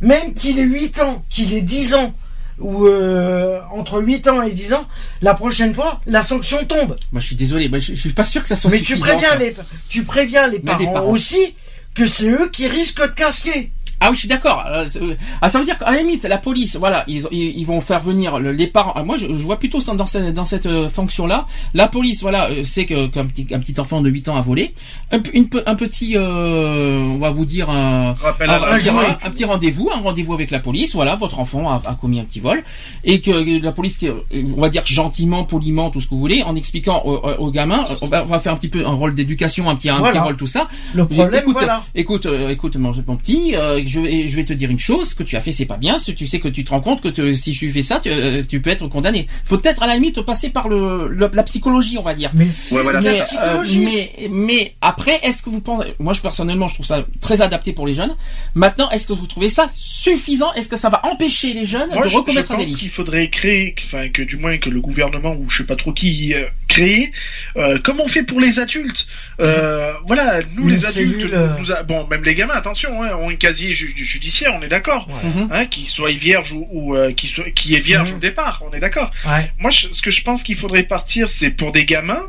Speaker 3: même qu'il ait 8 ans, qu'il ait 10 ans, ou euh, entre 8 ans et 10 ans, la prochaine fois, la sanction tombe.
Speaker 1: Moi, je suis désolé, je, je suis pas sûr que ça soit
Speaker 3: Mais tu préviens,
Speaker 1: ça.
Speaker 3: les, tu préviens les
Speaker 1: Même
Speaker 3: parents,
Speaker 1: les parents.
Speaker 3: aussi que c'est eux qui risquent de casquer.
Speaker 1: Ah oui, je suis d'accord. Euh, c'est- euh, Ah, ça veut dire qu'à la limite, la police, voilà, ils, ils, vont faire venir le- les parents. Ah, Moi, je, je vois plutôt ça dans cette, dans cette euh, fonction-là. La police, voilà, euh, que qu'un petit, un petit enfant de 8 ans a volé. Un, une, petit, euh, on va vous dire un, un, petit, rendez-vous, un rendez-vous avec la police. Voilà, votre enfant a, a commis un petit vol et que la police, euh, on va dire gentiment, poliment, tout ce que vous voulez, en expliquant au, au- au gamin, euh, on va, faire un petit peu un rôle d'éducation, un petit, un
Speaker 3: Voilà.
Speaker 1: petit rôle tout ça.
Speaker 3: Le problème,
Speaker 1: écoute,
Speaker 3: voilà.
Speaker 1: écoute, euh, écoute, mon, mon petit, euh, je, vais, je vais te dire une chose, ce que tu as fait, c'est pas bien. Si tu sais que tu te rends compte que te- si tu fais ça, tu, euh, tu peux être condamné. Faut peut-être à la limite passer par le, le- la psychologie, on va dire.
Speaker 3: Mais c'est
Speaker 5: Ouais, voilà.
Speaker 3: de
Speaker 1: Mais,
Speaker 3: la
Speaker 1: euh, mais, mais après, est-ce que vous pensez, moi je personnellement, je trouve ça très adapté pour les jeunes. Maintenant, est-ce que vous trouvez ça suffisant? Est-ce que ça va empêcher les jeunes
Speaker 4: Moi,
Speaker 1: de
Speaker 4: je, je
Speaker 1: recommettre un
Speaker 4: pense
Speaker 1: délit?
Speaker 4: qu'il faudrait créer, enfin que du moins que le gouvernement ou je sais pas trop qui euh, crée, euh, comme on fait pour les adultes. Euh, voilà, nous les adultes,
Speaker 3: euh.
Speaker 4: nous a- bon même les gamins, attention, hein, ont un casier ju- judiciaire, on est d'accord,
Speaker 1: Mhm.
Speaker 4: hein, qui soit vierge ou, ou euh, qui soit qui est vierge
Speaker 3: Mhm.
Speaker 4: au départ, on est d'accord.
Speaker 3: Ouais.
Speaker 4: Moi, je- ce que je pense qu'il faudrait partir, c'est pour des gamins,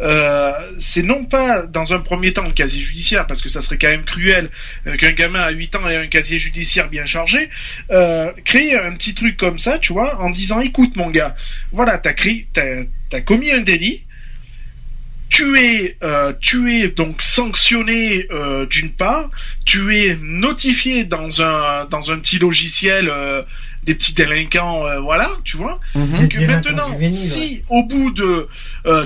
Speaker 4: euh, c'est non pas dans un premier temps le casier judiciaire, parce que ça serait quand même cruel euh, qu'un gamin à 8 ans ait un casier judiciaire bien chargé, euh, créer un petit truc comme ça, tu vois, en disant, écoute mon gars, voilà, t'as créé, t'as, t'as commis un délit, tu es, euh, tu es donc sanctionné euh, d'une part, tu es notifié dans un dans un petit logiciel euh, des petits délinquants, voilà, tu vois.
Speaker 1: Mhm.
Speaker 4: Que maintenant, si au bout de,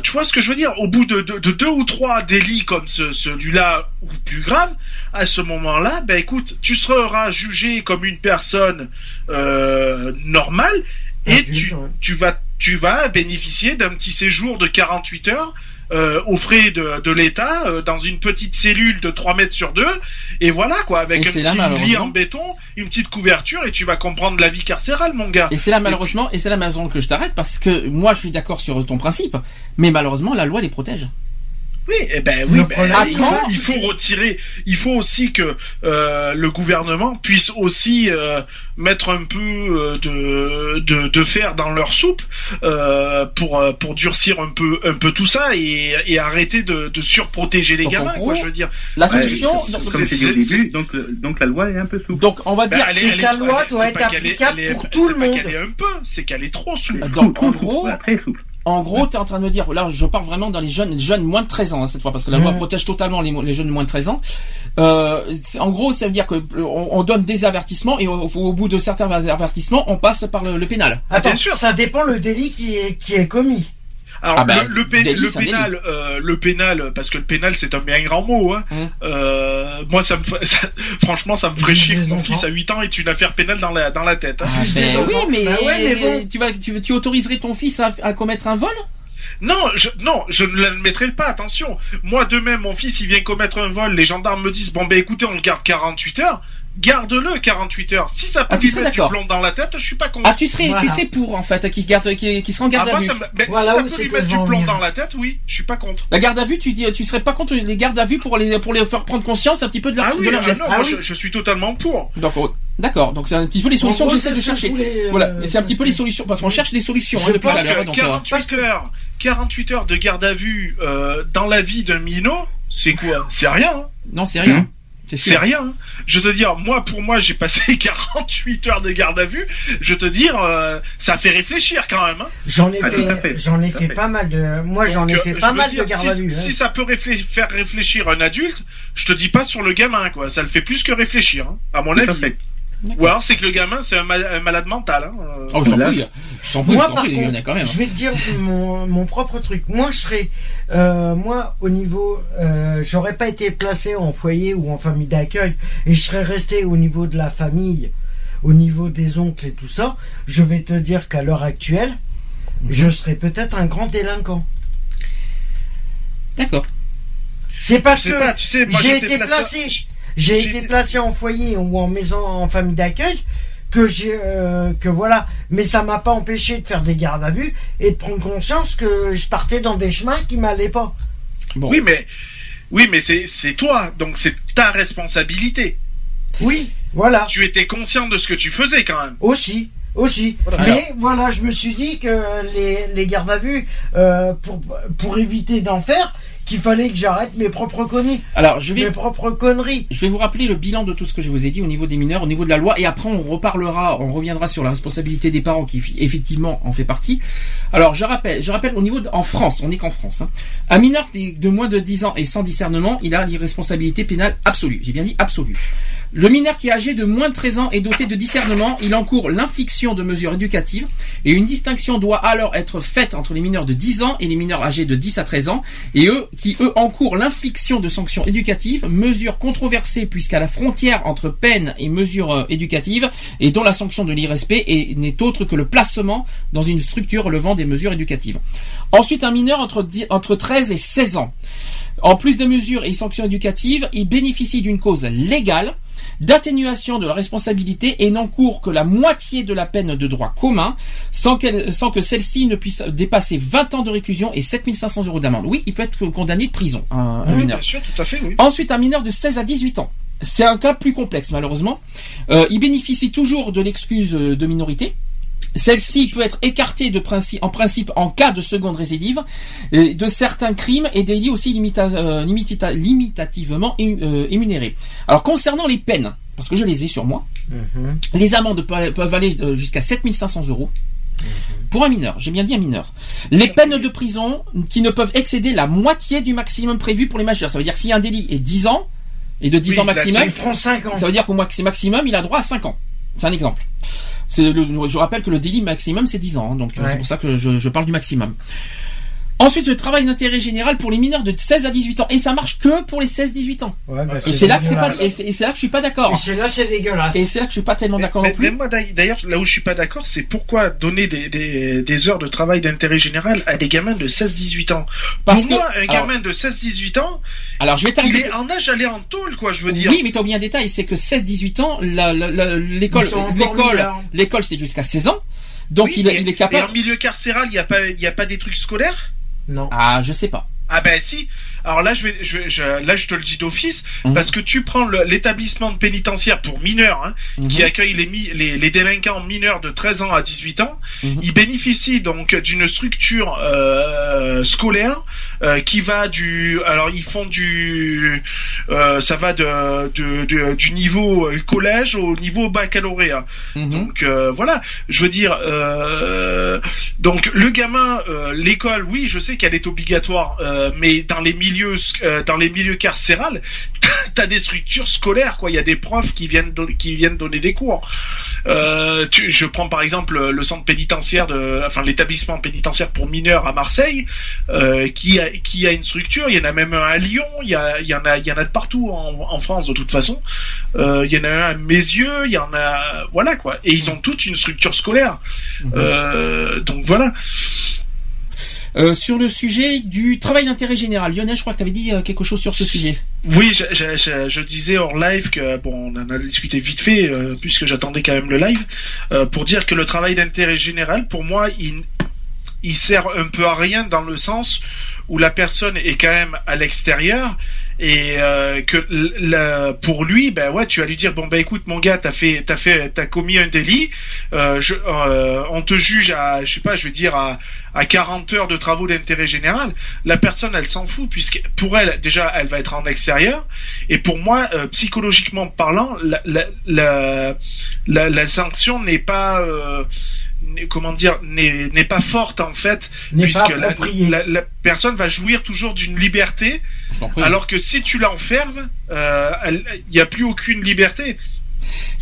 Speaker 4: tu vois ce que je veux dire, au bout de, de, de deux ou trois délits comme ce, celui-là ou plus grave, à ce moment-là, ben écoute, tu seras jugé comme une personne normale et tu, vas tu vas bénéficier d'un petit séjour de 48 heures euh, aux frais de, de l'État euh, dans une petite cellule de 3 mètres sur 2 et voilà quoi avec
Speaker 1: Et
Speaker 4: un petit
Speaker 1: là,
Speaker 4: lit en béton une petite couverture et tu vas comprendre la vie carcérale mon gars.
Speaker 1: Et c'est là malheureusement, et c'est là malheureusement que je t'arrête parce que moi je suis d'accord sur ton principe, mais malheureusement la loi les protège.
Speaker 4: Oui, eh ben oui, ben, il, faut, il faut retirer. Il faut aussi que euh, le gouvernement puisse aussi euh, mettre un peu euh, de, de de fer dans leur soupe euh, pour pour durcir un peu un peu tout ça et, et arrêter de, de surprotéger les
Speaker 1: Donc,
Speaker 4: gamins.
Speaker 1: gros,
Speaker 4: quoi, je veux dire.
Speaker 1: La solution,
Speaker 5: c'est-
Speaker 1: donc,
Speaker 5: comme
Speaker 4: c'est-
Speaker 5: j'ai dit au
Speaker 4: c'est-
Speaker 5: début, donc, donc la loi est un peu souple.
Speaker 1: donc, on va
Speaker 4: Ben,
Speaker 1: dire
Speaker 3: c'est
Speaker 4: elle
Speaker 3: que la loi
Speaker 4: c'est
Speaker 3: doit être applicable pour tout le
Speaker 4: c'est
Speaker 3: monde.
Speaker 4: qu'elle est un peu, c'est qu'elle est trop souple.
Speaker 1: donc, en gros-
Speaker 5: très souple.
Speaker 1: En gros, tu es en train de me dire, là je parle vraiment dans les jeunes, jeunes moins de 13 ans hein, cette fois, parce que la loi
Speaker 3: Mhm.
Speaker 1: protège totalement les, les jeunes de moins de 13 ans. Euh, en gros, ça veut dire que euh, on, on donne des avertissements et au, au bout de certains avertissements, on passe par le, le pénal.
Speaker 3: Attends,
Speaker 4: bien sûr.
Speaker 3: ça dépend le délit qui est, qui est commis.
Speaker 4: Alors
Speaker 1: Ah ben,
Speaker 4: le, le, pé-
Speaker 1: délit,
Speaker 4: le
Speaker 1: c'est un
Speaker 4: pénal, euh, le pénal, parce que le pénal c'est un bien grand mot. Hein.
Speaker 1: Hum.
Speaker 4: Euh, moi, ça me, ça- franchement, ça me ferait chier que mon fils à 8 ans ait une affaire pénale dans la dans la tête. hein.
Speaker 1: Ah, ben oui, mais,
Speaker 3: Bah ouais, mais bon.
Speaker 1: tu vas, tu, tu autoriserais ton fils à, à commettre un vol?
Speaker 4: Non, je, non, je ne l'admettrai pas. Attention, moi de même, mon fils, il vient commettre un vol. Les gendarmes me disent bon ben écoutez, on le garde 48 heures. Garde-le 48 heures. Si ça peut
Speaker 1: Ah, tu
Speaker 4: lui mettre du plomb dans la tête, je suis pas contre.
Speaker 1: Ah, tu serais, tu serais pour en fait, qui garde, qui, qui sera en
Speaker 4: Ah,
Speaker 1: garde à
Speaker 4: moi,
Speaker 1: vue.
Speaker 4: ça me- ben,
Speaker 3: Voilà
Speaker 4: si ça peut lui mettre
Speaker 3: je
Speaker 4: du plomb dans la tête, oui, je suis pas contre.
Speaker 1: La garde à vue, tu dis, tu serais pas contre les gardes à vue pour les, pour les faire prendre conscience un petit peu de leur,
Speaker 4: Ah oui,
Speaker 1: de leur
Speaker 4: ah
Speaker 1: geste.
Speaker 4: non,
Speaker 3: Ah
Speaker 4: moi,
Speaker 3: oui.
Speaker 4: je, je suis totalement pour.
Speaker 1: Donc, oh, d'accord. Donc c'est un petit peu les solutions
Speaker 3: En
Speaker 1: que
Speaker 3: gros,
Speaker 1: j'essaie de chercher.
Speaker 3: voulais, euh,
Speaker 1: Voilà, mais c'est un petit peu les solutions parce qu'on cherche des solutions
Speaker 3: Je
Speaker 1: hein, depuis
Speaker 3: pense
Speaker 1: à
Speaker 4: que
Speaker 1: Donc, euh,
Speaker 4: 48 heures, 48 heures de garde à vue euh, dans la vie d'un minot, c'est quoi? C'est rien. hein.
Speaker 1: non, c'est rien. C'est
Speaker 4: rien. hein. Je te dire, moi, pour moi, j'ai passé 48 heures de garde à vue. Je te dire, euh, ça fait réfléchir quand même. hein.
Speaker 3: J'en ai
Speaker 5: Ah,
Speaker 3: fait,
Speaker 5: fait,
Speaker 3: j'en ai fait
Speaker 5: fait.
Speaker 3: pas mal de, moi j'en ai fait
Speaker 4: euh,
Speaker 3: pas mal
Speaker 4: dire,
Speaker 3: de garde
Speaker 4: si,
Speaker 3: à vue.
Speaker 4: Si
Speaker 3: hein.
Speaker 4: ça peut réflé- faire réfléchir un adulte, je te dis pas sur le gamin, quoi. Ça le fait plus que réfléchir, hein, à mon
Speaker 5: Tout à
Speaker 4: avis.
Speaker 5: fait.
Speaker 4: Ou alors c'est que le gamin, c'est un, ma- un malade mental. Hein.
Speaker 1: Oh, je t'en
Speaker 5: Voilà.
Speaker 1: Je t'en prie, je
Speaker 3: Moi,
Speaker 1: prie, il y en a quand même.
Speaker 3: je vais te dire mon, mon propre truc. Moi, je serais, euh, moi, au niveau, euh, j'aurais pas été placé en foyer ou en famille d'accueil, et je serais resté au niveau de la famille, au niveau des oncles et tout ça. Je vais te dire qu'à l'heure actuelle,
Speaker 1: Mhm.
Speaker 3: je serais peut-être un grand délinquant.
Speaker 1: D'accord.
Speaker 3: C'est parce
Speaker 4: Je
Speaker 3: que
Speaker 4: pas, tu sais,
Speaker 3: j'ai été
Speaker 4: placé-
Speaker 3: placé, j'ai été placé en foyer ou en maison, en famille d'accueil, que j'ai, euh, que voilà. Mais ça m'a pas empêché de faire des gardes à vue et de prendre conscience que je partais dans des chemins qui m'allaient pas.
Speaker 1: Bon.
Speaker 4: Oui, mais oui, mais c'est c'est toi, donc c'est ta responsabilité.
Speaker 3: Oui, voilà.
Speaker 4: Tu étais conscient de ce que tu faisais quand même.
Speaker 3: Aussi, aussi.
Speaker 1: Voilà.
Speaker 3: Mais voilà, je me suis dit que les, les gardes à vue, euh, pour, pour éviter d'en faire, qu'il fallait que j'arrête mes propres conneries.
Speaker 1: Alors, je vais,
Speaker 3: Mes propres conneries.
Speaker 1: Je vais vous rappeler le bilan de tout ce que je vous ai dit au niveau des mineurs, au niveau de la loi, et après on reparlera, on reviendra sur la responsabilité des parents qui effectivement en fait partie. Alors je rappelle, je rappelle au niveau de, en France, on n'est qu'en France. hein. Un mineur de, de moins de 10 ans et sans discernement, il a l'irresponsabilité pénale absolue. J'ai bien dit absolue. Le mineur qui est âgé de moins de 13 ans et doté de discernement, il encourt l'infliction de mesures éducatives et une distinction doit alors être faite entre les mineurs de 10 ans et les mineurs âgés de 10 à 13 ans et eux qui eux encourent l'infliction de sanctions éducatives, mesures controversées puisqu'à la frontière entre peine et mesures euh, éducatives et dont la sanction de l'irrespect est- n'est autre que le placement dans une structure relevant des mesures éducatives. Ensuite, un mineur entre, 10 entre 13 et 16 ans. En plus des mesures et sanctions éducatives, il bénéficie d'une cause légale d'atténuation de la responsabilité et n'encourt que la moitié de la peine de droit commun sans, qu'elle- sans que celle-ci ne puisse dépasser 20 ans de réclusion et 7500 euros d'amende. Oui, il peut être condamné de prison, un,
Speaker 4: Oui,
Speaker 1: mineur.
Speaker 4: bien sûr, tout à fait, oui.
Speaker 1: Ensuite, un mineur de 16 à 18 ans. C'est un cas plus complexe, malheureusement. Euh, il bénéficie toujours de l'excuse euh, de minorité. Celle-ci peut être écartée de principe, en principe en cas de seconde récidive et de certains crimes et délits aussi limita- euh, limitita- limitativement euh, émunérés. Alors concernant les peines, parce que je les ai sur moi, les amendes pe- peuvent aller euh, jusqu'à 7500 euros. Pour un mineur, j'ai bien dit un mineur. Les peines de prison qui ne peuvent excéder la moitié du maximum prévu pour les majeurs. Ça veut dire a un délit et 10 ans, et de 10
Speaker 4: Oui,
Speaker 1: ans maximum,
Speaker 3: Ils feront 5 ans.
Speaker 1: ça veut dire qu'au max- maximum, il a droit à 5 ans. C'est un exemple. C'est le, je rappelle que le délit maximum, c'est 10 ans. hein, donc euh,
Speaker 3: Ouais.
Speaker 1: c'est pour ça que je, je parle du maximum. Ensuite, le travail d'intérêt général pour les mineurs de 16 à 18 ans. Et ça marche que pour les 16-18 ans.
Speaker 3: Ouais, bah,
Speaker 1: Et c'est là que c'est pas,
Speaker 3: dégueulasse.
Speaker 1: et c'est et c'est là que je suis pas d'accord.
Speaker 3: Et c'est là, c'est dégueulasse.
Speaker 1: Et c'est là que je suis pas tellement d'accord
Speaker 4: Mais-
Speaker 1: non plus.
Speaker 4: mais moi, d'ailleurs- là où je suis pas d'accord, c'est pourquoi donner des, des, des heures de travail d'intérêt général à des gamins de 16-18 ans.
Speaker 1: Parce
Speaker 4: Pour
Speaker 1: que-
Speaker 4: moi, un
Speaker 1: alors-
Speaker 4: gamin de 16-18 ans,
Speaker 1: Alors, je vais
Speaker 4: il est en âge d'aller en tôle, quoi, je veux dire.
Speaker 1: Oui, mais t'as oublié un détail, c'est que 16-18 ans, la- la- la- l'école, l'école,
Speaker 3: mineurs.
Speaker 1: l'école, c'est jusqu'à 16 ans. Donc
Speaker 4: Oui,
Speaker 1: il, est-
Speaker 4: et-
Speaker 1: il est
Speaker 4: Et
Speaker 1: capable.
Speaker 4: en milieu carcéral, il n'y a pas, il y a pas des trucs scolaires?
Speaker 3: Non.
Speaker 1: Ah, je sais pas.
Speaker 4: Ah ben si. Alors là, je vais, je, vais- je- là, je te le dis d'office,
Speaker 1: Mhm.
Speaker 4: parce que tu prends l'établissement de pénitentiaire pour mineurs, hein,
Speaker 1: Mhm.
Speaker 4: qui accueille les, mi- les, les délinquants mineurs de 13 ans à 18 ans,
Speaker 1: Mhm.
Speaker 4: ils bénéficient donc d'une structure euh, scolaire euh, qui va du, alors ils font du, euh, ça va de, de- de- du niveau collège au niveau baccalauréat.
Speaker 1: Mhm.
Speaker 4: Donc voilà, je veux dire, donc le gamin, l'école, oui, je sais qu'elle est obligatoire, mais dans les milieux, euh, dans les milieux carcérales, t'as des structures scolaires, quoi. Il y a des profs qui viennent qui viennent donner des cours. Euh, tu, je prends par exemple le centre pénitentiaire de, enfin l'établissement pénitentiaire pour mineurs à Marseille, euh, qui a qui a une structure. Il y en a même un à Lyon. Il y a il y en a il y en a de partout en, en France de toute façon. Il y en a un à Mézieux. Il y en a voilà quoi. Et ils ont toute une structure scolaire. Euh, donc voilà.
Speaker 1: Euh, sur le sujet du travail d'intérêt général, Lionel, je crois que tu avais dit euh, quelque chose sur ce sujet.
Speaker 4: Oui, je, je, je, je disais hors live que bon, on en a discuté vite fait euh, puisque j'attendais quand même le live euh, pour dire que le travail d'intérêt général, pour moi, il il sert un peu à rien dans le sens où la personne est quand même à l'extérieur et euh, que la- pour lui ben ouais tu vas lui dire bon ben écoute mon gars t'as fait t'as fait t'as commis un délit. Euh, je, euh, on te juge à je sais pas je veux dire à, à 40 heures de travaux d'intérêt général. La personne elle s'en fout puisque pour elle déjà elle va être en extérieur. Et pour moi euh, psychologiquement parlant la la la, la, la sanction n'est pas euh, comment dire n'est n'est pas forte en fait puisque la,
Speaker 3: approprié.
Speaker 4: la, la personne va jouir toujours d'une liberté alors que si tu l'enfermes euh, il n'y a plus aucune liberté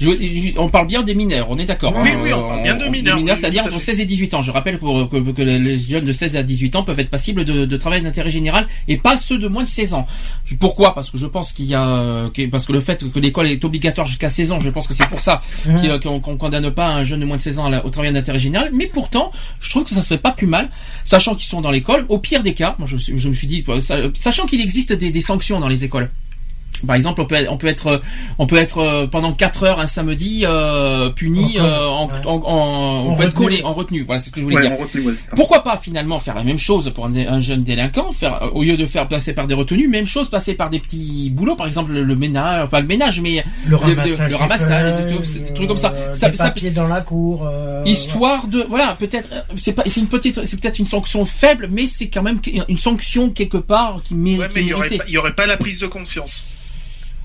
Speaker 1: Je- je- on parle bien des mineurs, on est d'accord.
Speaker 4: Oui,
Speaker 1: hein,
Speaker 4: oui, on parle bien de mineurs, oui,
Speaker 1: c'est-à-dire entre
Speaker 4: fait.
Speaker 1: 16 et 18 ans. Je rappelle pour, que, que les jeunes de 16 à 18 ans peuvent être passibles de, de travail d'intérêt général et pas ceux de moins de 16 ans. Pourquoi? Parce que je pense qu'il y a, euh, parce que le fait que l'école est obligatoire jusqu'à 16 ans, je pense que c'est pour ça
Speaker 3: Mhm.
Speaker 1: qu'il- qu'on qu'on condamne pas un jeune de moins de 16 ans au travail d'intérêt général. Mais pourtant, je trouve que ça serait pas plus mal, sachant qu'ils sont dans l'école. Au pire des cas, moi je, je me suis dit, euh, sa- sachant qu'il existe des, des sanctions dans les écoles. Par exemple, on peut, on peut être, on peut être euh, pendant 4 heures un samedi euh, puni
Speaker 3: En-
Speaker 1: euh, en,
Speaker 3: ouais.
Speaker 1: en, en- on
Speaker 3: En
Speaker 1: peut être
Speaker 3: retenue.
Speaker 1: collé en retenue. Voilà, c'est ce que je voulais
Speaker 5: Ouais,
Speaker 1: dire.
Speaker 5: on retenu, ouais, ça.
Speaker 1: Pourquoi pas finalement faire la même chose pour un, un jeune délinquant, faire euh, au lieu de faire passer par des retenues, même chose passer par des petits boulots, par exemple le, le ménage, enfin le ménage, mais
Speaker 3: Le
Speaker 1: le-
Speaker 3: ramassage,
Speaker 1: le
Speaker 3: des
Speaker 1: ramassage,
Speaker 3: feuilles,
Speaker 1: des trucs- des trucs comme ça.
Speaker 3: euh,
Speaker 1: Ça-
Speaker 3: des
Speaker 1: ça-
Speaker 3: papiers dans la cour. euh,
Speaker 1: histoire de voilà peut-être c'est pas c'est une petite c'est peut-être une sanction faible, mais c'est quand même une sanction quelque part qui mérite.
Speaker 4: ouais, mais y il y aurait pas la prise de conscience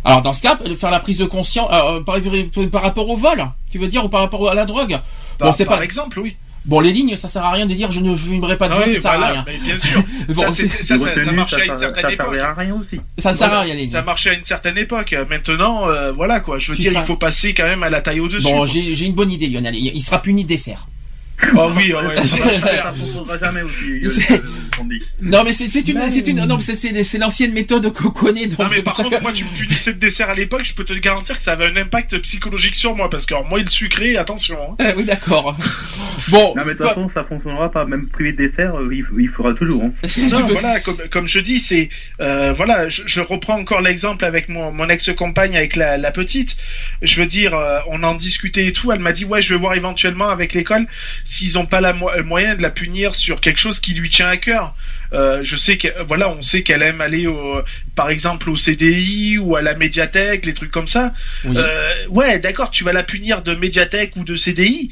Speaker 1: Alors dans ce cas, de faire la prise de conscience euh, par, par rapport au vol, tu veux dire ou par rapport à la drogue.
Speaker 4: par,
Speaker 1: Bon, c'est
Speaker 4: par
Speaker 1: pas
Speaker 4: exemple oui
Speaker 1: bon les lignes, ça sert à rien de dire je ne fumerai pas de
Speaker 4: Ah
Speaker 1: joint,
Speaker 4: oui,
Speaker 1: ça sert à rien.
Speaker 4: mais bien sûr
Speaker 1: Bon,
Speaker 4: ça, ça, ça, ça marchait à
Speaker 5: ça,
Speaker 4: une
Speaker 5: ça,
Speaker 4: certaine
Speaker 5: ça
Speaker 4: époque
Speaker 5: servait à rien aussi.
Speaker 1: ça ne sert à rien les
Speaker 4: ça
Speaker 1: lignes.
Speaker 4: marchait à une certaine époque. Maintenant, euh, voilà quoi. Je veux
Speaker 1: Tu
Speaker 4: dire,
Speaker 1: seras-
Speaker 4: il faut passer quand même à la taille au-dessus.
Speaker 1: Bon, j'ai une bonne idée Lionel, il il sera puni de dessert.
Speaker 4: Oh oui, oh ouais, ça
Speaker 5: jamais aussi,
Speaker 1: C'est-
Speaker 5: euh.
Speaker 1: Non mais c'est une c'est une
Speaker 3: mais-
Speaker 1: non c'est c'est c'est l'ancienne méthode qu'on connaît donc
Speaker 4: Non mais par contre,
Speaker 1: que-
Speaker 4: moi tu me punissais de dessert à l'époque, je peux te garantir que ça avait un impact psychologique sur moi parce que alors, moi il sucré, attention. hein.
Speaker 1: Eh oui d'accord. Bon,
Speaker 5: Non, mais de toute façon, ça fonctionnera pas. Même privé de dessert, euh, il, il fera toujours. Hein.
Speaker 4: Non,
Speaker 1: veux-
Speaker 4: voilà, comme, comme je dis, c'est euh, voilà, je, je reprends encore l'exemple avec mon, mon ex-compagne, avec la, la petite. Je veux dire, euh, on en discutait et tout. Elle m'a dit ouais, je vais voir éventuellement avec l'école s'ils ont pas la mo- moyen de la punir sur quelque chose qui lui tient à cœur. Euh, je sais que voilà, on sait qu'elle aime aller au, par exemple au CDI ou à la médiathèque, les trucs comme ça.
Speaker 1: Oui.
Speaker 4: Euh, ouais, d'accord, tu vas la punir de médiathèque ou de CDI.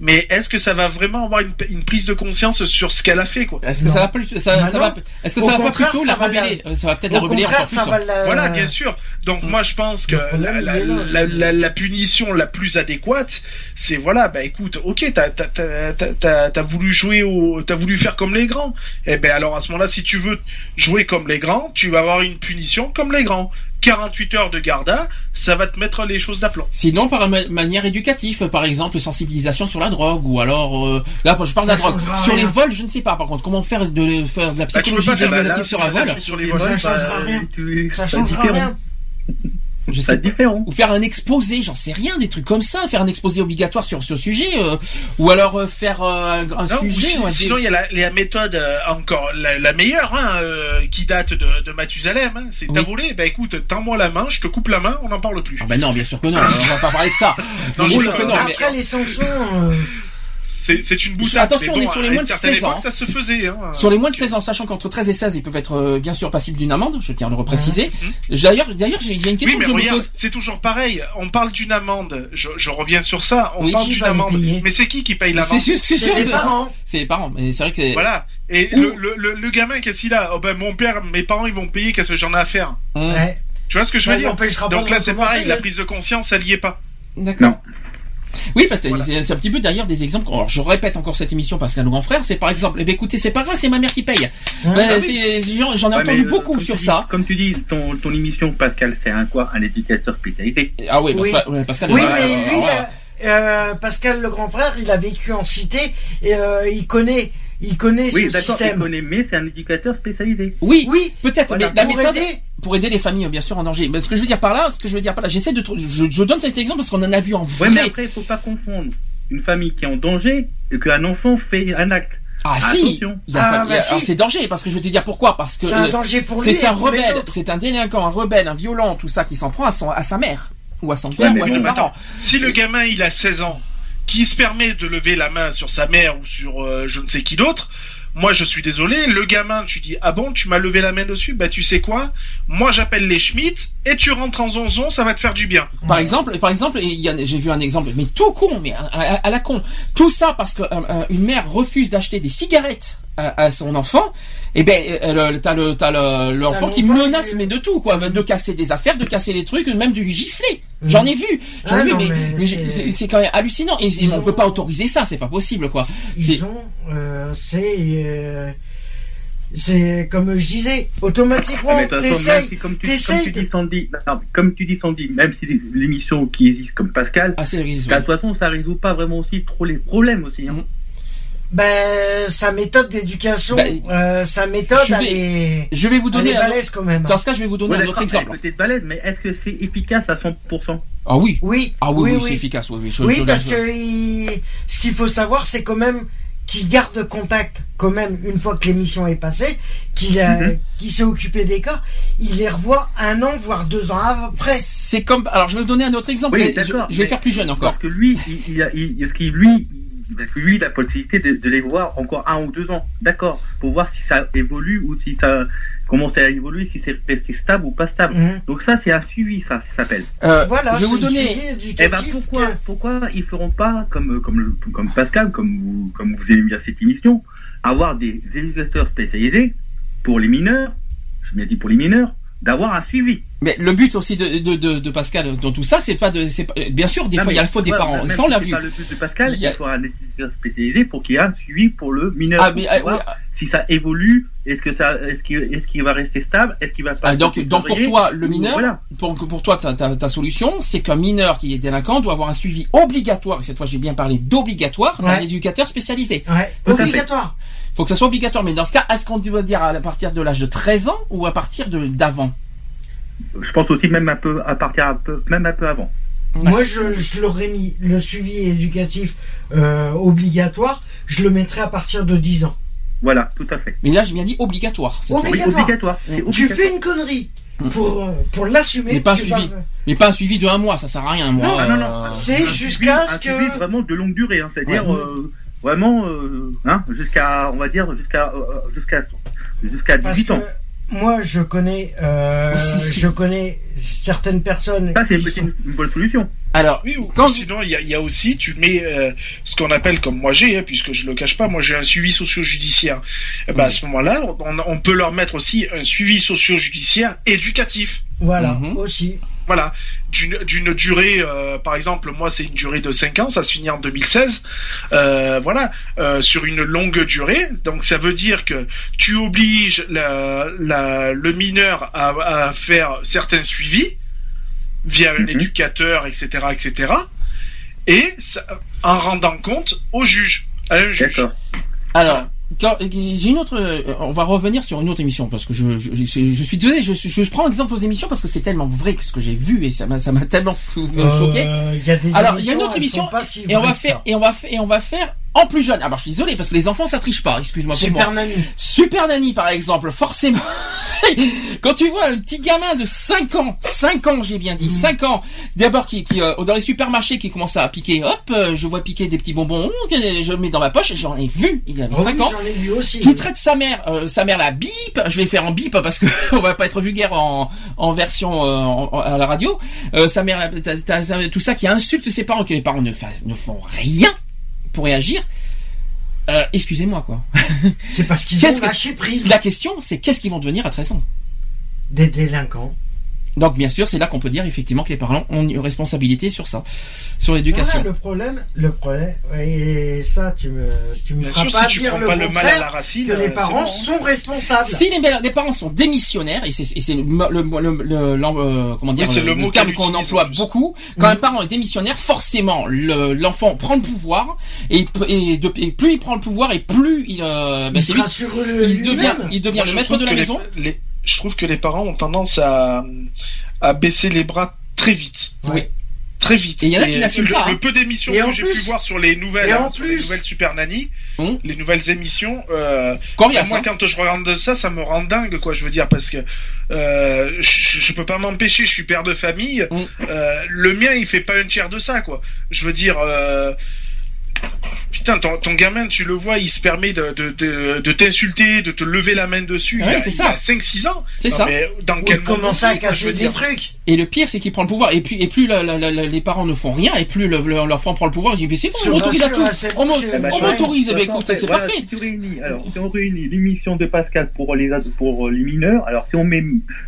Speaker 4: Mais est-ce que ça va vraiment avoir une, une prise de conscience sur ce qu'elle a fait, quoi
Speaker 1: Est-ce que
Speaker 3: Non.
Speaker 1: ça va plus, ça,
Speaker 3: Bah
Speaker 1: ça va, est-ce que
Speaker 3: Au
Speaker 1: ça va pas plutôt la rebeller, ça va peut-être la rebeller encore plus. hein.
Speaker 3: la...
Speaker 4: Voilà, bien sûr. Donc
Speaker 1: Mm.
Speaker 4: moi je pense que la, punition la plus adéquate, c'est voilà, bah écoute, ok, t'as t'as t'as t'as- t'as- t'as voulu jouer au, t'as voulu faire comme les grands. Eh ben alors à ce moment-là, si tu veux jouer comme les grands, tu vas avoir une punition comme les grands. 48 heures de garda, ça va te mettre les choses d'aplomb.
Speaker 1: Sinon, par ma- manière éducative, par exemple, sensibilisation sur la drogue, ou alors, euh, là, je parle de la drogue.
Speaker 3: changera
Speaker 1: Sur
Speaker 3: rien.
Speaker 1: les vols, je ne sais pas. Par contre, comment faire de, faire de la
Speaker 4: Bah, tu peux
Speaker 1: psychologie
Speaker 4: pas
Speaker 1: régulative
Speaker 4: la
Speaker 1: sur un vol,
Speaker 4: sur les
Speaker 3: Ça
Speaker 5: vols,
Speaker 3: changera
Speaker 5: bah,
Speaker 3: rien.
Speaker 5: tu-
Speaker 3: Ça changera
Speaker 5: différent.
Speaker 3: rien.
Speaker 1: Je sais
Speaker 5: différent.
Speaker 1: Ou faire un exposé, j'en sais rien, des trucs comme ça, faire un exposé obligatoire sur ce sujet, euh, ou alors euh, faire euh, un,
Speaker 4: Non,
Speaker 1: sujet.
Speaker 4: si-
Speaker 1: ou
Speaker 4: sinon, il y a la, la méthode euh, encore la, la meilleure, hein, euh, qui date de, de Mathusalem. Hein, c'est t'as
Speaker 1: Oui.
Speaker 4: volé, bah écoute, tends-moi la main, je te coupe la main, on n'en parle plus.
Speaker 1: Ah ben non, bien sûr que non, on va pas parler de ça.
Speaker 4: Non,
Speaker 1: bien sûr que non, mais
Speaker 3: Après, les sanctions...
Speaker 4: C'est une boutade.
Speaker 1: Attention,
Speaker 4: mais
Speaker 1: on est
Speaker 4: bon,
Speaker 1: sur les moins de
Speaker 4: certaine
Speaker 1: 16 ans,
Speaker 4: époque, Ça se faisait. Hein.
Speaker 1: Sur les moins de 16 ans, sachant qu'entre 13 et 16, ils peuvent être euh, bien sûr passibles d'une amende, je tiens à le repréciser. D'ailleurs, d'ailleurs, j'ai il y a une
Speaker 4: Oui,
Speaker 1: question
Speaker 4: mais
Speaker 1: que je me
Speaker 4: regarde,
Speaker 1: pose.
Speaker 4: c'est toujours pareil. On parle d'une amende. Je, je reviens sur ça. On
Speaker 1: Oui.
Speaker 4: parle d'une amende. Mais c'est qui qui paye
Speaker 1: C'est
Speaker 4: l'amende
Speaker 1: juste que
Speaker 3: C'est les parents.
Speaker 1: C'est les parents, mais c'est vrai que c'est-
Speaker 4: Voilà. Et le, le, le, le gamin, qu'est-ce qu'il a? Oh ben mon père, mes parents, ils vont me payer. Qu'est-ce que j'en ai à faire?
Speaker 1: Hum,
Speaker 3: Ouais.
Speaker 4: Tu vois ce que je veux dire? Donc là, c'est pareil. La
Speaker 3: hein.
Speaker 4: prise de conscience, elle y est pas.
Speaker 1: D'accord. Oui, parce que
Speaker 4: Voilà.
Speaker 1: c'est un petit peu d'ailleurs des exemples. Alors, je répète encore cette émission parce qu'un grand frère, c'est par exemple, eh ben écoutez, c'est pas grave, c'est ma mère qui paye.
Speaker 3: Hein
Speaker 1: Ben,
Speaker 4: Ah
Speaker 1: J'en j'en ai
Speaker 5: Ouais,
Speaker 1: entendu
Speaker 5: mais, euh,
Speaker 1: beaucoup sur
Speaker 5: dis-
Speaker 1: ça.
Speaker 5: Comme tu dis, ton, ton émission, Pascal, c'est un quoi? Un éducateur spécialisé.
Speaker 1: Ah oui,
Speaker 3: Oui.
Speaker 1: parce, ouais, Pascal.
Speaker 3: Oui, mais lui, euh, euh, Pascal le grand frère, il a vécu en cité et euh, il connaît, il connaît
Speaker 5: Oui,
Speaker 3: ce
Speaker 5: il connaît, mais c'est un éducateur spécialisé.
Speaker 1: oui,
Speaker 3: Oui,
Speaker 1: peut-être,
Speaker 3: voilà,
Speaker 1: mais la
Speaker 3: pour
Speaker 1: méthode
Speaker 3: aider.
Speaker 1: pour aider les familles, bien sûr, en danger. Mais ce que je veux dire par là, ce que je veux dire par là, j'essaie de, je, je donne cet exemple parce qu'on en a vu en vrai.
Speaker 5: Ouais, mais après, il faut pas confondre une famille qui est en danger et qu'un enfant fait un acte.
Speaker 1: Ah si,
Speaker 5: Attention.
Speaker 1: A-
Speaker 3: Ah, bah, si.
Speaker 1: alors, c'est danger parce que je vais te dire pourquoi parce que
Speaker 3: C'est un
Speaker 1: euh,
Speaker 3: danger pour lui.
Speaker 1: c'est un
Speaker 3: pour
Speaker 1: rebelle, c'est un délinquant, un rebelle, un violent, tout ça qui s'en prend à, son, à sa mère ou à son père
Speaker 5: mais
Speaker 1: ou à
Speaker 5: bon,
Speaker 1: ses parents.
Speaker 4: Si le gamin, il a 16 ans, qui se permet de lever la main sur sa mère ou sur euh, je ne sais qui d'autre, moi je suis désolé, le gamin, tu dis ah bon, tu m'as levé la main dessus, bah tu sais quoi, moi j'appelle les Schmitt et tu rentres en zonzon, ça va te faire du bien.
Speaker 1: Par exemple, par exemple, j'ai vu un exemple, mais tout con, mais à, à- à la con. Tout ça parce que euh, euh, une mère refuse d'acheter des cigarettes à, à son enfant. Et ben, euh, le- t'as le, t'as le, l'enfant qui menace, mais de tout, quoi, de casser des affaires, de casser les trucs, même de lui gifler. J'en ai vu, j'en ai
Speaker 3: Ah
Speaker 1: vu,
Speaker 3: non,
Speaker 1: mais,
Speaker 3: c'est-
Speaker 1: quand même hallucinant. Et
Speaker 3: Ils
Speaker 1: on
Speaker 3: ont-
Speaker 1: peut pas autoriser ça, c'est pas possible, quoi. C'est-
Speaker 3: Ils ont, euh, c'est, euh, c'est comme je disais, automatiquement,
Speaker 5: Ah, mais de toute façon, même
Speaker 3: t'essayes,
Speaker 5: si, comme tu, comme tu dis Sandy, non, comme tu dis Sandy, même si l'émission qui existe comme Pascal,
Speaker 1: Ah, c'est oui.
Speaker 5: bah, de toute façon, ça résout pas vraiment aussi trop les problèmes aussi. Hein.
Speaker 1: Mhm.
Speaker 3: Ben, sa méthode d'éducation,
Speaker 1: Ben,
Speaker 3: euh, sa méthode,
Speaker 1: je
Speaker 3: elle
Speaker 1: vais-
Speaker 3: est,
Speaker 1: Je vais vous
Speaker 3: elle est balèze quand même.
Speaker 1: Dans ce cas, je vais vous donner
Speaker 5: Ouais,
Speaker 1: un autre exemple.
Speaker 5: elle peut-être balèze, mais est-ce que c'est efficace à 100%
Speaker 1: Ah oui.
Speaker 3: Oui,
Speaker 1: Ah oui, oui,
Speaker 3: oui,
Speaker 1: c'est efficace. Oui, oui. je-
Speaker 3: Oui,
Speaker 1: je-
Speaker 3: parce que il- ce qu'il faut savoir, c'est quand même qu'il garde contact quand même une fois que l'émission est passée, qu'il a-
Speaker 5: Mhm.
Speaker 3: qu'il s'est occupé des cas, il les revoit un an voire deux ans après.
Speaker 1: C'est comme. Alors, je vais vous donner un autre exemple.
Speaker 5: Oui,
Speaker 1: mais je,
Speaker 5: d'accord,
Speaker 1: je vais
Speaker 5: mais-
Speaker 1: faire plus jeune encore.
Speaker 5: Parce que lui, il, il a, il, lui, il- parce que lui, il a la possibilité de, de les voir encore un ou deux ans, d'accord, pour voir si ça évolue ou si ça commence à évoluer, si c'est resté stable ou pas stable.
Speaker 3: Mhm.
Speaker 5: Donc ça, c'est un suivi, ça, ça s'appelle.
Speaker 1: Euh,
Speaker 3: Voilà,
Speaker 1: je vais vous donner.
Speaker 3: suivi
Speaker 5: Eh ben pourquoi,
Speaker 3: que-
Speaker 5: pourquoi ils feront pas comme comme le- comme Pascal, comme vous comme vous aimez bien cette émission, avoir des éducateurs spécialisés pour les mineurs, je bien dit pour les mineurs, d'avoir un suivi.
Speaker 1: Mais le but aussi de, de, de, de Pascal dans tout ça, c'est pas de. c'est pas- Bien sûr, des
Speaker 5: Non,
Speaker 1: fois, il y a la faute des parents.
Speaker 5: même
Speaker 1: Ça, on l'a vu.
Speaker 5: pas le but de Pascal,
Speaker 1: Il
Speaker 5: il,
Speaker 1: y a-
Speaker 5: faut un éducateur spécialisé pour qu'il y ait un suivi pour le mineur.
Speaker 1: Ah, mais, ah, oui, ah,
Speaker 5: si ça évolue, est-ce que ça, est-ce qu'il est-ce qu'il va rester stable, est-ce qu'il va pas
Speaker 1: ah, donc, donc pour toi, le mineur,
Speaker 5: voilà.
Speaker 1: pour, pour toi, ta, ta, ta solution, c'est qu'un mineur qui est délinquant doit avoir un suivi obligatoire. Et cette fois, j'ai bien parlé d'obligatoire d'un
Speaker 3: Ouais.
Speaker 1: éducateur spécialisé.
Speaker 3: Ouais, obligatoire.
Speaker 1: Faut que ça soit obligatoire. Mais dans ce cas, est-ce qu'on doit dire à partir de l'âge de 13 ans ou à partir de d'avant?
Speaker 5: Je pense aussi même un peu à partir un peu, même un peu avant.
Speaker 1: Ouais.
Speaker 3: Moi, je, je l'aurais mis le suivi éducatif euh, obligatoire, je le mettrais à partir de 10 ans.
Speaker 5: Voilà, tout à fait.
Speaker 1: Mais là, j'ai bien dit obligatoire.
Speaker 5: Oui,
Speaker 3: Obligatoire.
Speaker 5: obligatoire. c'est
Speaker 3: Tu fais une connerie
Speaker 1: Mm.
Speaker 3: pour, euh, pour l'assumer.
Speaker 1: Mais pas suivi.
Speaker 3: vas-
Speaker 1: Mais pas un suivi de un mois, ça sert à rien, moi.
Speaker 3: Non,
Speaker 5: Ah, non, non.
Speaker 1: Euh,
Speaker 3: C'est
Speaker 5: Un
Speaker 3: jusqu'à
Speaker 5: suivi-
Speaker 3: ce
Speaker 5: un suivi
Speaker 3: que.
Speaker 5: vraiment de longue durée, hein, c'est-à-dire
Speaker 1: Ouais.
Speaker 5: euh, vraiment, euh, hein, jusqu'à, on va dire jusqu'à jusqu'à jusqu'à
Speaker 3: Parce
Speaker 5: 18
Speaker 3: que
Speaker 5: ans.
Speaker 3: Moi, je connais, euh,
Speaker 1: Si, si.
Speaker 3: je connais certaines personnes.
Speaker 5: Ça, c'est
Speaker 3: sont-
Speaker 5: une, bonne solution.
Speaker 1: Alors,
Speaker 4: Oui, ou
Speaker 1: quand
Speaker 4: sinon il y a, il y a aussi, tu mets euh, ce qu'on appelle, comme moi j'ai, hein, puisque je le cache pas, moi j'ai un suivi socio-judiciaire. Eh ben, à ce moment-là, on, on peut leur mettre aussi un suivi socio-judiciaire éducatif.
Speaker 3: Voilà,
Speaker 1: Mhm.
Speaker 3: aussi.
Speaker 4: Voilà, d'une d'une durée, euh, par exemple, moi c'est une durée de 5 ans, ça se finit en 2016. Euh, voilà, euh, sur une longue durée. Donc ça veut dire que tu obliges la, la, le mineur à, à faire certains suivis via un
Speaker 5: Mhm.
Speaker 4: éducateur, etc., etc. Et ça- en rendant compte au juge, à un juge.
Speaker 5: D'accord.
Speaker 1: Alors, j'ai une autre. euh, On va revenir sur une autre émission parce que je, je, je, je suis désolé. Je, je prends exemple aux émissions parce que c'est tellement vrai que ce que j'ai vu et ça m'a ça m'a tellement fou- choqué.
Speaker 3: Euh, Il y a des
Speaker 1: Alors, il y a une autre émission et on va faire et on va faire et on va faire en plus jeune. Alors, je suis désolé parce que les enfants ça triche pas. Excuse-moi.
Speaker 3: Super Nanny.
Speaker 1: Super Nanny par exemple, forcément. Quand tu vois un petit gamin de 5 ans, 5 ans j'ai bien
Speaker 3: Mm.
Speaker 1: dit, 5 ans, d'abord qui, qui euh, dans les supermarchés qui commence à piquer, hop, euh, je vois piquer des petits bonbons, que je mets dans ma poche, j'en ai vu, il avait
Speaker 3: Oh
Speaker 1: 5
Speaker 3: oui,
Speaker 1: ans.
Speaker 3: j'en ai vu aussi.
Speaker 1: Qui traite sa mère, euh, sa mère la bip, je vais faire en bip parce que on va pas être vulgaire en, en version euh, en- en- à la radio. Euh, sa mère, t'as- t'as- tout ça qui insulte ses parents, que les parents ne, fassent, ne font rien pour réagir. Euh, excusez-moi quoi.
Speaker 3: C'est parce qu'ils ont lâché prise
Speaker 1: La question, c'est qu'est-ce qu'ils vont devenir à 13 ans?
Speaker 3: Des délinquants.
Speaker 1: Donc bien sûr, c'est là qu'on peut dire effectivement que les parents ont une responsabilité sur ça, sur l'éducation.
Speaker 3: Voilà, le problème, le problème, et ça, tu me, tu me feras
Speaker 4: sûr,
Speaker 3: pas
Speaker 4: si tu
Speaker 3: dire
Speaker 4: prends
Speaker 3: le
Speaker 4: pas le mal à la racine,
Speaker 3: que
Speaker 4: euh,
Speaker 3: les
Speaker 4: c'est
Speaker 3: parents
Speaker 4: bon.
Speaker 3: sont responsables.
Speaker 1: Si les, les parents sont démissionnaires, et c'est le, le, le, euh, comment dire,
Speaker 4: Oui,
Speaker 1: le,
Speaker 4: mot
Speaker 1: terme qu'on emploie beaucoup, quand un parent est démissionnaire, forcément le- l'enfant prend le pouvoir, et, et, de- et plus il prend le pouvoir, et plus il, euh, ben,
Speaker 3: il
Speaker 1: lui- il devient, il devient
Speaker 4: Moi,
Speaker 1: le maître de la
Speaker 4: les-
Speaker 1: maison.
Speaker 4: les- je trouve que les parents ont tendance à, à baisser les bras très vite.
Speaker 1: Oui.
Speaker 4: Très vite.
Speaker 1: Et il y en a qui n'assument
Speaker 4: le,
Speaker 1: pas, hein.
Speaker 4: Le peu d'émissions que j'ai
Speaker 3: plus-
Speaker 4: pu voir sur les nouvelles, hein, sur les nouvelles Super Nanny,
Speaker 1: Hum.
Speaker 4: les nouvelles émissions, euh,
Speaker 1: Combien
Speaker 4: moi
Speaker 1: ça
Speaker 4: quand je regarde ça, ça me rend dingue, quoi. Je veux dire parce que euh, je, je peux pas m'empêcher. Je suis père de famille.
Speaker 1: Mm.
Speaker 4: Euh, le mien, il fait pas un tiers de ça, quoi. Je veux dire. Euh, Putain, ton, ton gamin, tu le vois, il se permet de, de, de, de t'insulter, de te lever la main dessus.
Speaker 1: Ouais,
Speaker 4: il a,
Speaker 1: c'est
Speaker 4: il
Speaker 1: ça.
Speaker 4: a 5-6 ans.
Speaker 1: C'est ça.
Speaker 4: Mais dans quel on
Speaker 3: à
Speaker 4: je
Speaker 3: cacher des trucs.
Speaker 1: Et le pire, c'est qu'il prend le pouvoir. Et plus, et plus la- la- la- les parents ne font rien, et plus le- le- l'enfant prend le pouvoir. Il dit, mais c'est bon, on m'autorise à tout. On
Speaker 5: ouais.
Speaker 1: m'autorise.
Speaker 5: Toute façon,
Speaker 1: écoute, c'est
Speaker 5: voilà,
Speaker 1: parfait.
Speaker 5: Si tu réunis, alors, si on réunit l'émission de Pascal pour les, ad- pour les mineurs, alors si on met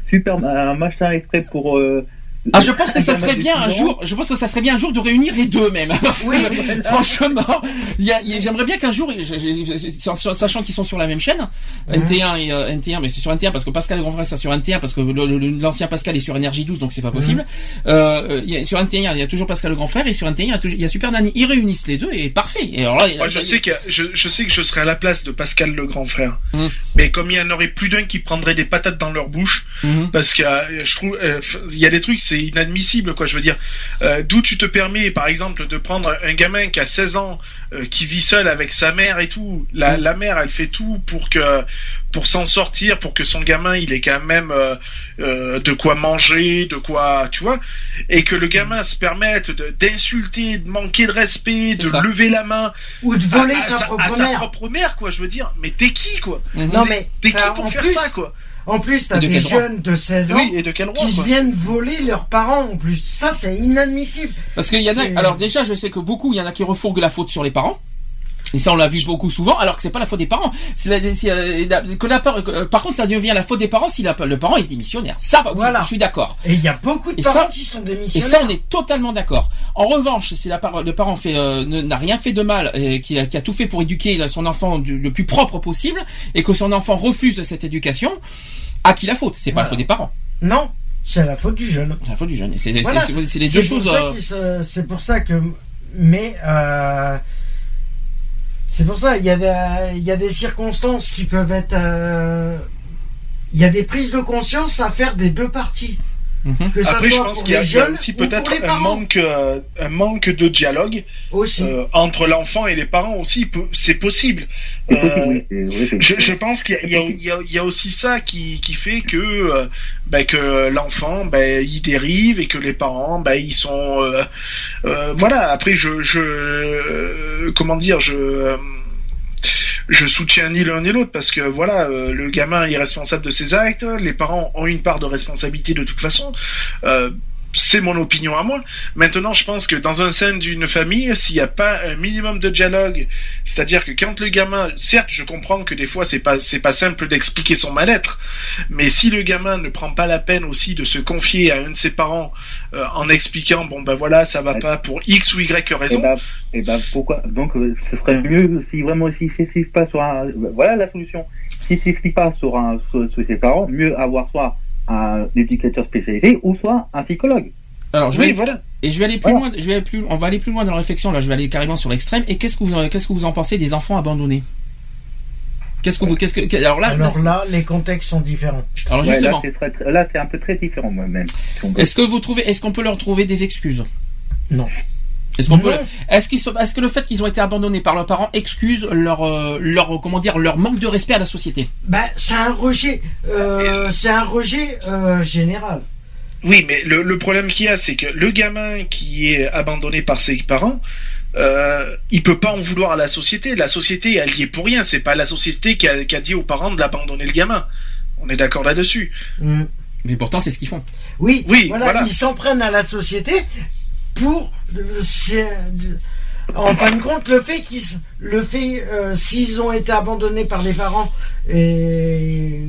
Speaker 5: super, un machin extrait pour. euh,
Speaker 1: Ah, je pense que ça serait bien un
Speaker 5: 6 ans,
Speaker 1: jour. Je pense que ça serait bien un jour de réunir les deux même. Parce que,
Speaker 3: Oui.
Speaker 1: franchement, il y a- il y a- j'aimerais bien qu'un jour, je- je- je- sachant qu'ils sont sur la même chaîne,
Speaker 3: Mhm.
Speaker 1: NT1 et euh, NT1, mais c'est sur NT1 parce que Pascal Grandfrère c'est sur NT1 parce que l'ancien Pascal est sur Énergie 12 donc c'est pas possible. Euh, il y a, sur NT1 il y a toujours Pascal le grand frère et sur NT1 il y a, y Super Nanny. Ils réunissent les deux et parfait. Et alors là, il y a-
Speaker 4: Moi, je sais que je, je sais que je serais à la place de Pascal le grand frère.
Speaker 1: Hum.
Speaker 4: Mais comme il y en aurait plus d'un qui prendrait des patates dans leur bouche, parce que euh, je trouve euh, il y a des trucs c'est inadmissible quoi je veux dire Euh, d'où tu te permets par exemple de prendre un gamin qui a 16 ans euh, qui vit seul avec sa mère et tout la,
Speaker 1: Mm.
Speaker 4: la mère elle fait tout pour que pour s'en sortir pour que son gamin il ait quand même euh, euh, de quoi manger de quoi tu vois et que le gamin se permette de- d'insulter de manquer de respect de
Speaker 1: ça.
Speaker 4: lever la main
Speaker 3: Ou de voler
Speaker 4: à, à
Speaker 3: sa propre
Speaker 4: à sa
Speaker 3: mère.
Speaker 4: propre mère quoi je veux dire mais t'es qui quoi?
Speaker 1: Mhm.
Speaker 3: Non mais
Speaker 4: t'es qui pour
Speaker 3: en
Speaker 4: faire
Speaker 3: plus,
Speaker 4: ça quoi?
Speaker 3: En plus, t'as
Speaker 1: de
Speaker 3: des
Speaker 1: droit
Speaker 3: jeunes de 16 ans
Speaker 4: oui et de quel droit
Speaker 3: qui
Speaker 4: quoi
Speaker 3: viennent voler leurs parents en plus. Ça, c'est inadmissible.
Speaker 1: Parce qu'il y en a, alors déjà, je sais que beaucoup, il y en a qui refourguent la faute sur les parents. Et ça, on l'a vu beaucoup souvent, alors que c'est pas la faute des parents. La- euh, la- que la par contre, ça devient la faute des parents si le parent est démissionnaire. Ça, oui,
Speaker 3: Voilà.
Speaker 1: je suis d'accord.
Speaker 3: Et il y a beaucoup de
Speaker 1: Et
Speaker 3: parents
Speaker 1: ça-
Speaker 3: qui sont
Speaker 1: Et
Speaker 3: démissionnaires.
Speaker 1: ça, on est totalement d'accord. En revanche, si la le parent fait euh, n'a rien fait de mal, et qui a, qui a tout fait pour éduquer son enfant du- le plus propre possible, et que son enfant refuse cette éducation, à qui la faute? C'est pas la
Speaker 3: Voilà.
Speaker 1: faute des parents,
Speaker 3: Non, c'est la faute du jeune.
Speaker 1: c'est la faute du jeune. Et c'est
Speaker 3: Voilà.
Speaker 1: les deux choses. euh,
Speaker 3: qu'il C'est pour ça que. Mais. euh, C'est pour ça, il y, a des, circonstances qui peuvent être. euh, Il y a des prises de conscience à faire des deux parties.
Speaker 1: Mhm.
Speaker 3: Que ça
Speaker 4: Après, je pense
Speaker 3: pour
Speaker 4: qu'il y a,
Speaker 3: les jeunes
Speaker 4: aussi peut-être un manque, euh, un manque de dialogue
Speaker 3: aussi.
Speaker 4: euh, entre l'enfant et les parents aussi. peu- C'est possible.
Speaker 5: C'est
Speaker 4: Euh,
Speaker 5: possible, oui. c'est- oui, c'est-
Speaker 4: Je, je pense qu'il y a, il y a- il y a- il y a aussi ça qui, qui fait que euh, ben, que l'enfant ben, il dérive et que les parents ben, ils sont euh, euh, voilà après je je euh, comment dire je euh, je soutiens ni l'un ni l'autre parce que voilà euh, le gamin est responsable de ses actes les parents ont une part de responsabilité de toute façon euh, c'est mon opinion à moi. Maintenant, je pense que dans un sein d'une famille, s'il n'y a pas un minimum de dialogue, c'est-à-dire que quand le gamin, certes, je comprends que des fois c'est pas c'est pas simple d'expliquer son mal-être, mais si le gamin ne prend pas la peine aussi de se confier à un de ses parents euh, en expliquant bon ben voilà ça va pas pour x ou y raison.
Speaker 5: Et bah, et bah pourquoi Donc euh, ce serait mieux si vraiment s'il s'explique pas sur un voilà la solution. S'il s'explique pas sur un sur, sur ses parents, mieux avoir soit un éducateur spécialisé ou soit un psychologue.
Speaker 1: Alors je vais
Speaker 4: Oui, voilà.
Speaker 1: et je vais aller plus
Speaker 5: Voilà.
Speaker 1: loin. Je vais aller plus. On va aller plus loin dans la réflexion. Là, je vais aller carrément sur l'extrême. Et qu'est-ce que vous qu'est-ce que vous en pensez des enfants abandonnés? Qu'est-ce que vous qu'est-ce que alors là
Speaker 3: Alors là, les contextes sont différents.
Speaker 1: alors
Speaker 5: Ouais,
Speaker 1: justement
Speaker 5: là, c'est un peu très différent moi-même.
Speaker 1: est-ce que vous trouvez est-ce qu'on peut leur trouver des excuses?
Speaker 3: Non.
Speaker 1: Est-ce qu'on peut est-ce qu'ils sont- est-ce que le fait qu'ils ont été abandonnés par leurs parents excuse leur euh, leur comment dire leur manque de respect à la société
Speaker 3: Bah, c'est un rejet. euh, c'est un rejet euh, général.
Speaker 4: Oui, mais le, le problème qu'il y a, c'est que le gamin qui est abandonné par ses parents, euh, il peut pas en vouloir à la société. La société, elle y est pour rien. C'est pas la société qui a, qui a dit aux parents de l'abandonner le gamin. On est d'accord là-dessus.
Speaker 3: Mm.
Speaker 1: Mais pourtant c'est ce qu'ils font.
Speaker 3: Oui,
Speaker 4: Oui,
Speaker 3: voilà,
Speaker 4: voilà.
Speaker 3: ils s'en prennent à la société pour. euh, c'est- en fin de compte, le fait qu'ils, le fait, euh, s'ils ont été abandonnés par les parents et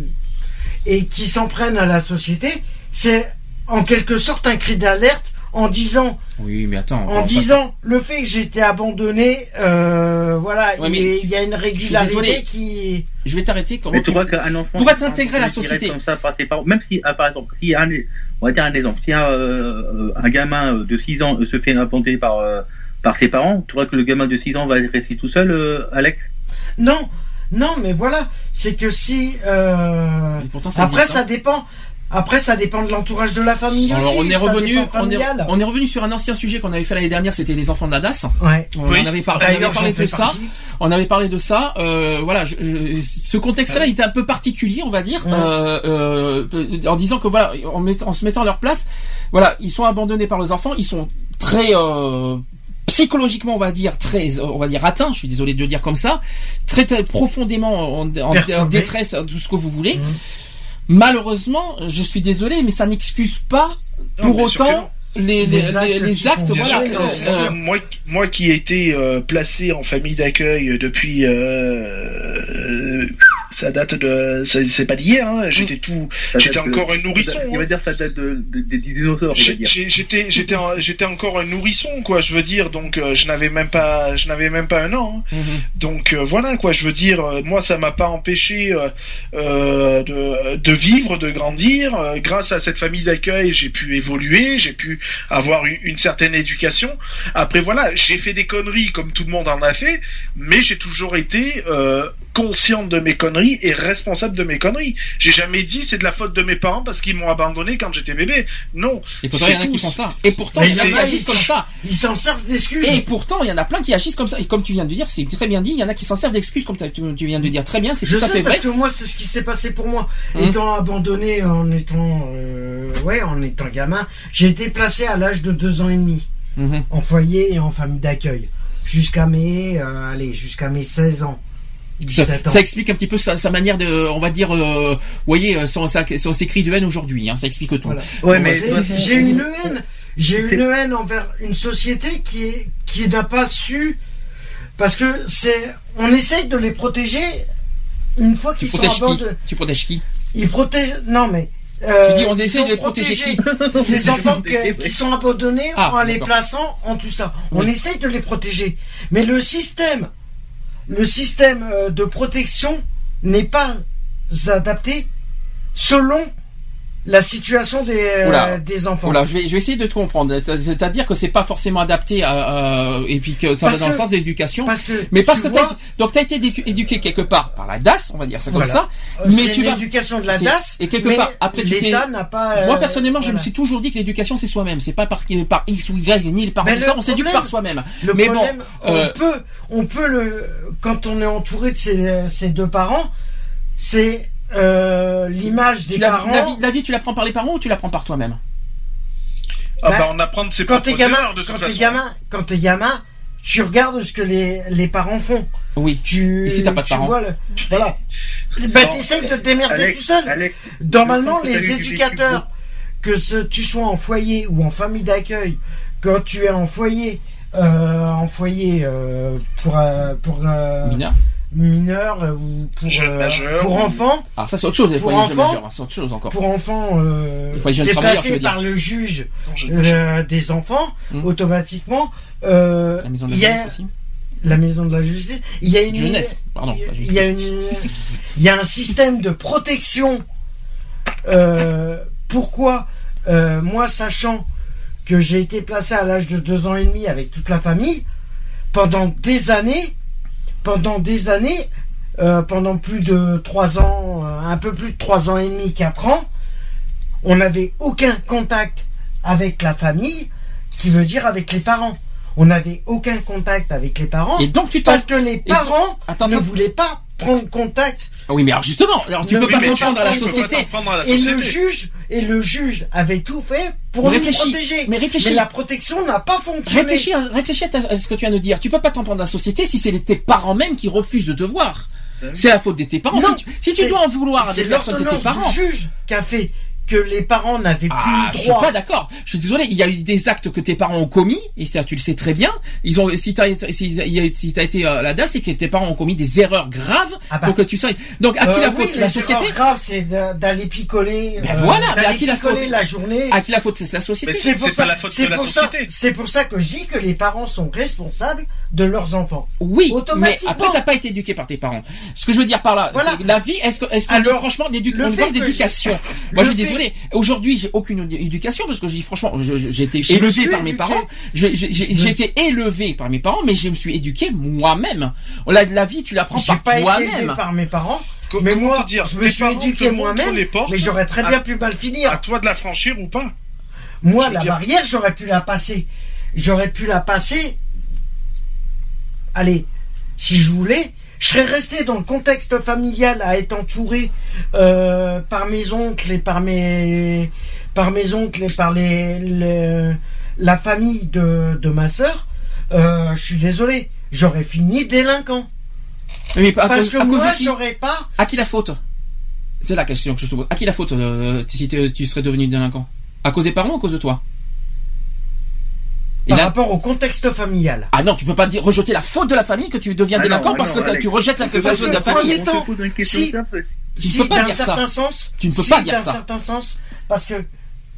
Speaker 3: et qui s'en prennent à la société, c'est en quelque sorte un cri d'alerte en disant,
Speaker 1: Oui, mais attends.
Speaker 3: en disant le fait que j'ai été abandonné, euh, voilà,
Speaker 1: Ouais,
Speaker 3: il,
Speaker 1: mais
Speaker 3: il y a une régularité qui.
Speaker 1: je vais t'arrêter. Comment
Speaker 5: Mais tu
Speaker 1: tu-
Speaker 5: vois qu'un enfant
Speaker 1: Pour intégré à la société.
Speaker 5: Comme ça par ses parents, même si, ah, par exemple, si un, on va dire un exemple, si un, euh, un gamin de 6 ans euh, se fait abandonner par euh, par ses parents, tu vois que le gamin de 6 ans va rester tout seul, euh, Alex?
Speaker 3: Non, non, mais voilà, c'est que si. euh,
Speaker 1: pourtant, ça
Speaker 3: Après,
Speaker 1: existe,
Speaker 3: ça
Speaker 1: hein.
Speaker 3: dépend. Après, ça dépend de l'entourage de la famille
Speaker 1: Alors
Speaker 3: aussi.
Speaker 1: on est revenu, on est,
Speaker 3: familial.
Speaker 1: on est revenu sur un ancien sujet qu'on avait fait l'année dernière, c'était les enfants de la DAS.
Speaker 3: Ouais.
Speaker 1: On
Speaker 4: Oui.
Speaker 1: avait, par- on avait
Speaker 3: D'ailleurs,
Speaker 1: parlé de ça.
Speaker 3: partie.
Speaker 1: On avait parlé de ça. Euh, voilà, je- je- ce contexte-là il était un peu particulier, on va dire,
Speaker 3: Ouais.
Speaker 1: euh, euh, en disant que voilà, en, met- en se mettant à leur place, voilà, ils sont abandonnés par les enfants, ils sont très euh, psychologiquement, on va dire très, euh, on va dire atteints. Je suis désolé de le dire comme ça, très, très profondément en, en- en
Speaker 3: Perturbés.
Speaker 1: détresse, tout ce que vous voulez.
Speaker 3: Mhm.
Speaker 1: Malheureusement, je suis désolé, mais ça n'excuse pas
Speaker 4: Non,
Speaker 1: pour autant les, les,
Speaker 3: Les actes
Speaker 1: les- actes, voilà.
Speaker 3: sûr,
Speaker 1: euh, euh,
Speaker 4: moi, moi qui ai été euh, placé en famille d'accueil depuis, euh, ça date de, c'est pas d'hier. Hein, J'étais tout,
Speaker 5: Ça
Speaker 4: j'étais
Speaker 5: de-
Speaker 4: encore un nourrisson.
Speaker 5: Il
Speaker 4: hein.
Speaker 5: va dire ça date de, de- des dinosaures,
Speaker 4: J'étais, j'étais, en- j'étais encore un nourrisson, quoi. Je veux dire, donc euh, je n'avais même pas, je n'avais même pas un an. hein.
Speaker 1: mhm.
Speaker 4: Donc euh, voilà, quoi. Je veux dire, euh, moi, ça m'a pas empêché euh, euh, de, de vivre, de grandir. Euh, grâce à cette famille d'accueil, j'ai pu évoluer, j'ai pu avoir une, certaine éducation. Après, voilà, j'ai fait des conneries comme tout le monde en a fait, mais j'ai toujours été euh, consciente de mes conneries et responsable de mes conneries. J'ai jamais dit c'est de la faute de mes parents parce qu'ils m'ont abandonné quand j'étais bébé. Non.
Speaker 1: Et pourtant, il y en a qui font ça. Et pourtant,
Speaker 3: Mais
Speaker 1: il y en a
Speaker 3: c'est-
Speaker 1: qui agissent comme ça.
Speaker 3: Ils s'en servent d'excuses.
Speaker 1: Et pourtant, il y en a plein qui agissent comme ça. Et comme tu viens de dire, c'est très bien dit. Il y en a qui s'en servent d'excuses, comme tu, tu viens de dire très bien. C'est tout à fait
Speaker 3: parce
Speaker 1: vrai.
Speaker 3: que moi c'est ce qui s'est passé pour moi.
Speaker 1: Mhm.
Speaker 3: Étant abandonné en étant euh, ouais en étant gamin, j'ai été placé à l'âge de deux ans et demi
Speaker 1: Mhm.
Speaker 3: en foyer et en famille d'accueil jusqu'à mes euh, allez jusqu'à mes 16 ans.
Speaker 1: Ça,
Speaker 3: 17 ans.
Speaker 1: ça explique un petit peu sa, sa manière de, on va dire, euh, vous voyez, euh, son, sa- son s'écrit de haine aujourd'hui. Hein, ça explique tout.
Speaker 3: Voilà.
Speaker 5: Ouais, mais
Speaker 3: J'ai- j'ai une haine, j'ai une haine envers une société qui est, qui n'a pas su, parce que c'est, on essaye de les protéger une fois qu'ils sont
Speaker 1: protèges qui
Speaker 3: abandonnés.
Speaker 1: Tu protèges qui?
Speaker 3: Ils protègent, non mais. Euh,
Speaker 1: dis, on
Speaker 3: sont
Speaker 1: de les protéger.
Speaker 3: Les enfants que- qui sont abandonnés
Speaker 1: Ah,
Speaker 3: en les plaçant en tout ça. On
Speaker 1: Oui.
Speaker 3: essaye de les protéger. Mais le système, le système euh, de protection n'est pas adapté selon la situation des, euh,
Speaker 1: Oula.
Speaker 3: des enfants.
Speaker 1: Voilà, je vais, je vais essayer de te comprendre. C'est- C'est-à-dire que c'est pas forcément adapté à, à- et puis que ça
Speaker 3: Parce
Speaker 1: va dans le sens de l'éducation. Mais parce que
Speaker 3: vois,
Speaker 1: été, donc t'as été édu- éduqué quelque part par la DAS, on va dire ça comme
Speaker 3: Voilà.
Speaker 1: ça.
Speaker 3: euh,
Speaker 1: mais tu vas-
Speaker 3: l'éducation de la DAS.
Speaker 1: et quelque part, après,
Speaker 3: l'État n'a pas.
Speaker 1: Moi
Speaker 3: euh,
Speaker 1: personnellement, je me suis toujours dit que l'éducation c'est soi-même. C'est pas par, par X ou Y ni les parents. On s'éduque par soi-même. Mais
Speaker 3: problème,
Speaker 1: bon, euh,
Speaker 3: on peut, on peut le, quand on est entouré de ses, ses deux parents, c'est euh, l'image des
Speaker 1: la,
Speaker 3: parents.
Speaker 1: la vie, la vie, tu la prends par les parents ou tu la prends par toi-même?
Speaker 4: Ah
Speaker 3: Bah,
Speaker 4: bah, on apprend de ses
Speaker 3: quand
Speaker 4: propres
Speaker 3: t'es gamin,
Speaker 4: erreurs, de toute
Speaker 3: quand t'es gamin, quand t'es gamin, tu regardes ce que les, les parents font.
Speaker 1: Oui.
Speaker 3: Tu,
Speaker 1: Et si t'as pas de
Speaker 3: tu
Speaker 1: parents
Speaker 3: vois le- voilà. Bah, t'essayes de te démerder
Speaker 5: Alex,
Speaker 3: tout seul.
Speaker 5: Alex,
Speaker 3: Normalement, les éducateurs, que ce, tu sois en foyer ou en famille d'accueil, quand tu es en foyer, euh, en foyer euh, pour euh, pour euh,
Speaker 1: Mineur.
Speaker 3: mineur euh, ou pour euh, pour
Speaker 4: ou-
Speaker 3: enfants,
Speaker 1: Alors ça c'est autre chose, les
Speaker 3: Pour
Speaker 1: foyers majeurs, hein, c'est autre chose encore.
Speaker 3: pour enfants euh, par le juge euh, des enfants,
Speaker 1: Hmm.
Speaker 3: automatiquement, euh,
Speaker 1: La maison de
Speaker 3: il y
Speaker 1: la
Speaker 3: a
Speaker 1: jeunesse aussi.
Speaker 3: la maison de la justice, il y a une
Speaker 1: Jeunesse, pardon,
Speaker 3: il y a une, il y a un système de protection. Euh, pourquoi euh, moi, sachant que j'ai été placé à l'âge de deux ans et demi avec toute la famille, pendant des années, pendant des années, euh, pendant plus de trois ans, euh, un peu plus de trois ans et demi, quatre ans, on n'avait aucun contact avec la famille, qui veut dire avec les parents. On n'avait aucun contact avec les parents
Speaker 1: Et donc tu t'en...
Speaker 3: parce que les parents
Speaker 1: Attends,
Speaker 3: ne voulaient pas prendre contact
Speaker 1: Ah Oui mais alors justement, alors tu
Speaker 3: Le-
Speaker 1: peux
Speaker 3: oui,
Speaker 1: pas
Speaker 3: mais tu
Speaker 1: comprendre à la société.
Speaker 4: comprendre à la
Speaker 3: et
Speaker 4: société.
Speaker 3: le juge et le juge avait tout fait pour
Speaker 1: Mais
Speaker 3: nous
Speaker 1: réfléchis,
Speaker 3: protéger.
Speaker 1: mais réfléchis.
Speaker 3: la protection n'a pas fonctionné.
Speaker 1: Réfléchis, à- réfléchis à, ta- à ce que tu viens de dire. Tu peux pas t'en prendre à la société si c'est les- tes parents même qui refusent de te voir. C'est la faute de tes parents.
Speaker 3: Non,
Speaker 1: si tu, si tu
Speaker 3: c'est-
Speaker 1: dois en vouloir à
Speaker 3: C'est
Speaker 1: des personnes, c'est tes parents.
Speaker 3: du juge qui a fait que les parents n'avaient plus
Speaker 1: Ah,
Speaker 3: le
Speaker 1: je suis
Speaker 3: droit.
Speaker 1: pas d'accord. Je suis désolé. Il y a eu des actes que tes parents ont commis, et ça, tu le sais très bien. Ils ont, si t'as été, si, si t'as été euh, là-dedans, c'est que tes parents ont commis des erreurs graves
Speaker 3: Ah bah.
Speaker 1: pour que tu sois. Donc, à qui
Speaker 3: Euh,
Speaker 1: la
Speaker 3: oui,
Speaker 1: faute La société.
Speaker 3: graves, c'est d'aller picoler.
Speaker 1: Ben voilà, mais à qui la faute
Speaker 3: la journée.
Speaker 1: À qui la faute C'est la société.
Speaker 4: Mais
Speaker 3: C'est pour ça,
Speaker 4: la faute
Speaker 3: c'est
Speaker 4: de la
Speaker 3: pour ça, c'est pour ça que je dis que les parents sont responsables de leurs enfants.
Speaker 1: Oui, mais
Speaker 3: Automatiquement.
Speaker 1: après t'as pas été éduqué par tes parents. Ce que je veux dire par là,
Speaker 3: Voilà.
Speaker 1: la vie, est-ce que, est-ce que
Speaker 3: Alors,
Speaker 1: franchement d'éducation? Moi, je suis
Speaker 3: fait-
Speaker 1: désolé. Aujourd'hui, j'ai aucune éducation parce que dis franchement, j'ai été
Speaker 3: Je
Speaker 1: élevé par mes parents. J'ai j'ai été élevé par mes parents, mais je me suis éduqué moi-même. La, la vie, tu l'apprends
Speaker 3: J'ai
Speaker 1: par
Speaker 3: pas été élevé
Speaker 1: toi-même.
Speaker 3: par mes parents,
Speaker 4: Co-
Speaker 3: mais
Speaker 4: comment
Speaker 3: moi,
Speaker 4: dire
Speaker 3: je me suis éduqué moi-même, mais j'aurais très
Speaker 4: à-
Speaker 3: bien pu mal finir.
Speaker 4: À toi de la franchir ou pas?
Speaker 3: Moi,
Speaker 4: Je
Speaker 3: la
Speaker 4: dire-
Speaker 3: barrière, j'aurais pu la passer. J'aurais pu la passer. Allez, si je voulais, je serais resté dans le contexte familial à être entouré euh, par mes oncles et par mes par mes oncles et par les, les- la famille de, de ma sœur. Euh, je suis désolé, j'aurais fini délinquant.
Speaker 1: Mais à
Speaker 3: Parce
Speaker 1: cause,
Speaker 3: que
Speaker 1: à
Speaker 3: moi, j'aurais pas.
Speaker 1: À qui la faute? C'est la question que je te pose. À qui la faute euh, si tu serais devenu délinquant? À cause des parents ou à cause de toi?
Speaker 3: Par
Speaker 1: là-
Speaker 3: rapport au contexte familial.
Speaker 1: Ah non, tu peux pas dire rejeter la faute de la famille que tu deviens
Speaker 5: Ah
Speaker 1: délinquant
Speaker 5: non,
Speaker 1: parce
Speaker 5: ah
Speaker 1: que
Speaker 5: Alex.
Speaker 1: tu rejettes la faute de la famille.
Speaker 3: temps, si- si,
Speaker 1: peux pas
Speaker 3: d'un
Speaker 1: dire ça.
Speaker 3: certain sens.
Speaker 1: Tu ne peux
Speaker 3: si,
Speaker 1: pas dire ça.
Speaker 3: certain sens, parce que.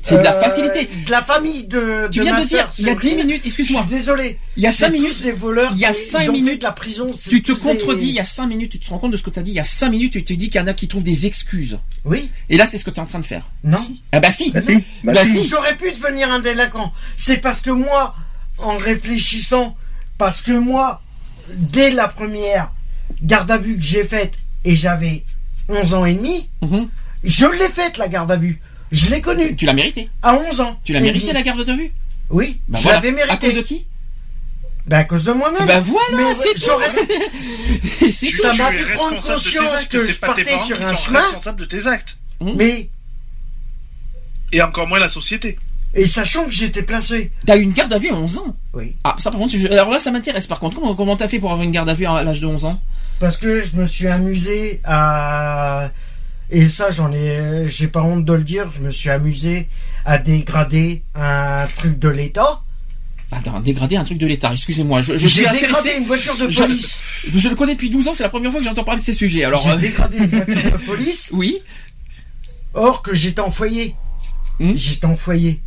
Speaker 1: C'est de la
Speaker 3: euh,
Speaker 1: facilité.
Speaker 3: De la famille de.
Speaker 1: Tu
Speaker 3: de
Speaker 1: viens
Speaker 3: ma
Speaker 1: de dire, il y a
Speaker 3: c'est
Speaker 1: 10
Speaker 3: vrai.
Speaker 1: minutes,
Speaker 3: Je
Speaker 1: excuse-moi,
Speaker 3: suis désolé.
Speaker 1: il y a
Speaker 3: C'est
Speaker 1: 5
Speaker 3: tous
Speaker 1: minutes,
Speaker 3: des voleurs.
Speaker 1: il y a
Speaker 3: et
Speaker 1: cinq
Speaker 3: ils ont fait
Speaker 1: minutes,
Speaker 3: de la prison.
Speaker 1: tu te contredis, il y a 5 minutes, tu te rends compte de ce que tu as dit, il y a 5 minutes, tu te dis qu'il y en a qui trouvent des excuses.
Speaker 3: Oui.
Speaker 1: Et là, c'est ce que tu es en train de faire.
Speaker 3: Non.
Speaker 1: Ah bah si
Speaker 5: Bah si, bah
Speaker 1: Bah
Speaker 5: si.
Speaker 1: si.
Speaker 3: J'aurais pu devenir un délinquant. C'est parce que moi, en réfléchissant, parce que moi, dès la première garde à vue que j'ai faite, et j'avais 11 ans et demi,
Speaker 1: Mhm.
Speaker 3: je l'ai faite la garde à vue. Je l'ai connue
Speaker 1: Tu l'as mérité.
Speaker 3: à 11 ans.
Speaker 1: Tu l'as mérité la garde de vue
Speaker 3: Oui,
Speaker 1: Bah
Speaker 3: je
Speaker 1: voilà.
Speaker 3: l'avais mérité.
Speaker 1: À cause de qui
Speaker 3: Ben, à cause de moi-même.
Speaker 1: Bah voilà,
Speaker 3: Mais
Speaker 1: c'est tout c'est
Speaker 3: Ça m'a fait prendre
Speaker 4: responsable
Speaker 3: conscience que
Speaker 4: c'est
Speaker 3: je
Speaker 4: pas tes
Speaker 3: partais
Speaker 4: parents
Speaker 3: sur un chemin.
Speaker 4: responsables de tes actes.
Speaker 3: Mais,
Speaker 4: Et encore moins la société.
Speaker 3: et sachant que j'étais placé.
Speaker 1: T'as eu une garde à vue à 11 ans
Speaker 3: Oui.
Speaker 1: Ah, ça par contre, je- alors là, ça m'intéresse par contre. Comment comment t'as fait pour avoir une garde à vue à l'âge de 11 ans
Speaker 3: Parce que je me suis amusé à. Et ça, j'en ai. J'ai pas honte de le dire, je me suis amusé à dégrader un truc de l'État.
Speaker 1: Ah, d'un- dégrader un truc de l'État, excusez-moi. Je, je suis
Speaker 3: J'ai dégradé
Speaker 1: intéressé.
Speaker 3: une voiture de police.
Speaker 1: Je le connais depuis 12 ans, c'est la première fois que j'entends parler de ces sujets. Alors,
Speaker 3: J'ai
Speaker 1: euh,
Speaker 3: dégradé une voiture de police.
Speaker 1: oui.
Speaker 3: Or que j'étais en foyer.
Speaker 1: Hmm.
Speaker 3: J'étais en foyer.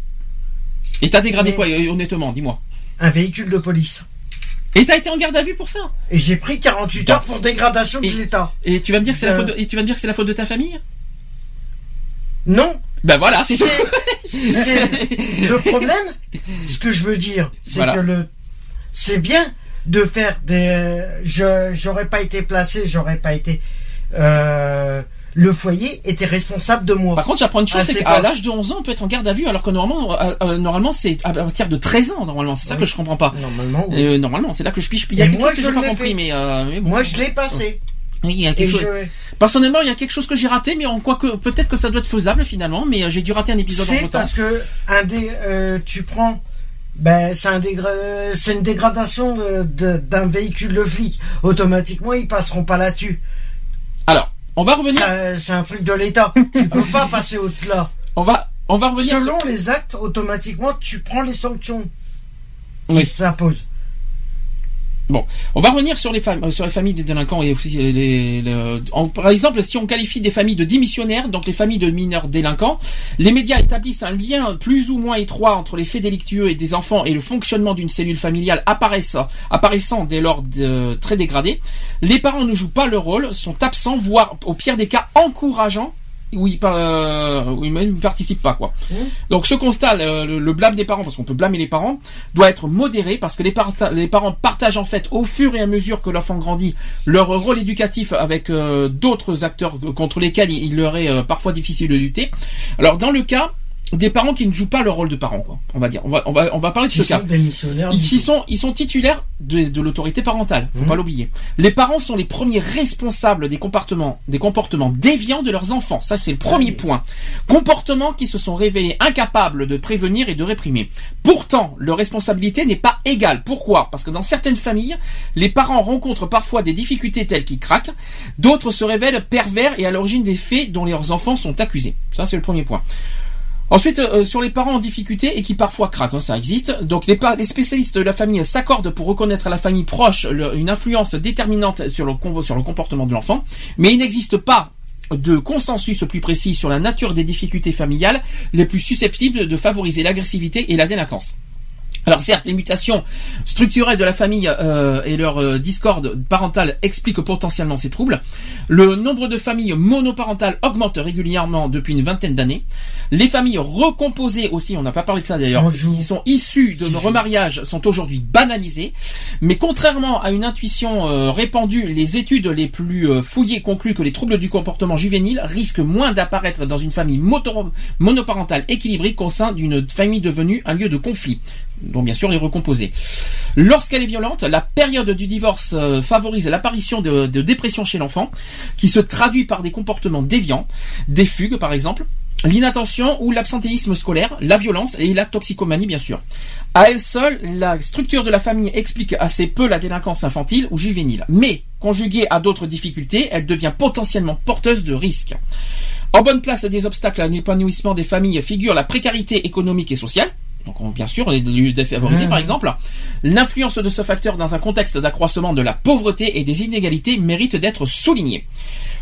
Speaker 1: Et t'as dégradé
Speaker 3: Mais-
Speaker 1: quoi, euh, honnêtement, dis-moi.
Speaker 3: Un véhicule de police.
Speaker 1: Et t'as été en garde à vue pour ça
Speaker 3: Et j'ai pris 48
Speaker 1: Bah,
Speaker 3: heures pour dégradation de l'État.
Speaker 1: Et tu vas me dire que c'est la
Speaker 3: Euh.
Speaker 1: faute de, et tu vas me dire que c'est la faute de ta famille?
Speaker 3: Non,
Speaker 1: Ben voilà, c'est
Speaker 3: Le problème, ce que je veux dire, c'est
Speaker 1: Voilà.
Speaker 3: que le. C'est bien de faire des. Je j'aurais pas été placé, j'aurais pas été. euh, le foyer était responsable de moi.
Speaker 1: Par contre, j'apprends une chose,
Speaker 3: Ah,
Speaker 1: c'est
Speaker 3: c'est
Speaker 1: qu'à l'âge de 11 ans, on peut être en garde à vue, alors que normalement, euh, euh, normalement, c'est à partir de 13 ans, normalement. C'est ça
Speaker 3: Oui.
Speaker 1: que je comprends pas.
Speaker 3: Normalement, oui.
Speaker 1: Euh, normalement, c'est là que je piche. Il y a quelque
Speaker 3: moi,
Speaker 1: chose que
Speaker 3: je
Speaker 1: j'ai pas compris,
Speaker 3: fait.
Speaker 1: mais, euh, mais bon.
Speaker 3: Moi, je l'ai passé.
Speaker 1: Oui, il y a quelque chose.
Speaker 3: je-
Speaker 1: Personnellement, il y a quelque chose que j'ai raté, mais en quoi que peut-être que ça doit être faisable finalement, mais euh, j'ai dû rater un épisode
Speaker 3: C'est
Speaker 1: entre temps.
Speaker 3: parce que un dé, euh, tu prends, ben c'est un dégra- c'est une dégradation d'un véhicule de flic. Automatiquement, ils passeront pas là-dessus.
Speaker 1: Alors, on va revenir.
Speaker 3: Ça- C'est un truc de l'État. tu peux pas passer au-delà.
Speaker 1: On va, on va revenir
Speaker 3: Selon les actes, automatiquement, tu prends les sanctions
Speaker 1: Oui.
Speaker 3: s'imposent.
Speaker 1: Bon, on va revenir sur les familles, sur les familles des délinquants et aussi les, les- par exemple, si on qualifie des familles de démissionnaires, donc les familles de mineurs délinquants, les médias établissent un lien plus ou moins étroit entre les faits délictueux et des enfants et le fonctionnement d'une cellule familiale apparaissant, apparaissant dès lors de- très dégradé. Les parents ne jouent pas leur rôle, sont absents, voire au pire des cas encourageants. Où ils, euh, où ils même participent pas quoi. Donc ce constat, le, le- le blâme des parents, parce qu'on peut blâmer les parents, doit être modéré parce que les, parta- les parents partagent en fait au fur et à mesure que l'enfant grandit leur rôle éducatif avec euh, d'autres acteurs contre lesquels il, il leur est euh, parfois difficile de lutter. Alors dans le cas des parents qui ne jouent pas leur rôle de parents, quoi, on va dire, on va, on va, on va parler de ce cas. Ils, sont, ils sont titulaires de, de l'autorité parentale, faut
Speaker 3: Mhm.
Speaker 1: pas l'oublier. Les parents sont les premiers responsables des comportements, des comportements déviants de leurs enfants. Ça, c'est le premier point. Comportements qui se sont révélés incapables de prévenir et de réprimer. Pourtant, leur responsabilité n'est pas égale. Pourquoi? Parce que dans certaines familles, les parents rencontrent parfois des difficultés telles qu'ils craquent. D'autres se révèlent pervers et à l'origine des faits dont leurs enfants sont accusés. Ça, c'est le premier point. Ensuite, euh, sur les parents en difficulté et qui parfois craquent, hein, ça existe. Donc les, spécialistes de la famille s'accordent pour reconnaître à la famille proche une influence déterminante sur le, sur le comportement de l'enfant, mais il n'existe pas de consensus plus précis sur la nature des difficultés familiales les plus susceptibles de favoriser l'agressivité et la délinquance. Alors certes, les mutations structurelles de la famille euh, et leur euh, discorde parentale expliquent potentiellement ces troubles. Le nombre de familles monoparentales augmente régulièrement depuis une vingtaine d'années. Les familles recomposées aussi, on n'a pas parlé de ça d'ailleurs, qui sont issues de
Speaker 3: je-
Speaker 1: remariages sont aujourd'hui banalisées. Mais contrairement à une intuition euh, répandue, les études les plus euh, fouillées concluent que les troubles du comportement juvénile risquent moins d'apparaître dans une famille monoparentale équilibrée qu'au sein d'une famille devenue un lieu de conflit dont bien sûr les recomposés. Lorsqu'elle est violente, la période du divorce euh, favorise l'apparition de, de dépression chez l'enfant, qui se traduit par des comportements déviants, des fugues par exemple, l'inattention ou l'absentéisme scolaire, la violence et la toxicomanie bien sûr. À elle seule, la structure de la famille explique assez peu la délinquance infantile ou juvénile, mais conjuguée à d'autres difficultés, elle devient potentiellement porteuse de risques. En bonne place des obstacles à l'épanouissement des familles figure la précarité économique et sociale. Donc on- bien sûr, les lieux défavorisés
Speaker 3: Mmh.
Speaker 1: par exemple. L'influence de ce facteur dans un contexte d'accroissement de la pauvreté et des inégalités mérite d'être soulignée.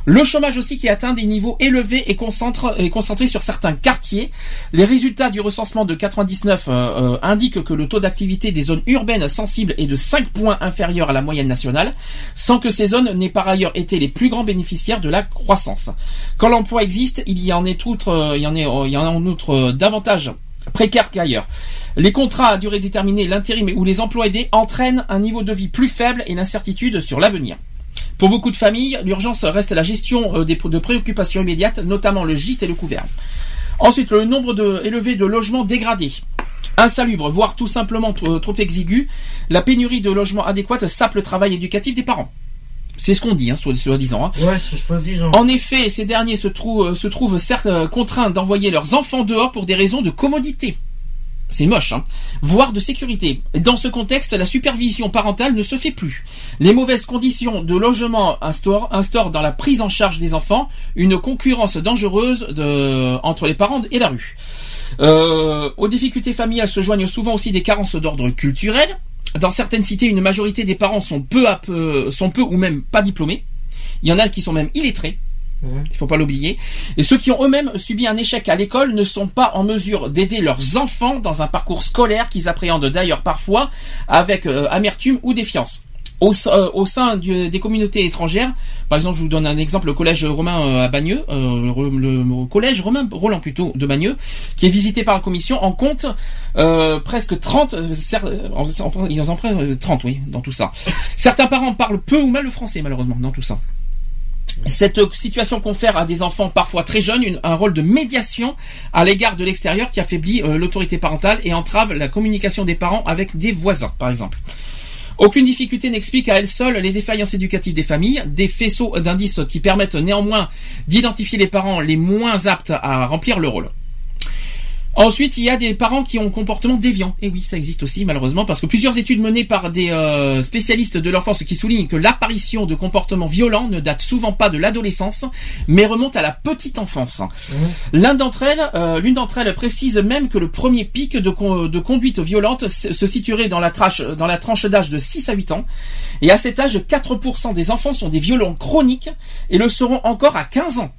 Speaker 1: Le chômage aussi qui atteint des niveaux élevés et concentre, est concentré sur certains quartiers. Les résultats du recensement de 99 euh, euh, indiquent que le taux d'activité des zones urbaines sensibles est de 5 points inférieur à la moyenne nationale, sans que ces zones n'aient par ailleurs été les plus grands bénéficiaires de la croissance. Quand l'emploi existe, il y en est outre, euh, il y en est, il y en a en outre euh, davantage précaires qu'ailleurs. Les contrats à durée déterminée, l'intérim ou les emplois aidés entraînent un niveau de vie plus faible et l'incertitude sur l'avenir. Pour beaucoup de familles, l'urgence reste la gestion euh, de préoccupations immédiates, notamment le gîte et le couvert. Ensuite, le nombre élevé de logements dégradés. Insalubres, voire tout simplement trop, trop exigu, la pénurie de logements adéquats sape le travail éducatif des parents. C'est ce qu'on dit, hein, soi-disant. hein.
Speaker 3: Ouais, soi-disant.
Speaker 1: En effet, ces derniers se, euh, se trouvent certes euh, contraints d'envoyer leurs enfants dehors pour des raisons de commodité. C'est moche, hein voire de sécurité. Dans ce contexte, la supervision parentale ne se fait plus. Les mauvaises conditions de logement instaurent, instaurent dans la prise en charge des enfants une concurrence dangereuse de- entre les parents et la rue. Euh, aux difficultés familiales se joignent souvent aussi des carences d'ordre culturel. Dans certaines cités, une majorité des parents sont peu à peu, sont peu ou même pas diplômés. Il y en a qui sont même illettrés. Il faut pas l'oublier. Et ceux qui ont eux-mêmes subi un échec à l'école ne sont pas en mesure d'aider leurs enfants dans un parcours scolaire qu'ils appréhendent d'ailleurs parfois avec euh, amertume ou défiance. Au, euh, au sein du- des communautés étrangères, par exemple, je vous donne un exemple, le collège romain euh, à Bagneux, euh, le, le collège romain Roland plutôt de Bagneux, qui est visité par la commission, en compte euh, presque 30, euh, cer- euh, en- en- ils en prennent euh, 30, oui, dans tout ça. Certains parents parlent peu ou mal le français, malheureusement, dans tout ça. Cette situation confère à des enfants parfois très jeunes une- un rôle de médiation à l'égard de l'extérieur qui affaiblit euh, l'autorité parentale et entrave la communication des parents avec des voisins, par exemple. Aucune difficulté n'explique à elle seule les défaillances éducatives des familles, des faisceaux d'indices qui permettent néanmoins d'identifier les parents les moins aptes à remplir le rôle. Ensuite, il y a des parents qui ont un comportement déviant. Et oui, ça existe aussi malheureusement parce que plusieurs études menées par des euh, spécialistes de l'enfance qui soulignent que l'apparition de comportements violents ne date souvent pas de l'adolescence, mais remonte à la petite enfance.
Speaker 3: Mmh.
Speaker 1: L'un d'entre elles, euh, l'une d'entre elles précise même que le premier pic de, con- de conduite violente se situerait dans la, trache, dans la tranche d'âge de 6 à 8 ans. Et à cet âge, 4% des enfants sont des violents chroniques et le seront encore à 15 ans.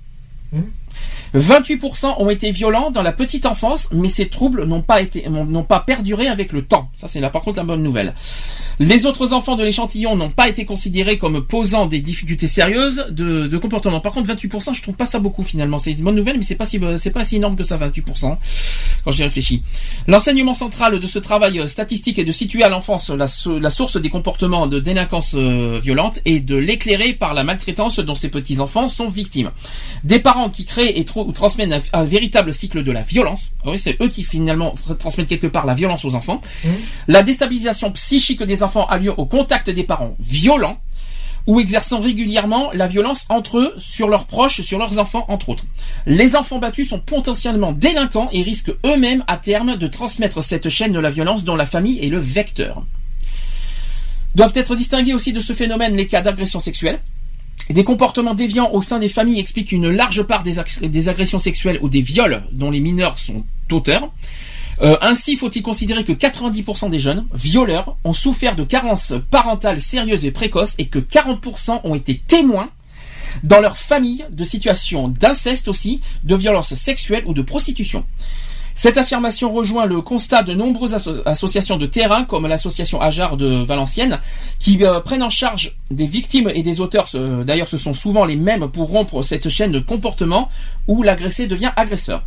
Speaker 1: 28% ont été violents dans la petite enfance, mais ces troubles n'ont pas pas perduré avec le temps. Ça, c'est là, par contre, la bonne nouvelle. Les autres enfants de l'échantillon n'ont pas été considérés comme posant des difficultés sérieuses de, de comportement. Par contre, 28%, je trouve pas ça beaucoup finalement. C'est une bonne nouvelle, mais c'est pas si, c'est pas si énorme que ça, 28%, quand j'y réfléchis. L'enseignement central de ce travail statistique est de situer à l'enfance la, so- la source des comportements de délinquance euh, violente et de l'éclairer par la maltraitance dont ces petits-enfants sont victimes. Des parents qui créent et ou transmettent un, un véritable cycle de la violence. Ah Oui, c'est eux qui finalement transmettent quelque part la violence aux enfants. La déstabilisation psychique des enfants a lieu au contact des parents violents ou exerçant régulièrement la violence entre eux, sur leurs proches, sur leurs enfants, entre autres. Les enfants battus sont potentiellement délinquants et risquent eux-mêmes à terme de transmettre cette chaîne de la violence dont la famille est le vecteur. Doivent être distingués aussi de ce phénomène les cas d'agression sexuelle. Des comportements déviants au sein des familles expliquent une large part des, agressions sexuelles ou des viols dont les mineurs sont auteurs. Euh, ainsi, faut-il considérer que 90% des jeunes violeurs ont souffert de carences parentales sérieuses et précoces et que 40% ont été témoins dans leur famille de situations d'inceste aussi, de violences sexuelles ou de prostitution. Cette affirmation rejoint le constat de nombreuses asso- associations de terrain, comme l'association Ajar de Valenciennes, qui euh, prennent en charge des victimes et des auteurs. D'ailleurs, ce sont souvent les mêmes pour rompre cette chaîne de comportement où l'agressé devient agresseur.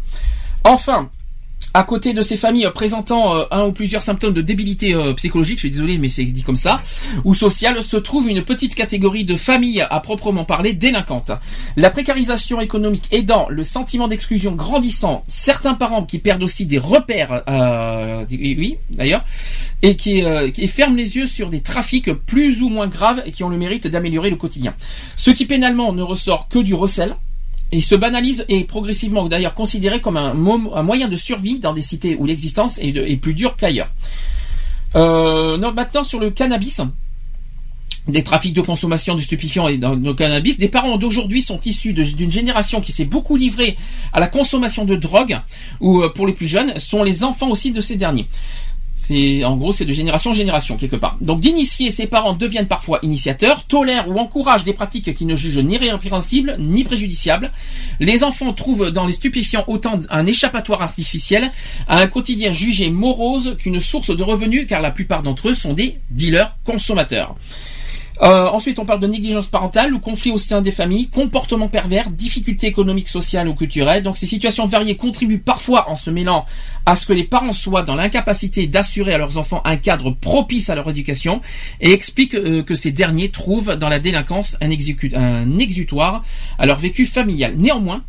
Speaker 1: Enfin, à côté de ces familles présentant euh, un ou plusieurs symptômes de débilité euh, psychologique, je suis désolé mais c'est dit comme ça, ou sociale, se trouve une petite catégorie de familles à proprement parler délinquantes. La précarisation économique aidant, le sentiment d'exclusion grandissant, certains parents qui perdent aussi des repères, euh, oui, d'ailleurs, et qui, euh, qui ferment les yeux sur des trafics plus ou moins graves et qui ont le mérite d'améliorer le quotidien. Ce qui pénalement ne ressort que du recel, et se banalise et progressivement d'ailleurs considéré comme un, mo- un moyen de survie dans des cités où l'existence est, de- plus dure qu'ailleurs. Euh, maintenant sur le cannabis, des trafics de consommation de stupéfiants et le cannabis, des parents d'aujourd'hui sont issus de- d'une génération qui s'est beaucoup livrée à la consommation de drogue, ou euh, pour les plus jeunes, sont les enfants aussi de ces derniers. C'est en gros c'est de génération en génération quelque part. Donc d'initiés, ces parents deviennent parfois initiateurs, tolèrent ou encouragent des pratiques qui ne jugent ni répréhensibles ni préjudiciables. Les enfants trouvent dans les stupéfiants autant un échappatoire artificiel à un quotidien jugé morose qu'une source de revenus car la plupart d'entre eux sont des dealers consommateurs. Euh, ensuite, on parle de négligence parentale ou conflit au sein des familles, comportements pervers, difficultés économiques, sociales ou culturelles. Donc, ces situations variées contribuent parfois en se mêlant à ce que les parents soient dans l'incapacité d'assurer à leurs enfants un cadre propice à leur éducation et expliquent euh, que ces derniers trouvent dans la délinquance un, exutoire à leur vécu familial. Néanmoins,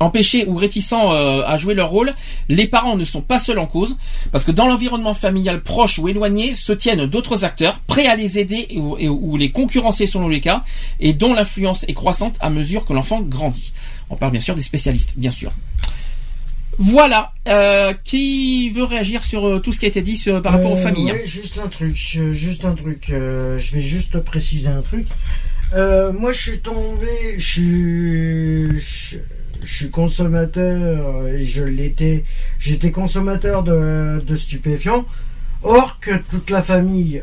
Speaker 1: empêchés ou réticents euh, à jouer leur rôle, les parents ne sont pas seuls en cause, parce que dans l'environnement familial proche ou éloigné se tiennent d'autres acteurs prêts à les aider et, ou- et- ou les concurrencer selon les cas, et dont l'influence est croissante à mesure que l'enfant grandit. On parle bien sûr des spécialistes, bien sûr. Voilà. Euh, qui veut réagir sur euh, tout ce qui a été dit sur- par rapport aux familles
Speaker 3: ouais, juste un truc, juste un truc. euh, je vais juste préciser un truc. Moi, je suis tombé, je suis, je, je suis consommateur et je l'étais. J'étais consommateur de, de stupéfiants. Or que toute la famille,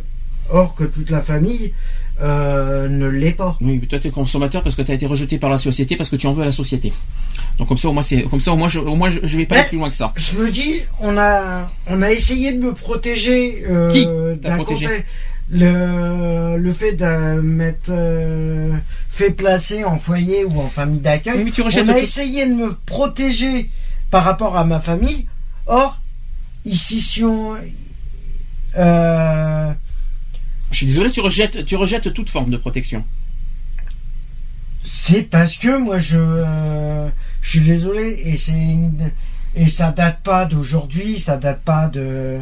Speaker 3: or que toute la famille euh, ne l'est pas.
Speaker 1: Oui, mais toi t'es consommateur parce que tu as été rejeté par la société parce que tu en veux à la société. Donc comme ça au moins c'est comme ça au moins je, au moins je, je vais pas
Speaker 3: Mais-
Speaker 1: aller plus loin que ça.
Speaker 3: Je me dis, on a, on a essayé de me protéger. Euh,
Speaker 1: Qui t'a
Speaker 3: d'un
Speaker 1: protégé
Speaker 3: le, le fait de m'être euh, fait placer en foyer ou en famille d'accueil.
Speaker 1: Oui,
Speaker 3: on a essayé de me protéger par rapport à ma famille. Or, ici, si on. Euh,
Speaker 1: Je suis désolé, tu rejettes, tu rejettes toute forme de protection.
Speaker 3: c'est parce que moi, je, euh, je suis désolé et c'est une- et ça date pas d'aujourd'hui, ça date pas de,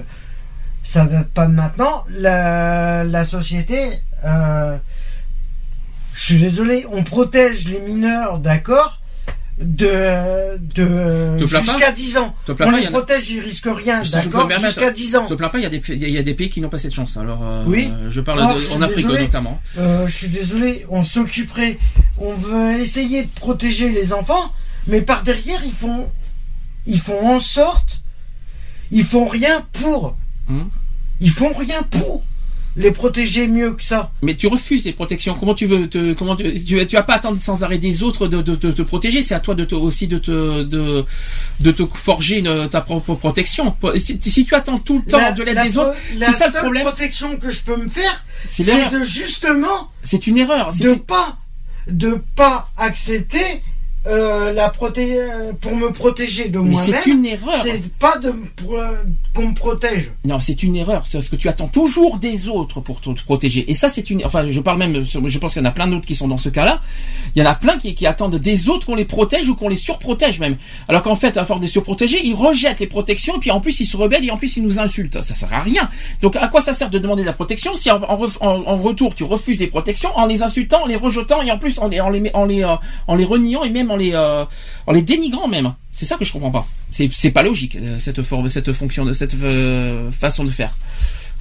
Speaker 3: ça date pas de maintenant. La, la société, euh, je suis désolé, on protège les mineurs, d'accord, de, de jusqu'à 10 ans. On les
Speaker 1: a-
Speaker 3: protège, ils risquent rien, d'accord Jusqu'à 10 ans.
Speaker 1: Te plains pas, il y a des, il y a des pays qui n'ont pas cette chance. Alors, euh,
Speaker 3: Oui.
Speaker 1: je parle de-
Speaker 3: je suis
Speaker 1: en Afrique
Speaker 3: désolé.
Speaker 1: notamment.
Speaker 3: Euh, je suis désolé, on s'occuperait, on veut essayer de protéger les enfants, mais par derrière, ils font, ils font en sorte, ils font rien pour.
Speaker 1: Hum.
Speaker 3: Ils font rien pour les protéger mieux que ça.
Speaker 1: Mais tu refuses les protections. Comment tu veux te, comment tu, tu, tu vas pas attendre sans arrêt des autres de, de, de te protéger. C'est à toi de te, aussi de te, de, de te forger une, ta propre protection. Si, si tu attends tout le temps
Speaker 3: La-
Speaker 1: de l'aide
Speaker 3: la
Speaker 1: des
Speaker 3: pro-
Speaker 1: autres,
Speaker 3: La
Speaker 1: c'est ça le
Speaker 3: seule
Speaker 1: problème.
Speaker 3: protection que je peux me faire,
Speaker 1: C'est
Speaker 3: de justement
Speaker 1: C'est une erreur. C'est
Speaker 3: de
Speaker 1: une-
Speaker 3: pas, de pas accepter euh, la proté euh, pour me protéger de
Speaker 1: Mais
Speaker 3: moi-même.
Speaker 1: c'est une erreur.
Speaker 3: C'est pas de qu'on me protège.
Speaker 1: Non, c'est une erreur. C'est parce que tu attends toujours des autres pour te protéger. Et ça, c'est une. Enfin, je parle même. Je pense qu'il y en a plein d'autres qui sont dans ce cas-là. Il y en a plein qui, qui attendent des autres qu'on les protège ou qu'on les surprotège même. Alors qu'en fait, à force de les surprotéger, ils rejettent les protections. Et puis en plus, ils se rebellent et en plus, ils nous insultent. Ça sert à rien. Donc, à quoi ça sert de demander de la protection si en, retour tu refuses des protections en les insultant, en les rejetant et en plus en les en les en les, euh, en les reniant et même en les euh, en les dénigrant même. C'est ça que je comprends pas. C'est c'est pas logique euh, cette forme cette fonction de cette euh, façon de faire.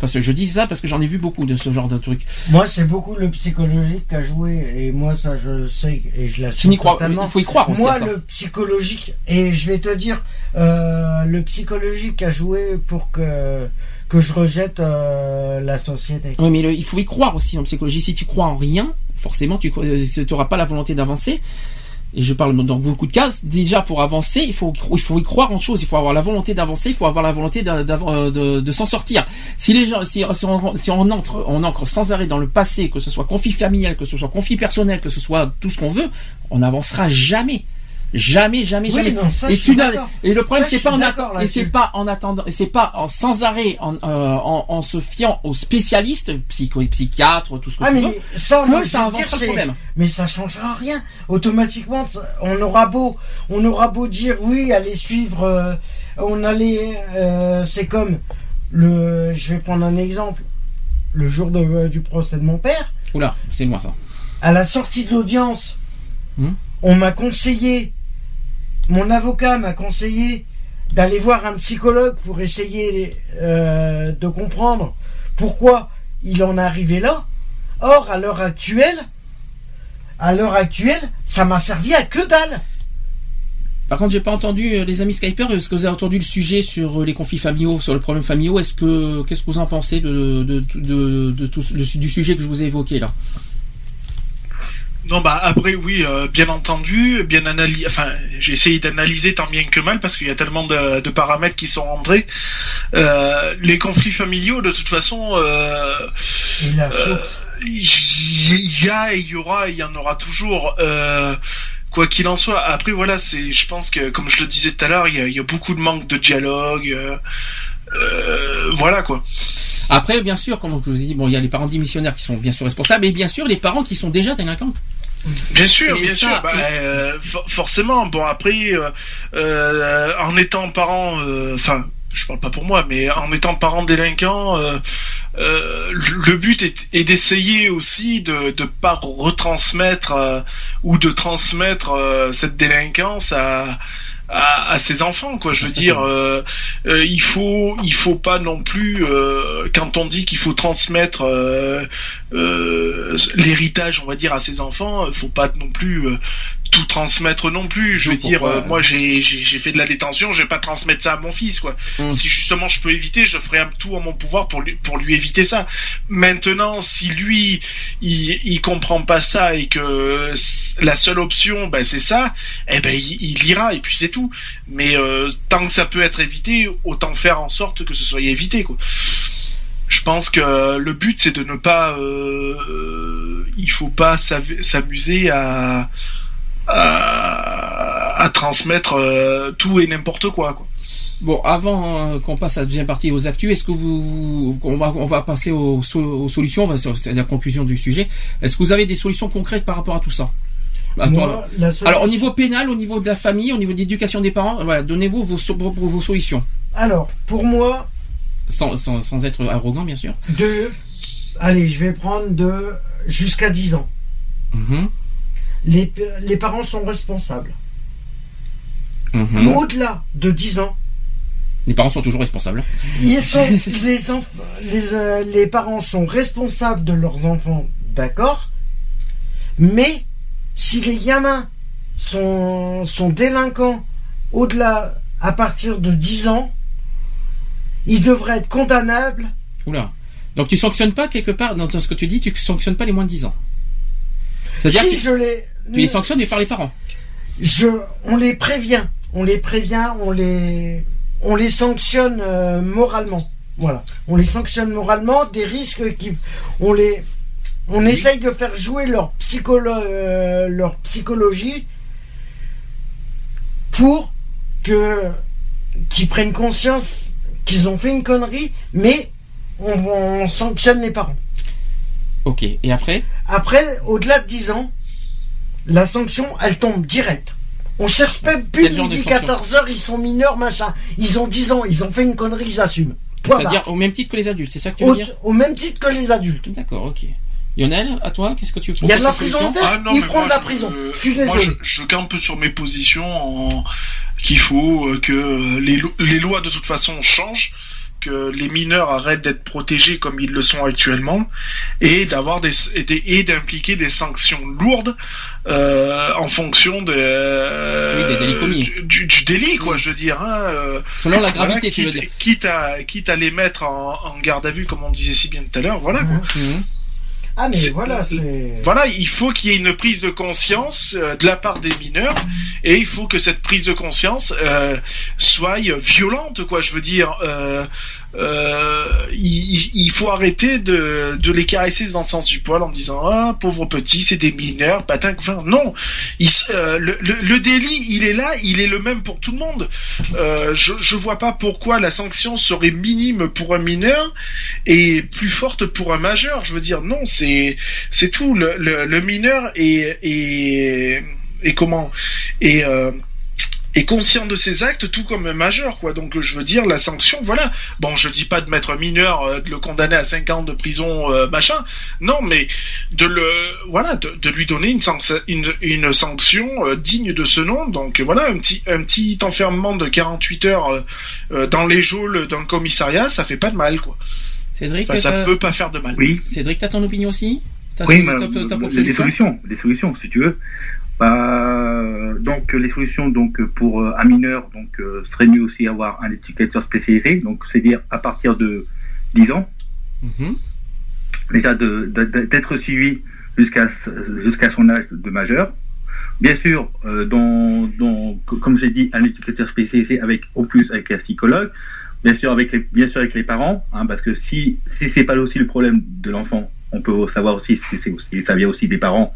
Speaker 1: Parce que je dis ça parce que j'en ai vu beaucoup de ce genre de trucs.
Speaker 3: Moi, c'est beaucoup le psychologique qui a joué, et moi, ça, je sais, et je
Speaker 1: Tu
Speaker 3: l'assume
Speaker 1: n'y crois. Il faut y croire aussi à
Speaker 3: Moi,
Speaker 1: ça.
Speaker 3: le psychologique, et je vais te dire, euh, le psychologique a joué pour que que je rejette euh, la société.
Speaker 1: Oui, mais le- il faut y croire aussi en psychologie. Si tu crois en rien, forcément, tu n'auras pas la volonté d'avancer. Et je parle dans beaucoup de cas. Déjà, pour avancer, il faut, il faut y croire en choses. Il faut avoir la volonté d'avancer. Il faut avoir la volonté euh, de, s'en sortir. Si les gens, si, si on, si on entre, on ancre sans arrêt dans le passé, que ce soit conflit familial, que ce soit conflit personnel, que ce soit tout ce qu'on veut, on n'avancera jamais. Jamais, jamais,
Speaker 3: Oui,
Speaker 1: jamais.
Speaker 3: non, ça,
Speaker 1: et tu et le problème c'est pas en attendant, et c'est pas en attendant, et c'est pas en sans arrêt en, euh, en, en se fiant aux spécialistes, psycho, psychiatres, tout ce que
Speaker 3: Ah
Speaker 1: tu
Speaker 3: mais
Speaker 1: veux,
Speaker 3: ça,
Speaker 1: que
Speaker 3: moi,
Speaker 1: ça avancera le problème.
Speaker 3: mais ça changera rien. Automatiquement, on aura beau, on aura beau dire oui, allez suivre, euh, on allait, euh, c'est comme le, je vais prendre un exemple, le jour de- du procès de mon père,
Speaker 1: Oula, c'est moi ça.
Speaker 3: à la sortie de l'audience,
Speaker 1: Hmm.
Speaker 3: on m'a conseillé, mon avocat m'a conseillé d'aller voir un psychologue pour essayer euh, de comprendre pourquoi il en est arrivé là. Or, à l'heure actuelle, à l'heure actuelle, ça m'a servi à que dalle.
Speaker 1: Par contre, j'ai pas entendu euh, les amis Skyper. Est-ce que vous avez entendu le sujet sur euh, les conflits familiaux, sur le problème familiaux Est-ce que qu'est-ce que vous en pensez du sujet que je vous ai évoqué là?
Speaker 4: Non, bah après, oui, euh, bien entendu, bien analysé. Enfin, j'ai essayé d'analyser tant bien que mal parce qu'il y a tellement de, de paramètres qui sont entrés. Euh, les conflits familiaux, de toute façon, euh, il y a, et il y aura, et il y en aura toujours. Euh, quoi qu'il en soit. Après, voilà, c'est, je pense que, comme je le disais tout à l'heure, il y a, il y a beaucoup de manque de dialogue. Euh, voilà quoi.
Speaker 1: Après, bien sûr, comme je vous ai dit, bon, il y a les parents démissionnaires qui sont bien sûr responsables, et bien sûr les parents qui sont déjà délinquants.
Speaker 4: Bien sûr,
Speaker 1: Et
Speaker 4: bien
Speaker 1: ça,
Speaker 4: sûr. Bah, euh, for- forcément. Bon après, euh, en étant parent, enfin. je parle pas pour moi, mais en étant parent délinquant, euh, euh, le but est, est d'essayer aussi de de pas retransmettre euh, ou de transmettre cette délinquance à à, à ses enfants quoi. Je veux
Speaker 1: Ça,
Speaker 4: dire euh, euh, il faut il faut pas non plus euh, quand on dit qu'il faut transmettre l'héritage on va dire à ses enfants il faut pas non plus tout transmettre non plus. Je veux dire
Speaker 1: pourquoi,
Speaker 4: euh, moi j'ai fait de la détention je vais pas transmettre ça à mon fils quoi.
Speaker 1: Mm.
Speaker 4: si justement je peux éviter je ferai tout en mon pouvoir pour lui pour lui éviter ça. Maintenant si lui il il comprend pas ça et que la seule option ben c'est ça eh ben il, il ira et puis c'est tout. Mais euh, tant que ça peut être évité autant faire en sorte que ce soit évité quoi. Je pense que le but c'est de ne pas euh, euh, il faut pas s'amuser à à, à transmettre euh, tout et n'importe quoi quoi
Speaker 1: Bon, avant euh, qu'on passe à la deuxième partie aux actus, est-ce que vous, on va, on va passer aux, aux solutions, on va- c'est la conclusion du sujet. Est-ce que vous avez des solutions concrètes par rapport à tout ça? À toi,
Speaker 3: Moi, la solution-
Speaker 1: Alors, au niveau pénal, au niveau de la famille, au niveau de l'éducation des parents, voilà, donnez-vous vos, so- vos, vos solutions,
Speaker 3: Alors, pour moi,
Speaker 1: sans, sans, sans être arrogant, bien sûr.
Speaker 3: de. Allez, je vais prendre de. Jusqu'à 10 ans.
Speaker 1: Mhm.
Speaker 3: Les, les parents sont responsables.
Speaker 1: Mhm.
Speaker 3: au-delà de 10 ans,
Speaker 1: Les parents sont toujours responsables.
Speaker 3: ils sont, les, les, euh, les parents sont responsables de leurs enfants, d'accord Mais si les gamins sont, sont délinquants au-delà, à partir de 10 ans, ils devraient être condamnables.
Speaker 1: Oula. Donc tu sanctionnes pas quelque part, dans ce que tu dis, tu sanctionnes pas les moins de 10 ans. C'est-à-dire
Speaker 3: Si
Speaker 1: que
Speaker 3: je les,
Speaker 1: tu les sanctionnes par les parents.
Speaker 3: je, on les prévient, on les prévient, on les, on les sanctionne euh, moralement. Voilà, on les sanctionne moralement des risques qui, on les, on essaye de faire jouer leur psycholo, euh, leur psychologie pour que qu'ils prennent conscience qu'ils ont fait une connerie, mais on, on sanctionne les parents.
Speaker 1: Ok. Et après?
Speaker 3: Après, au-delà de 10 ans, la sanction, elle tombe direct. On cherche pas plus midi
Speaker 1: sanction
Speaker 3: 14 heures, ils sont mineurs, machin. Ils ont 10 ans, ils ont fait une connerie, ils assument.
Speaker 1: C'est-à-dire au même titre que les adultes, c'est ça que tu veux
Speaker 3: au,
Speaker 1: dire
Speaker 3: au même titre que les adultes.
Speaker 1: D'accord, ok. Lionel, à toi, qu'est-ce que tu
Speaker 3: Il y a de la prison faire,
Speaker 4: Ah non,
Speaker 3: ils feront
Speaker 4: moi,
Speaker 3: de la
Speaker 4: je-
Speaker 3: prison.
Speaker 4: euh,
Speaker 3: Je suis
Speaker 4: Moi,
Speaker 3: désolé.
Speaker 4: je, je campe sur mes positions en... qu'il faut euh, que les, lo- les lois de toute façon changent, que les mineurs arrêtent d'être protégés comme ils le sont actuellement, et d'avoir des, et d'impliquer des sanctions lourdes euh, en fonction de,
Speaker 1: Oui, des délits commis.
Speaker 4: du, délit, quoi. Je veux dire. Hein, euh,
Speaker 1: Selon la
Speaker 4: voilà,
Speaker 1: gravité, tu veux
Speaker 4: quitte,
Speaker 1: dire.
Speaker 4: quitte à quitte à les mettre en, en garde à vue, comme on disait si bien tout à l'heure. Voilà. quoi.
Speaker 1: Mhm.
Speaker 3: Ah, mais voilà, c'est.
Speaker 4: Voilà, il faut qu'il y ait une prise de conscience euh, de la part des mineurs et il faut que cette prise de conscience euh, soit violente, quoi. Je veux dire, euh, il, il faut arrêter de, de les caresser dans le sens du poil en disant ah pauvre petit, c'est des mineurs, patin. Enfin, non, il euh, le, le, le délit, il est là, il est le même pour tout le monde. Euh, je je vois pas pourquoi la sanction serait minime pour un mineur et plus forte pour un majeur. Je veux dire, non, c'est c'est tout. Le, le, mineur est, est, est comment? Euh, est conscient de ses actes, tout comme un majeur, quoi. Donc, je veux dire, la sanction, voilà. Bon, je dis pas de mettre un mineur, euh, de le condamner à 5 ans de prison, euh, machin. Non, mais de le, voilà, de, de lui donner une, sanc- une, une sanction euh, digne de ce nom. Donc, voilà, un petit, un petit enfermement de 48 heures dans les geôles d'un commissariat, ça fait pas de mal, quoi.
Speaker 1: Cédric,
Speaker 4: Enfin, ça peut pas faire de mal.
Speaker 5: Oui,
Speaker 1: Cédric, t'as ton opinion aussi?
Speaker 5: Oui, mais,
Speaker 1: solution?
Speaker 5: solutions, les solutions, si tu veux. Bah, donc les solutions donc pour euh, un mineur donc euh, serait mieux aussi avoir un éducateur spécialisé donc c'est à dire à partir de 10 ans
Speaker 1: Mhm.
Speaker 5: déjà de- de- d'être suivi jusqu'à jusqu'à son âge de, majeur. Bien sûr, euh, dans, dans, comme j'ai dit, un éducateur spécialisé avec en plus avec un psychologue. Bien sûr avec les, bien sûr avec les parents, hein, parce que si si c'est pas aussi le problème de l'enfant, on peut savoir aussi si c'est aussi ça vient aussi des parents.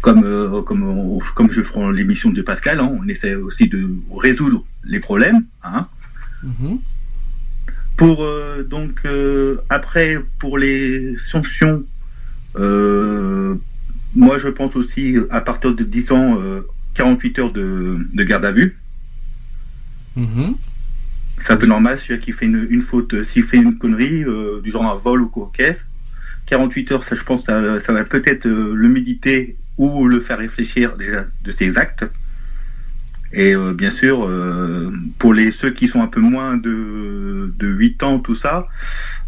Speaker 5: Comme euh, comme on- comme je ferai l'émission de Pascal, hein, on essaie aussi de résoudre les problèmes. Hein.
Speaker 1: Mhm.
Speaker 5: Pour euh, donc euh, après pour les sanctions, euh, moi je pense aussi à partir de 10 ans, euh, 48 heures de, de garde à vue.
Speaker 1: Mhm.
Speaker 5: C'est un peu normal celui qui fait une, une faute, euh, s'il fait une connerie euh, du genre un vol ou quoi caisse. 48 heures, ça je pense ça, ça va peut-être euh, le méditer ou le faire réfléchir déjà de ses actes. Et euh, bien sûr, euh, pour les ceux qui sont un peu moins de, de 8 ans, tout ça,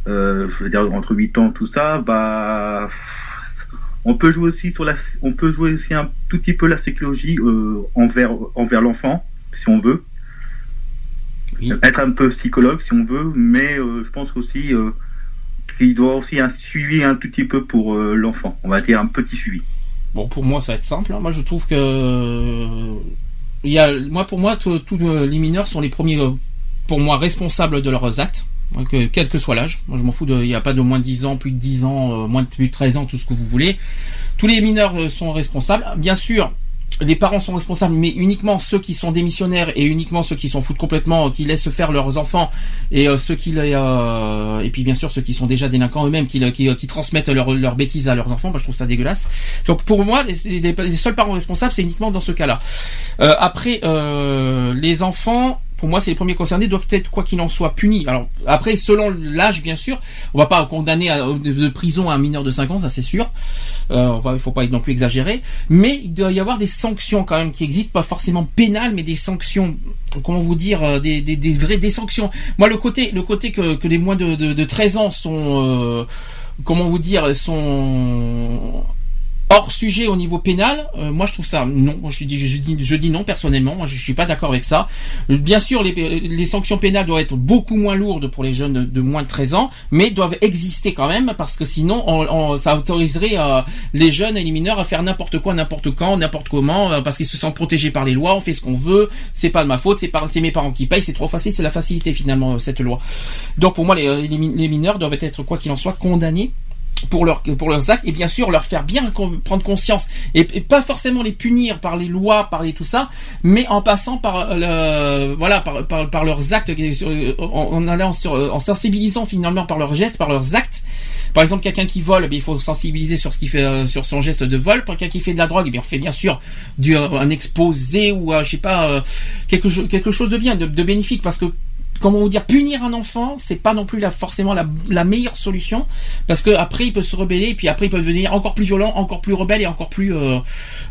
Speaker 5: euh, je veux dire entre 8 ans, tout ça, bah on peut jouer aussi sur la on peut jouer aussi un tout petit peu la psychologie envers envers l'enfant, si on veut.
Speaker 1: Oui.
Speaker 5: Être un peu psychologue si on veut, mais je pense aussi qu'il doit aussi un suivi un tout petit peu pour l'enfant. On va dire un petit suivi.
Speaker 1: Bon, pour moi, ça va être simple. hein. Moi, je trouve que euh, il y a, moi, pour moi, tous euh, les mineurs sont les premiers, euh, pour moi, responsables de leurs actes, Donc, euh, quel que soit l'âge. Moi, je m'en fous. de- Il n'y a pas de moins de 10 ans, plus de 10 ans, moins de plus de 13 ans, tout ce que vous voulez. Tous les mineurs sont responsables. Bien sûr. Les parents sont responsables, mais uniquement ceux qui sont démissionnaires et uniquement ceux qui s'en foutent complètement, euh, qui laissent faire leurs enfants et euh, ceux qui les, euh, et puis bien sûr ceux qui sont déjà délinquants eux-mêmes, qui, qui transmettent leurs leur bêtises à leurs enfants. Moi, je trouve ça dégueulasse. Donc pour moi, les, seuls parents responsables, c'est uniquement dans ce cas-là. Euh, après, euh, les enfants, pour moi, c'est les premiers concernés, doivent être quoi qu'il en soit punis. Alors après, selon l'âge, bien sûr, on va pas condamner à, de, de prison à un mineur de 5 ans, ça c'est sûr. Euh, il faut pas non plus exagérer, mais il doit y avoir des sanctions quand même qui existent, pas forcément pénales, mais des sanctions. Comment vous dire euh, des, vraies des sanctions. Moi, le côté le côté que, que les moins de 13 ans sont euh, comment vous dire sont hors sujet au niveau pénal, euh, moi je trouve ça non. Je dis, je dis, je dis non personnellement. Moi, je suis pas d'accord avec ça. Bien sûr, les, les, sanctions pénales doivent être beaucoup moins lourdes pour les jeunes de, moins de 13 ans, mais doivent exister quand même parce que sinon, on, on, ça autoriserait euh, les jeunes et les mineurs à faire n'importe quoi, n'importe quand, n'importe comment, euh, parce qu'ils se sentent protégés par les lois. On fait ce qu'on veut. C'est pas de ma faute. C'est mes parents qui payent. C'est trop facile. C'est la facilité finalement cette loi. Donc pour moi, les, les mineurs doivent être quoi qu'il en soit condamnés pour, leur, pour leurs actes et bien sûr leur faire bien prendre conscience et, pas forcément les punir par les lois par les tout ça mais en passant par le, voilà par, par, par leurs actes en, allant sur en sensibilisant finalement par leurs gestes par leurs actes. Par exemple quelqu'un qui vole eh il faut sensibiliser sur ce qu'il fait euh, sur son geste de vol. Quelqu'un qui fait de la drogue eh bien on fait bien sûr du un exposé ou euh, je sais pas euh, quelque chose quelque chose de bien de bénéfique parce que comment vous dire, punir un enfant, c'est pas non plus la, forcément la, meilleure solution, parce que après il peut se rebeller, et puis après il peut devenir encore plus violent, encore plus rebelle et encore plus, euh,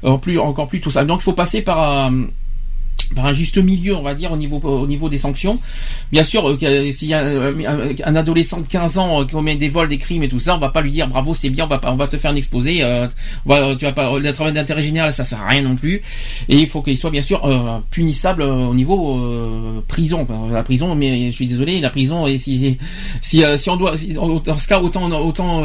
Speaker 1: encore plus tout ça. Donc il faut passer par euh, par un juste milieu, on va dire, au niveau au niveau des sanctions. Bien sûr, euh, s'il y a euh, un adolescent de 15 ans euh, qui commet des vols, des crimes et tout ça, on va pas lui dire bravo, c'est bien, on va on va te faire un exposé. Euh, tu vas pas le travail d'intérêt général, ça sert à rien non plus. Et il faut qu'il soit bien sûr punissable au niveau prison. La prison, mais je suis désolé, la prison. Et si si si on doit, dans ce cas, autant autant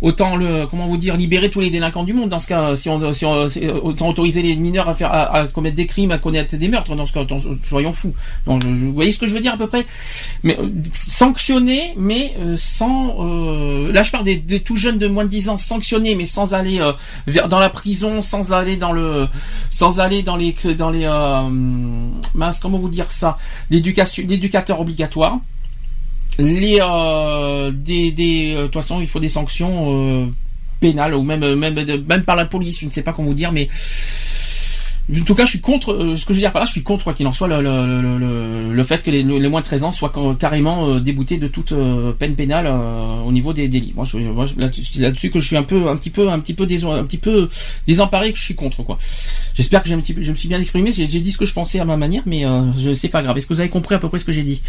Speaker 1: autant le comment vous dire libérer tous les délinquants du monde. Dans ce cas, si on si on autant autoriser les mineurs à faire à, à commettre des crimes, à connaître des meurtres dans ce cas, soyons fous. Donc, vous voyez ce que je veux dire à peu près? Mais euh, sanctionner, mais euh, sans. Euh, là, je parle des, tout jeunes de moins de 10 ans, sanctionner, mais sans aller dans la prison, sans aller dans le, sans aller dans les, dans les, mince, comment vous dire ça? L'éducation, l'éducateur obligatoire. Les, des, des, de toute façon, il faut des sanctions pénales ou même, même, même par la police. Je ne sais pas comment vous dire, mais en tout cas, je suis contre. Euh, ce que je veux dire par là, je suis contre quoi qu'il en soit le, le, le, le, fait que les, les, moins de 13 ans soient carrément euh, déboutés de toute euh, peine pénale au niveau des délits. Moi, je, moi là-dessus que je suis un peu, un petit peu, un petit peu, un petit peu désemparé que je suis contre quoi. J'espère que j'ai un petit peu, je me suis bien exprimé. J'ai dit ce que je pensais à ma manière, mais je sais pas grave. Est-ce que vous avez compris à peu près ce que j'ai dit?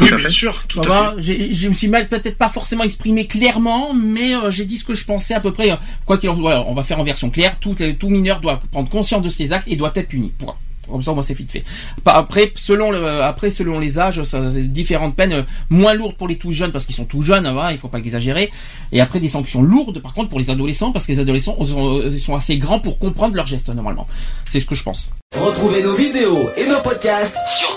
Speaker 4: Oui, bien sûr.
Speaker 1: Tout ça Je me suis mal peut-être pas forcément exprimé clairement, mais euh, j'ai dit ce que je pensais à peu près. Euh, quoi qu'il en soit, on va faire en version claire. Tout, tout mineur doit prendre conscience de ses actes et doit être puni. Point. Comme ça, moi, c'est vite fait. Après, selon le, après, selon les âges, ça, différentes peines, euh, moins lourdes pour les tout jeunes parce qu'ils sont tout jeunes, voilà, il faut pas exagérer. Et après, des sanctions lourdes, par contre, pour les adolescents parce que les adolescents ils sont assez grands pour comprendre leurs gestes normalement. C'est ce que je pense.
Speaker 6: Retrouvez nos vidéos et nos podcasts sur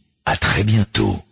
Speaker 7: À très bientôt.